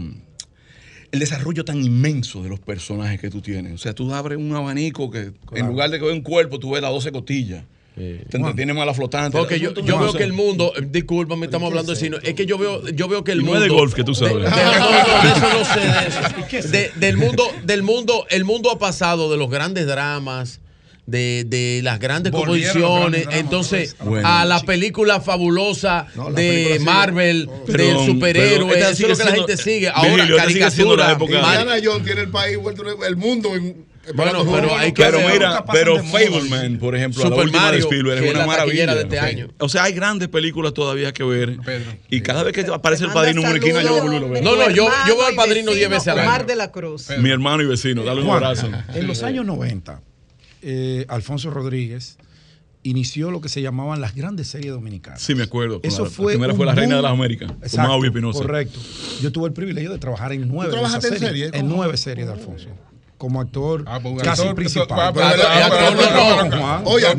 El desarrollo tan inmenso de los personajes que tú tienes. O sea, tú abres un abanico que en lugar de que ver un cuerpo, tú ves las 12 costillas. Te entretiene más la flotante. Porque yo, yo veo que el mundo, eh, discúlpame, estamos hablando de cine, es que yo veo, yo veo que el Y no mundo. es de golf que tú sabes. de- de- no, no, de eso no sé, de eso. De- del mundo, del mundo, el mundo ha pasado de los grandes dramas. De, de las grandes Volvieron los composiciones, grandes entonces vez. Bueno, a la película fabulosa No, la de película sigue. Marvel, Pero- del pero superhéroe, esta eso es sigue lo que la gente sigue. Ahora, sigue la caricatura. época- Mar- Indiana Jones tiene el país vuelto el mundo en. Bueno, pero hay que Pero ver- mira, pero de. Fableman, por ejemplo, la Super última de Mario, Spielberg que es una la maravilla. de este Ok. año. O sea, hay grandes películas todavía que ver. Pedro. Y cada vez que aparece el padrino en una esquina, yo vuelvo lo veo. No, no, yo- yo veo al padrino diez vecino veces al año. Omar de la Cruz. Mi hermano y vecino, dale un abrazo. En los años 90, eh, Alfonso Rodríguez inició lo que se llamaban las grandes series dominicanas. Sí, me acuerdo. Eso claro. fue La primera fue La Reina de las Américas, con Exacto, Maui Espinosa. Correcto. Yo tuve el privilegio de trabajar en nueve. de trabajaste esas en series? En nueve series de Alfonso. Como actor Ah, pues casi actor, principal. ah, pero- Ah, pero- actor, pero- no, pero- no, pero- Juan. Oye,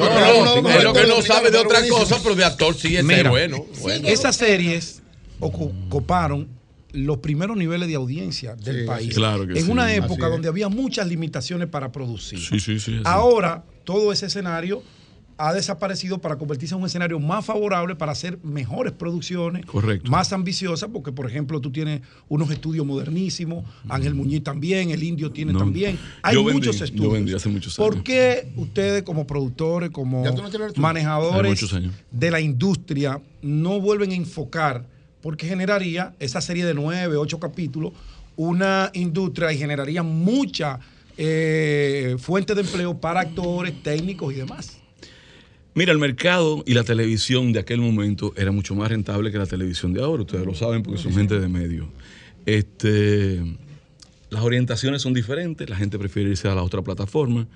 No, que no sabe de otra cosa, pero de actor sí es bueno. Esas series ocu- coparon los primeros niveles de audiencia del Sí, país. Claro que en sí. una época donde había muchas limitaciones para producir. Sí, sí, sí. Ahora, todo ese escenario ha desaparecido para convertirse en un escenario más favorable para hacer mejores producciones, Correcto. más ambiciosas, porque por ejemplo tú tienes unos estudios modernísimos, Ángel Muñiz también, el Indio tiene No, también. Hay yo vendí, muchos yo estudios. vendí hace muchos ¿Por años. qué ustedes como productores, como manejadores de la industria no vuelven a enfocar? Porque generaría esa serie de nueve, ocho capítulos, una industria y generaría mucha eh, fuente de empleo para actores, técnicos y demás. Mira, el mercado y la televisión de aquel momento era mucho más rentable que la televisión de ahora. Ustedes lo saben porque son gente de medio. Este, las orientaciones son diferentes, la gente prefiere irse a la otra plataforma.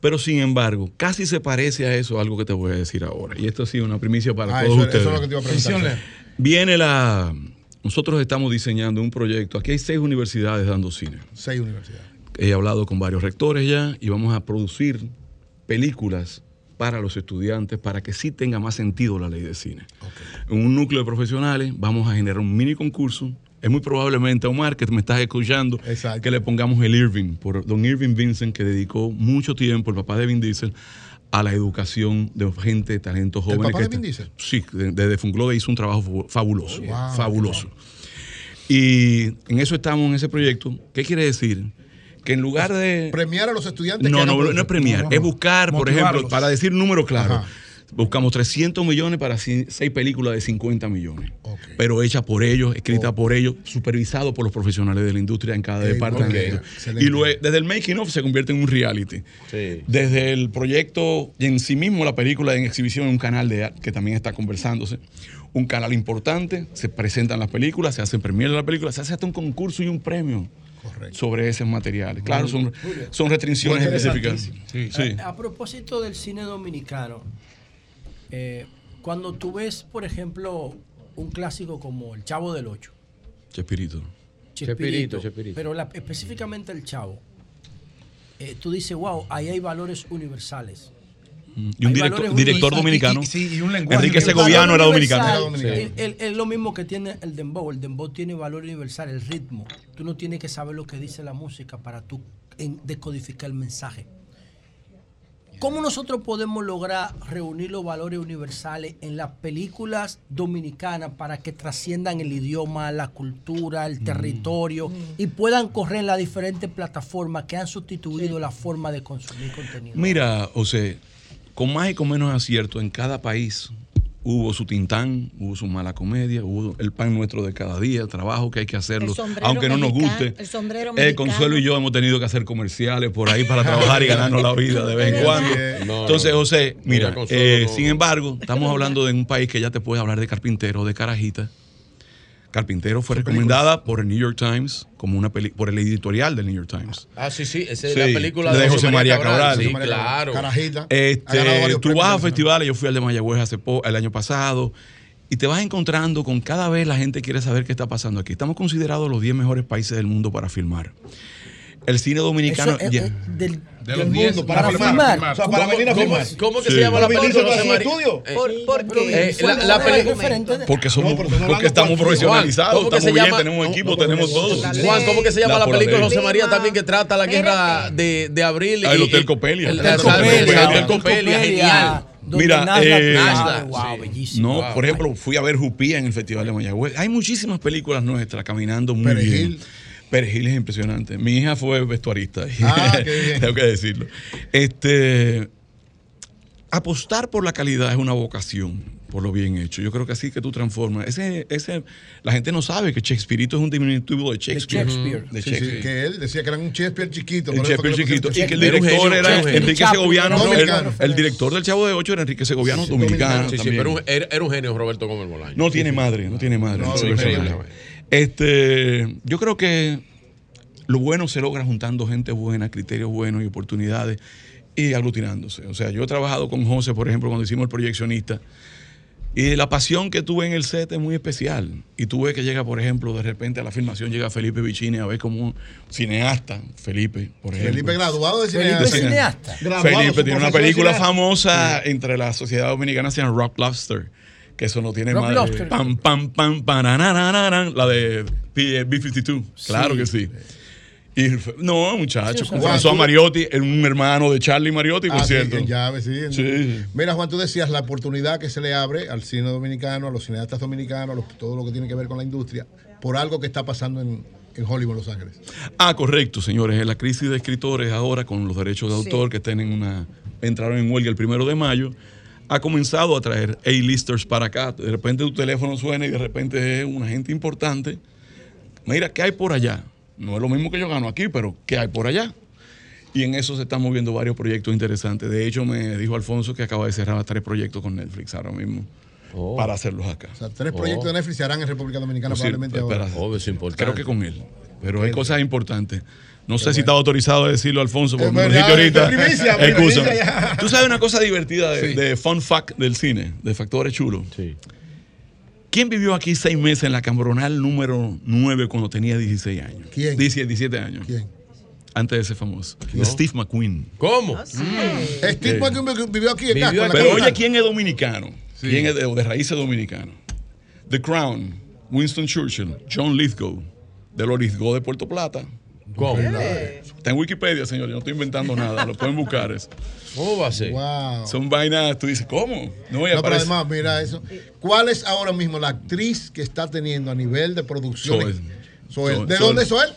Pero sin embargo, casi se parece a eso algo que te voy a decir ahora. Y esto ha sido una primicia para Ah, todos eso, ustedes. eso es lo que te iba a preguntar. Viene la. Nosotros estamos diseñando un proyecto. Aquí hay seis universidades dando cine. Seis universidades. He hablado con varios rectores ya y vamos a producir películas para los estudiantes para que sí tenga más sentido la ley de cine. En un núcleo de profesionales vamos a generar un mini concurso. Es muy probablemente, Omar, que me estás escuchando, que le pongamos el Irving, por don Irving Vincent, que dedicó mucho tiempo, el papá de Vin Diesel, a la educación de gente, talentos ¿El jóvenes. papá que de está-? Sí, de- desde Funglode hizo un trabajo fabuloso, Wow. fabuloso. Y en eso estamos, en ese proyecto. ¿Qué quiere decir? Que en lugar de... Premiar a los estudiantes. No, que no, hagan no es premiar, es buscar, por ejemplo, para decir números claros. Buscamos 300 millones para seis películas de 50 millones. Pero hechas por ellos, escritas por ellos, supervisado por los profesionales de la industria en cada departamento. Y luego, desde el making of se convierte en un reality. Desde el proyecto y en sí mismo la película en exhibición en un canal de que también está conversándose. Un canal importante, se presentan las películas, se hacen premier de la película, se hace hasta un concurso y un premio sobre esos materiales. Claro, son, son restricciones específicas. Sí, sí. A, a propósito del cine dominicano, eh, cuando tú ves, por ejemplo, un clásico como El Chavo del Ocho, Chespirito. Chespirito, pero la- específicamente El Chavo, eh, tú dices, wow, ahí hay valores universales. Y un director, director dominicano. Y- y- sí, y un lenguaje Enrique. Segoviano era dominicano. Es lo mismo que tiene el dembow. El dembow tiene valor universal, el ritmo. Tú no tienes que saber lo que dice la música para tú en- decodificar el mensaje. ¿Cómo nosotros podemos lograr reunir los valores universales en las películas dominicanas para que trasciendan el idioma, la cultura, el territorio y puedan correr en las diferentes plataformas que han sustituido la forma de consumir contenido? Mira, sea, con más y con menos acierto, en cada país hubo su tintán, hubo su mala comedia, hubo el pan nuestro de cada día, el trabajo que hay que hacerlo, aunque no nos guste. el sombrero Eh. Consuelo y yo hemos tenido que hacer comerciales por ahí para trabajar y ganarnos la vida de vez en cuando. No, Entonces. José, mira, eh, sin embargo, estamos hablando de un país que ya te puede hablar de carpintero, de carajita, Carpintero fue recomendada por el New York Times como una peli por el editorial del New York Times. Ah, sí, sí, esa es Sí, la película de José María Cabral. Sí, José María claro. Carajita. Este, tú vas a festivales, yo fui al de Mayagüez hace po- el año pasado, y te vas encontrando con cada vez la gente quiere saber qué está pasando aquí. Estamos considerados los 10 mejores países del mundo para filmar. El cine dominicano. Eso, eh, ya- eh, del, De del los 10, mundo, para para, filmar, filmar. o sea, para ¿Cómo- venir a cómo- filmar. ¿Cómo que Sí. se llama la Para película, venir a José su María? estudio. Eh, ¿Por, por qué? eh, la, la película porque somos, no porque estamos profesionalizados, ¿cómo que estamos se bien, llama? tenemos equipo, tenemos todo. Juan, ¿cómo que se llama la, película. José María también que trata la guerra de, de abril? Ah, el Hotel Copelia. El, El el Hotel Copelia. Copelia, El Hotel Copelia, genial. Mira, eh, Nasdaq, wow, sí. bellísimo. No, por ejemplo, fui a ver Jupía en el Festival de Mayagüez. Hay muchísimas películas nuestras caminando muy Perejil. bien. Perejil es impresionante. Mi hija fue vestuarista. Ah, qué bien. Tengo que decirlo. Este, apostar por la calidad es una vocación, por lo bien hecho. Yo creo que así que tú transformas. Ese, ese, la gente no sabe que Shakespeare es un diminutivo de Shakespeare. Shakespeare. De Sí, sí, Shakespeare. que él decía que era un Shakespeare chiquito. El Shakespeare chiquito. Y que el Shakespeare. director era. Enrique Segoviano. El, dominicano. el director del Chavo de Ocho era Enrique Segoviano, dominicano. Sí, sí, también. pero un- era, era un genio Roberto Gómez Bolaño. No tiene madre, no tiene madre. No. Este, yo creo que lo bueno se logra juntando gente buena, criterios buenos y oportunidades y aglutinándose. O sea, yo he trabajado con José, por ejemplo, cuando hicimos el proyeccionista. Y la pasión que tuve en el set es muy especial. Y tú ves que llega, por ejemplo, de repente a la filmación llega Felipe Vicini a ver como un cineasta, Felipe, por ejemplo. Felipe graduado de Felipe cineasta. Felipe tiene una película cineasta. famosa entre la sociedad dominicana, se llama Rock Lobster. Que eso no tiene. Lobster. Pam, pam, pam, pananananan, La de P- B-52. Claro Sí. que sí. Y, no, muchachos, Sí, François tú- Mariotti, era un hermano de Charlie Mariotti, por Ah, sí, cierto. en llave, sí. Sí. Mira, Juan, tú decías la oportunidad que se le abre al cine dominicano, a los cineastas dominicanos, a los- todo lo que tiene que ver con la industria, por algo que está pasando en, en Hollywood, Los Ángeles. Ah, correcto, señores. En la crisis de escritores ahora, con los derechos de Sí. autor que están en una, entraron en huelga el primero de mayo, ha comenzado a traer A-listers para acá. De repente tu teléfono suena y de repente es una gente importante. Mira, ¿qué hay por allá? No es lo mismo que yo gano aquí, pero ¿qué hay por allá? Y en eso se están moviendo varios proyectos interesantes. De hecho, me dijo Alfonso que acaba de cerrar tres proyectos con Netflix ahora mismo para hacerlos acá. O sea, tres proyectos de Netflix se harán en República Dominicana Sí, probablemente espera, ahora. Creo que con él. Pero hay cosas importantes. No sé si está autorizado a decirlo, Alfonso, porque Es me dijiste ahorita. primicia, Excusa. primicia. Tú sabes una cosa divertida de, Sí. de fun fact del cine, de factores chulos. ¿Quién vivió aquí seis meses en la Cambronal número 9 cuando tenía 16 años? ¿Quién? 17, 17 años. ¿Quién? Antes de ser famoso. No. Steve McQueen. ¿Cómo? Steve McQueen vivió aquí en Vivió Casco, Pero oye, ¿quién es dominicano? ¿Quién es de, de raíces dominicanos? The Crown, Winston Churchill, John Lithgow, de los Lithgow de Puerto Plata. ¿Cómo? Está en Wikipedia, señor, yo no estoy inventando nada, lo pueden buscar eso. ¿Cómo va a ser? Wow. Son vainas, tú dices, ¿cómo? No, y No, pero aparece- además, mira eso. ¿Cuál es ahora mismo la actriz que está teniendo a nivel de producción? Soel. Soel. Soel. ¿De Soel. dónde es Soel?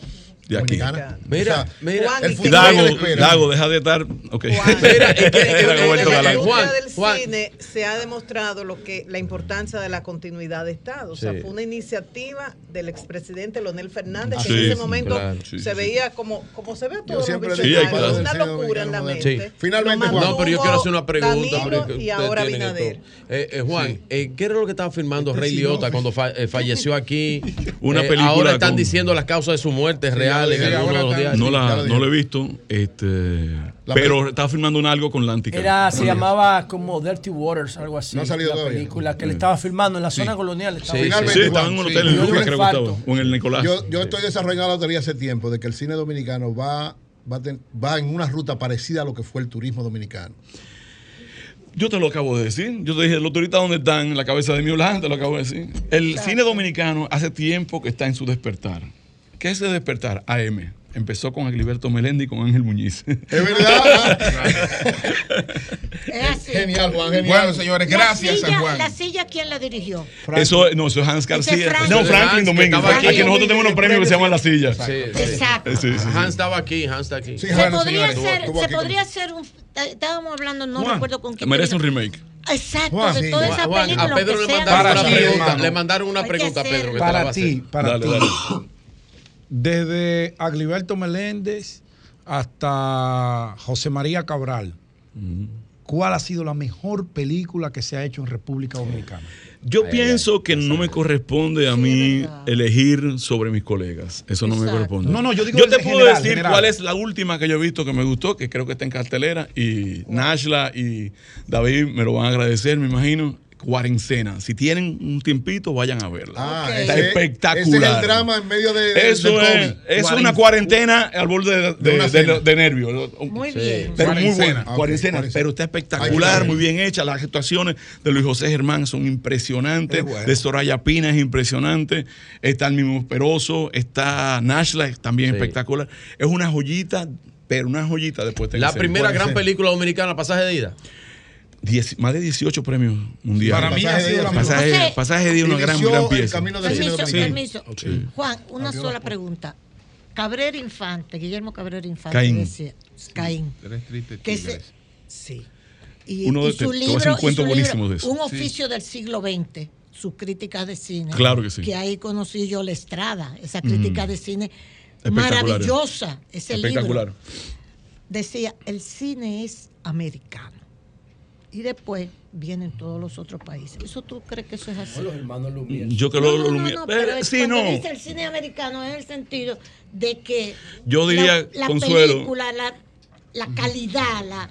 De aquí. Mira, O sea, mira. el futuro Dago. Dago, deja de estar. Ok. Mira, ¿y qué- Era qué- Roberto qué- Galán. la Juan, industria del Juan. cine se ha demostrado lo que la importancia de la continuidad de Estado. O sea, Sí. fue una iniciativa del expresidente Leonel Fernández Ah, que sí, en ese momento claro, sí, se sí, veía como, como se ve a todos los siempre digo, visionarios, Sí, hay cosas. una locura en la dominicano mente. Sí. Finalmente, Juan. No, pero yo quiero hacer una pregunta. Danilo y ahora todo. Eh, eh, Juan, eh, ¿qué era lo que estaba filmando Rey Liotta cuando fa- falleció aquí? Una película Ahora están diciendo las causas de su muerte reales sí, ahora los. No, la, lo no lo he visto, este, La pero estaba filmando un algo con Lántica. Era, se llamaba como Dirty Waters, algo así. No ha salido la todavía. película que le estaba filmando en la zona colonial. Estaba Sí, Sí, Juan, estaba en un sí. hotel en Lucas, creo que estaba. O en el Nicolás. Yo, yo estoy desarrollando la teoría hace tiempo de que el cine dominicano va, va, a ten- va en una ruta parecida a lo que fue el turismo dominicano. Yo te lo acabo de decir. Yo te dije, los turistas dónde están, en la cabeza de mi Holanda, te lo acabo de decir. El cine dominicano hace tiempo que está en su despertar. ¿Qué es ese despertar? AM. Empezó con Agliberto Melendi y con Ángel Muñiz. Es verdad. Es así. genial, Juan, genial. Bueno, señores, La gracias, silla- San Juan. ¿La silla quién la dirigió? Eso, no, eso es Hans García. Franklin. No, Franklin Domínguez. Aquí aquí. nosotros tenemos unos premios que se llaman La Silla. Sí, sí. Exacto. Sí, sí, sí. Hans estaba aquí, Hans está aquí. Sí, Se bueno, podría señores, hacer, se podría un. Estábamos hablando, no Juan, recuerdo con quién. merece un remake. Exacto, Juan, de toda Juan, esa Juan, película. a Pedro le mandaron Para una de- pregunta. Le mandaron una pregunta a Pedro. que Para ti, para Dale, ti. Desde Agliberto Meléndez hasta José María Cabral. ¿cuál ha sido la mejor película que se ha hecho en República Dominicana? Yo pienso que no me corresponde a mí elegir sobre mis colegas. Eso no me corresponde. No, no, yo digo Yo te puedo general, decir general. cuál es la última que yo he visto que me gustó, que creo que está en cartelera, y Nashla y David me lo van a agradecer, me imagino. Cuarentena. Si tienen un tiempito, vayan a verla. Ah, está ese- espectacular. ese es el drama en medio de- de- Eso del es, COVID. es Cuaren- una cuarentena al borde de, de, nervios. Muy Sí. bien. Pero muy Cuarentena. buena. Ah, ok, cuarentena, cuarentena. pero está espectacular, muy bien hecha. Las actuaciones de Luis José Germán son impresionantes. Bueno. De Soraya Pina es impresionante. Está el mismo Esperoso. Está Nashla, también Sí. espectacular. Es una joyita, pero una joyita después de La primera gran película dominicana, Pasaje de Ida. Diez- más de 18 premios mundiales. Para mí ha sido la pasaje, pasaje de una gran, gran el pieza. Permiso, permiso. Sí. Juan, una Abrió sola pregunta. Cabrera Infante, Guillermo Cabrera Infante Caín. decía, Caín, Tres tristes que se, tigres. sí. Y, Uno y de- su te- libro, un cuento y su buenísimo libro, de eso. Un Sí. oficio del siglo XX, sus críticas de cine. Claro que sí. Que ahí conocí yo la estrada, esa Mm. crítica de cine maravillosa, ese Espectacular. libro. Decía, el cine es americano. Y después vienen todos los otros países. ¿Eso tú crees que eso es así? Los hermanos Lumière. Yo que No, lo, no, no, Eh, pero es sí, no. dice el cine americano en el sentido de que Yo diría, la, la Consuelo. película, la, la calidad, la,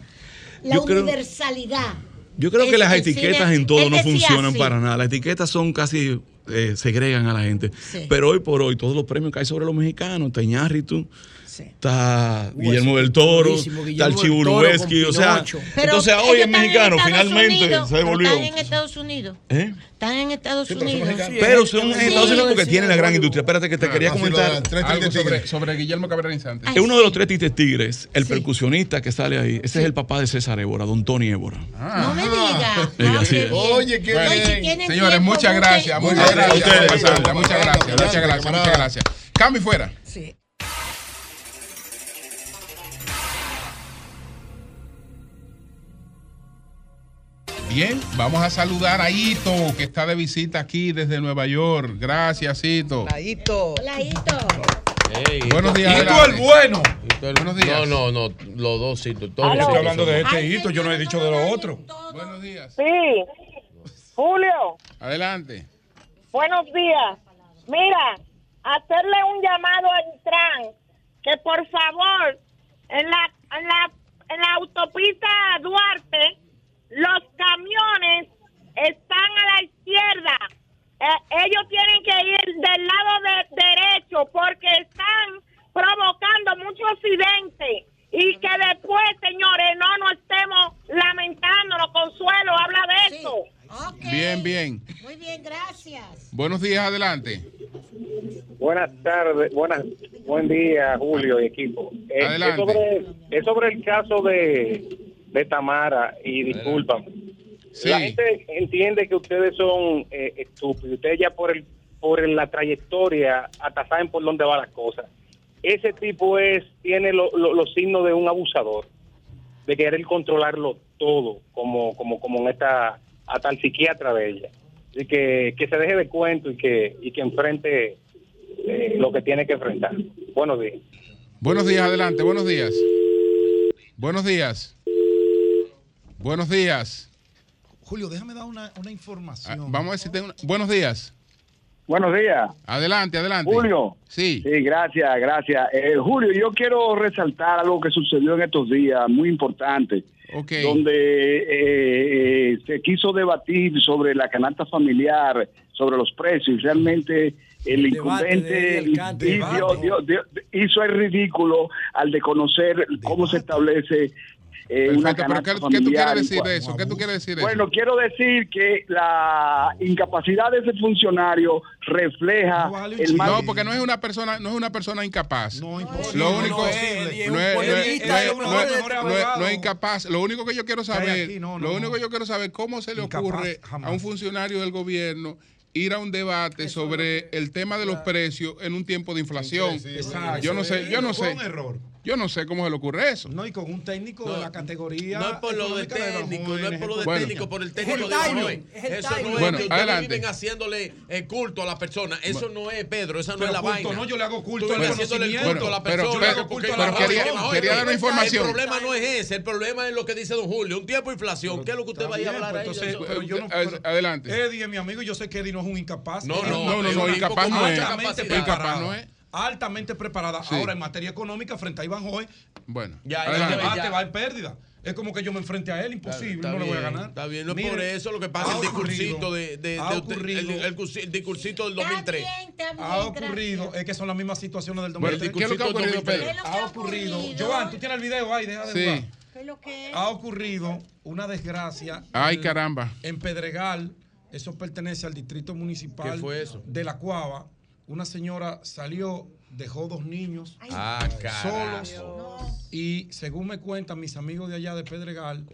la Yo creo- universalidad. Yo creo que Es- las etiquetas cine- en todo no funcionan así. para nada. Las etiquetas son casi eh, segregan a la gente. Sí. Pero hoy por hoy, todos los premios que hay sobre los mexicanos, está Iñárritu, Sí. está Guillermo del Toro, está el con o sea. Pero entonces hoy es mexicano, finalmente Unidos, se devolvió. Están en Estados Unidos. ¿Eh? Están en Estados Unidos. Pero son en. Estados Unidos porque Sí, tienen la gran industria. Espérate que te quería comentar. Algo sobre, Guillermo Cabrera Infante. Ay, Es uno de los tres tistes tigres, el Sí. percusionista que sale ahí. Ese es el papá de César Évora, don Tony Évora. No me digas. Ah, bien. Oye, qué bien. Señores, muchas gracias, muchas gracias, muchas gracias, muchas gracias, camarada. muchas gracias. Cambio y fuera. Bien, vamos a saludar a Ito, que está de visita aquí desde Nueva York. Gracias, Ito. Hola, Hito. Ey, Buenos días. Adelante. el bueno. Hito, el- Buenos días. No, no, no, los dos sí. Todos Aló. Estoy hablando de este Ay, hito, yo no he dicho de lo otro. Buenos días. Sí. Julio, Adelante. buenos días. Mira, hacerle un llamado a Intran que por favor en la en la en la autopista Duarte los camiones están a la izquierda. Eh, ellos tienen que ir del lado de derecho porque están provocando muchos accidentes y que después, señores, no nos estemos lamentándonos. Consuelo, habla de Sí. eso. Bien, bien. Muy bien, gracias. Buenos días, adelante. Buenas tardes, buenas, buen día, Julio y equipo. Eh, Adelante. Es sobre, es sobre el caso de, de Tamara y disculpa. Sí. La gente entiende que ustedes son eh, estúpidos. Ustedes ya por el por la trayectoria hasta saben por dónde va la cosa. Ese tipo es tiene lo- lo- los signos de un abusador, de querer controlarlo todo, como como como en esta hasta el psiquiatra de ella. Así que que se deje de cuento y que y que enfrente eh, lo que tiene que enfrentar. Buenos días. Buenos días, adelante. Buenos días. Buenos días. Buenos días. Julio, déjame dar una, una Ah, información. Vamos a ver si tengo una- Buenos días. Buenos días. Adelante, adelante. Julio. Sí. Sí, gracias, gracias. Eh, Julio, yo quiero resaltar algo que sucedió en estos días, muy importante, Ok. donde eh, eh, se quiso debatir sobre la canasta familiar, sobre los precios, y realmente el, El debate de incumbente dio- dio- dio- hizo el ridículo al de conocer cómo se establece eh, una Perfecto, pero ¿qué, qué tú quieres decir de eso? ¿Qué tú quieres decir de bueno, eso? quiero decir que la incapacidad de ese funcionario refleja el mal No, porque no es una persona, no es una persona incapaz. No, imposible. Lo No, único no, es, no incapaz. Lo único que yo quiero saber, aquí, no, lo único que yo quiero saber cómo se le Incapaz, ocurre jamás. a un funcionario del gobierno ir a un debate sobre el tema de los precios en un tiempo de inflación. Yo no sé, yo no sé. un error. Yo no sé cómo se le ocurre eso. No, y con un técnico de la categoría. No es por lo de técnico, no es por lo de Bueno. técnico, por el técnico el de hoy. es el Eso no es Bueno, que ustedes adelante. viven haciéndole eh, culto a la persona. Eso no es, Pedro, esa no Pero es la culto, vaina. no, yo le hago culto al haciéndole el a la persona. pero- yo le hago culto a la quería- persona. quería dar una información. El problema no es ese, el problema es lo que dice don Julio. Un tiempo de inflación. ¿Qué es lo que usted va a ir a Bien, hablar pues ahí? entonces, Eso- pero yo no, Eh, adelante. Eddie es mi amigo yo sé que Eddie no es un incapaz. No, no, no, no, incapaz no es. Incapaz no es. Altamente preparada. Sí. Ahora, en materia económica, frente a Iván Joy, Bueno, Ya, el debate ya. va en pérdida. Es como que yo me enfrente a él, imposible, Está no le voy a bien, ganar. Está bien, no es por eso lo que pasa, el discursito de, de, ha de usted- el, el cursi- el discursito del 2003. ha ocurrido, es que son las mismas situaciones del Bueno, 2003. ¿qué es lo que ha ocurrido, Pedro? Ha ocurrido, Joan, tú tienes el video ahí, deja de Sí. jugar. ¿Qué es lo que es? Ha ocurrido una desgracia. Ay, caramba. En Pedregal, eso pertenece al distrito municipal ¿Qué fue eso? de La Cuava. Una señora salió, dejó dos niños Ah, solos carajo. y según me cuentan mis amigos de allá de Pedregal,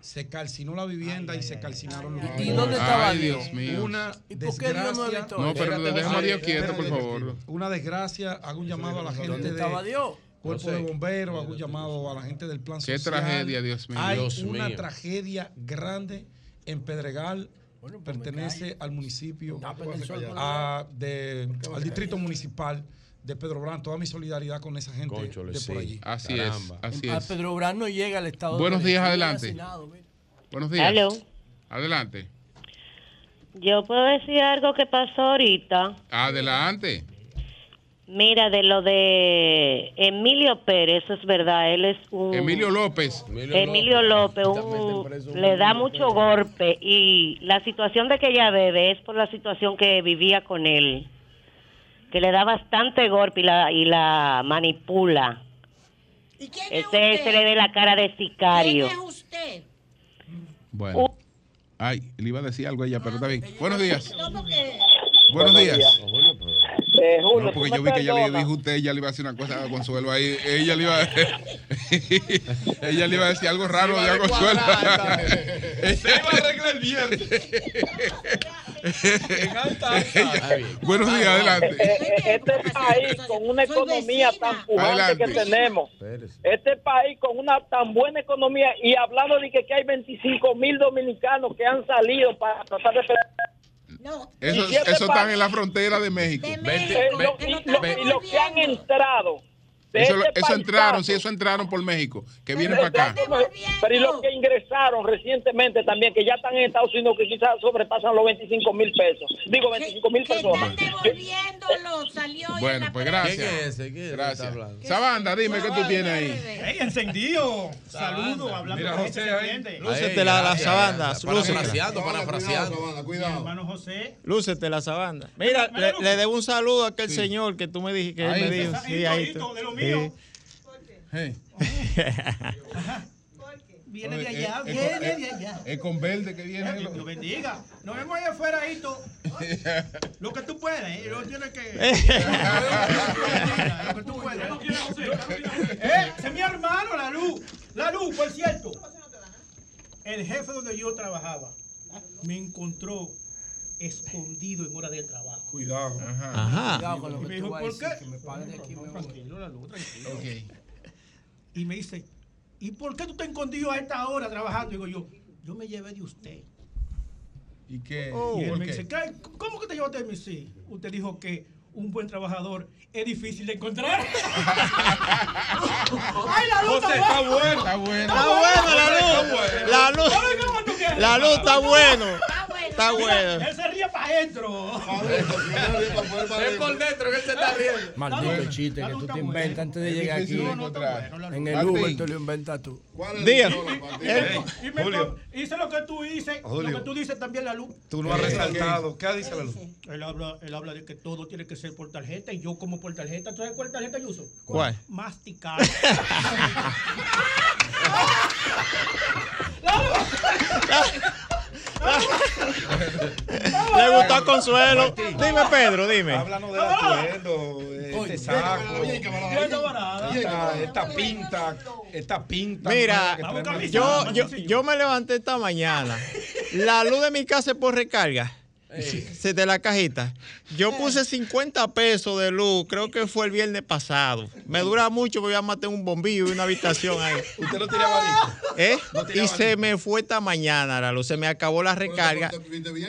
se calcinó la vivienda y se calcinaron los ¿Y dónde estaba Ay, Dios? Mío. Una ¿Y por qué Dios no desgracia. No, pero dejemos a Dios quieto, por favor. Una desgracia, hago un llamado a la gente ¿Dónde de estaba Dios? Cuerpo de Bomberos, hago un llamado a la gente del plan Qué social. tragedia, Dios mío. Hay Dios una mío. tragedia grande en Pedregal. Pues pertenece al municipio, Tapen el sol con a- de- al distrito municipal de Pedro Brán. Toda mi solidaridad con esa gente de por sí. allí. Así Caramba. es, así A. Pedro Brán no llega al estado de Buenos días, adelante. mira. Buenos días. Aló. Adelante. Yo puedo decir algo que pasó ahorita. Adelante. Mira, de lo de Emilio Pérez, eso es verdad, él es un... Emilio López. Emilio López, un- le da mucho golpe y la situación de que ella bebe es por la situación que vivía con él, que le da bastante golpe y la, y la manipula. ¿Y quién es Ese usted? se le ve la cara de sicario. ¿Quién es usted? Bueno. Ay, le iba a decir algo a ella, pero está bien. Buenos días. No, porque... Buenos días. Eh, Julio, No, porque yo vi que ella le dijo a usted, ella le iba a decir una cosa a Consuelo ahí. Ella le iba a, ella le iba a decir algo raro de a Consuelo. Se iba a arreglar el viernes. En alta, alta. Buenos días, adelante. Eh, eh, Este país con una economía tan pujante Adelante. que tenemos, este país con una tan buena economía y hablando de que, que hay 25 mil dominicanos que han salido para tratar de... No, Eso, eso están en la frontera de México. de Vente, Eh, México, lo- y, lo- y los que han entrado. De Eso, este eso entraron, sí, eso entraron por México, que vienen para acá. Pero y los que ingresaron recientemente también, que ya están en Estados Unidos, que quizás sobrepasan los 25 mil pesos. Digo, 25 mil personas. están devolviéndolo, salió Bueno, pues gracias. ¿Quién es ese? ¿Quién es el que Gracias. Sabanda, dime qué tú tienes ahí. ¡Ey, encendido! Saludos, hablando Mira, con José ahí. Lúcete la- la sabanda. Parafraseando, Sabanda, parafraseando. Cuidado, cuidado. hermano José. Lúcete la sabanda. Mira, le, debo un saludo a aquel señor que tú me dijiste que él me dijo. Sí, ahí está. Mío. Hey. Viene de allá, es- viene es- de allá. Es con verde que Eh, viene. Dios lo bendiga. Nos vemos allá afuera, Hito. Lo que tú puedes, ¿eh? No tienes que. Lo que tú puedes. Eh, ese es mi hermano, la luz. La luz, por cierto. El jefe donde yo trabajaba me encontró escondido en hora de trabajo. Cuidado. Ajá. Cuidado con lo Y me que dijo, ¿por qué? que me de aquí, me voy. Tranquilo, la luz, tranquilo. Ok. Y me dice, ¿y por qué tú te escondido a esta hora trabajando? Digo yo, yo me llevé de usted. ¿Y qué? y él ¿Por me qué? dice, ¿qué? ¿cómo que te llevaste de mí? Sí, usted dijo que un buen trabajador es difícil de encontrar. ¡Ay, la luz José, está bueno. Está bueno. Está bueno la luz. La luz. La luz está bueno. Está bueno. Él se ríe para adentro. Es por dentro que él se está riendo. Maldito chiste que tú te inventas antes de llegar aquí. En el. Uber te lo inventas tú. ¿Cuál es Diga. el solo, Martín? Eh, hice lo que tú dices, lo que tú dices también la luz. Tú lo has resaltado. ¿Qué dice la luz? Él habla, él habla de que todo tiene que ser por tarjeta y yo como por tarjeta. ¿Tú sabes cuál tarjeta yo uso? ¿Cuál? Masticar. Le gustó a Consuelo. Dime, Pedro, dime. Háblanos del atuendo, este saco, esta, esta pinta, esta pinta. Mira, yo, yo, yo me levanté esta mañana. La luz de mi casa es por recarga. Sí, de la cajita. Yo puse 50 pesos de luz, creo que fue el viernes pasado. Me dura mucho, voy a matar un bombillo y una habitación ahí. ¿Usted no tiene abanico? ¿Eh? No tiene Y se me fue esta mañana la luz, se me acabó la recarga.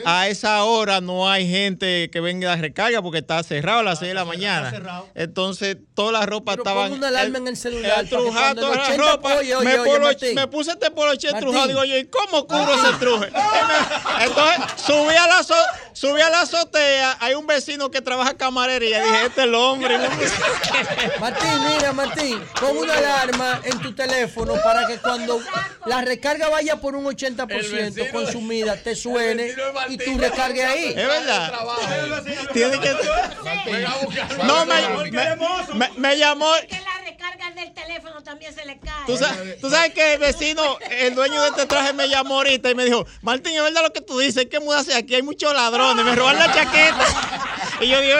A esa hora no hay gente que venga a recarga porque está cerrado a las 6 de la mañana. Entonces, toda la ropa Pero estaba. una alarma en el celular toda la 80 ropa. oye, oye, me, oye, polo- Martín. me puse este poloche estrujado. Martín. Digo yo, ¿y cómo cubro ese truje? Entonces, subí a la, azo- subí a la azotea. Hay un vecino que trabaja camarería. Dije, este es el hombre. Martín, mira, Martín, pon una alarma en tu teléfono para que cuando la recarga vaya por un 80% consumida, te suene y tú recargues ahí. Es verdad. Tiene que. No, me, me, me- me llamó. Que la recarga del teléfono también se le cae. Tú sabes, tú sabes que el vecino, el dueño de este traje, me llamó ahorita y me dijo: Martín, es verdad lo que tú dices, hay que mudarse aquí, hay muchos ladrones, me roban la chaqueta. Y yo dije: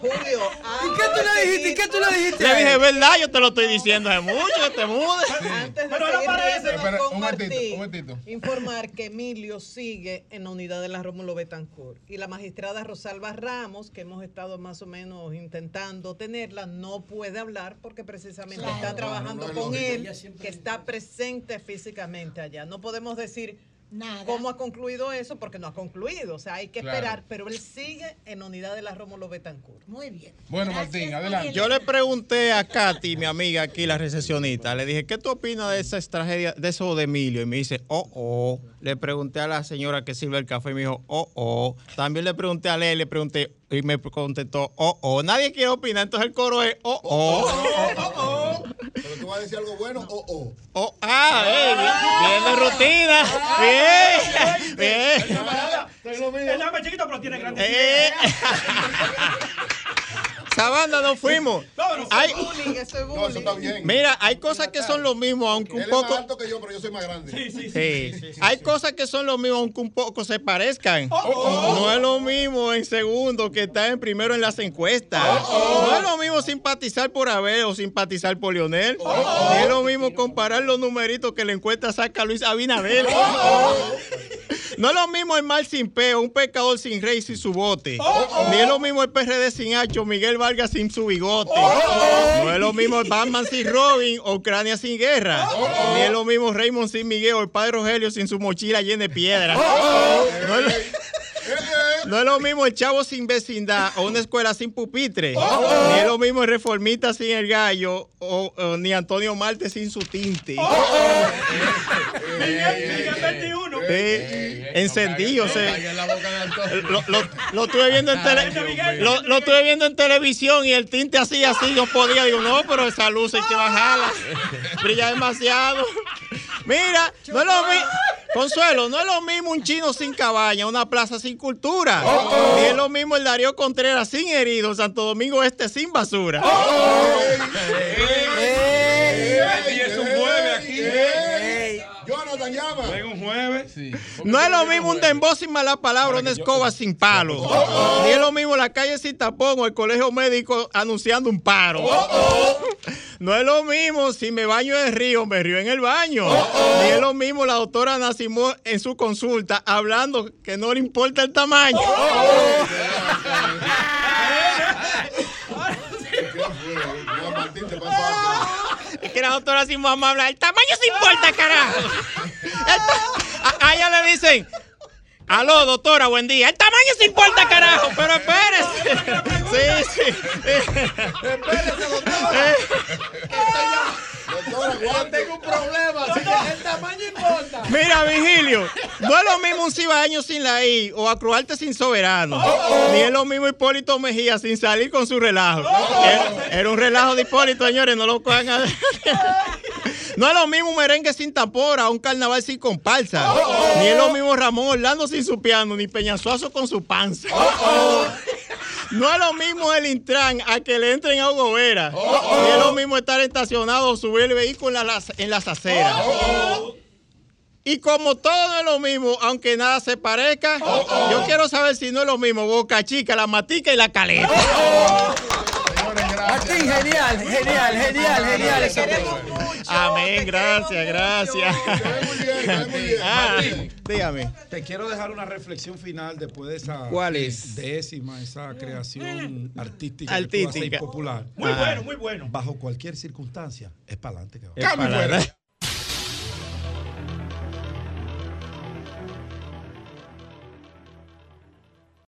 Julio, ¿Y qué tú le dijiste? ¿Y qué tú le dijiste? Le dije, ¿verdad? Yo te lo estoy diciendo hace mucho que te mudes. Antes de Pero no parece. Espera, con un momentito, Martín, un momentito. informar que Emilio sigue en la unidad de la Rómulo Betancourt y la magistrada Rosalba Ramos, que hemos estado más o menos intentando tenerla, no puede hablar porque precisamente Claro. está trabajando no con él, que está presente físicamente allá. No podemos decir Nada. cómo ha concluido eso porque no ha concluido, o sea, hay que Claro. esperar, pero él sigue en la unidad de la Rómulo Betancourt. Muy bien. Bueno, Gracias, Martín, adelante. Yo le pregunté a Katy, mi amiga aquí, la recepcionista, le dije, ¿qué tú opinas de esas tragedias, de eso de Emilio? Y me dice, oh, oh. Le pregunté a la señora que sirve el café y me dijo, oh, oh. También le pregunté a Lele, le pregunté y me contestó, oh, oh. Nadie quiere opinar, entonces el coro es, oh, oh. Pero tú vas a decir algo bueno o o. Oh, ah, eh, bien, bien de rutina. Bien, bien. El nombre es chiquito, pero tiene grandes Eh. ideas. Sabanda, nos fuimos. Vámonos. Hay- Bullying, eso es No, eso está bien. mira, hay cosas que son lo mismo, aunque Él un es más poco... alto que yo, pero yo soy más grande. Sí, sí, sí. Sí. Hay cosas que son lo mismo, aunque un poco se parezcan. oh. No es lo mismo en segundo que estar en primero en las encuestas. Oh, No es lo mismo simpatizar por Abel o simpatizar por Lionel. Ni es lo mismo comparar los numeritos que la encuesta saca Luis Abinader. No es lo mismo el mal sin peo, un pecador sin rey sin su bote. Ni es lo mismo el PRD sin hacho, Miguel Vargas sin su bigote. No es lo mismo el Batman sin Robin o Ucrania sin guerra. Ni es lo mismo Raymond sin Miguel o el padre Rogelio sin su mochila llena de piedra. No es, lo, no es lo mismo el chavo sin vecindad o una escuela sin pupitre. Ni es lo mismo el reformista sin el gallo o, o ni Antonio Marte sin su tinte. Miguel, Miguel 21. Sí, encendido. se- Caiga en la boca de Antonio. lo, lo- lo estuve viendo en tele- lo, lo estuve viendo en televisión y el tinte así, así, no podía. Digo, no, pero esa luz hay que bajarla. Brilla demasiado. Mira, no es lo mismo. Consuelo, no es lo mismo un chino sin cabaña, una plaza sin cultura. Ni es lo mismo el Darío Contreras sin heridos, Santo Domingo Este sin basura. Y es un jueves aquí. Jonathan llama. No es lo mismo un dembow sin mala palabra, una escoba sin palo. Ni es lo mismo la calle sin tapón o el colegio médico anunciando un paro. No es lo mismo si me baño en el río, me río en el baño. Ni es lo mismo la doctora Nacimó en su consulta hablando que no le importa el tamaño. No, Martín, te pasa algo. Es que la doctora Nacimó ama hablar, el tamaño se importa, carajo. Ta- a, a ella le dicen, aló, doctora, buen día. El tamaño se importa, carajo, pero espérese. Sí, sí. Espérese, doctora. Doctora, Yo tengo un problema, así que el tamaño importa. Mira, Vigilio, no es lo mismo un cibaeño sin la I o Acruarte sin soberano. Ni es lo mismo Hipólito Mejía sin salir con su relajo. Era, era un relajo de Hipólito, señores, no lo cojan a... No es lo mismo un merengue sin tapora, un carnaval sin comparsa. Ni es lo mismo Ramón Orlando sin su piano, ni Peñasuazo con su panza. No es lo mismo el Intran a que le entren a Hugo Vera. Ni es lo mismo estar estacionado o subir el vehículo en las, en las aceras. Y como todo es lo mismo, aunque nada se parezca, yo quiero saber si no es lo mismo Boca Chica, la Matica y la Caleta. Martín, genial, genial, genial, genial. Amén, gracias, gracias. Ah, dígame. Te quiero dejar una reflexión final después de esa ¿Cuál es? décima, esa creación artística, Artística. Que tú haces popular. Muy bueno, muy bueno. Bajo cualquier circunstancia, es para adelante. Es para adelante.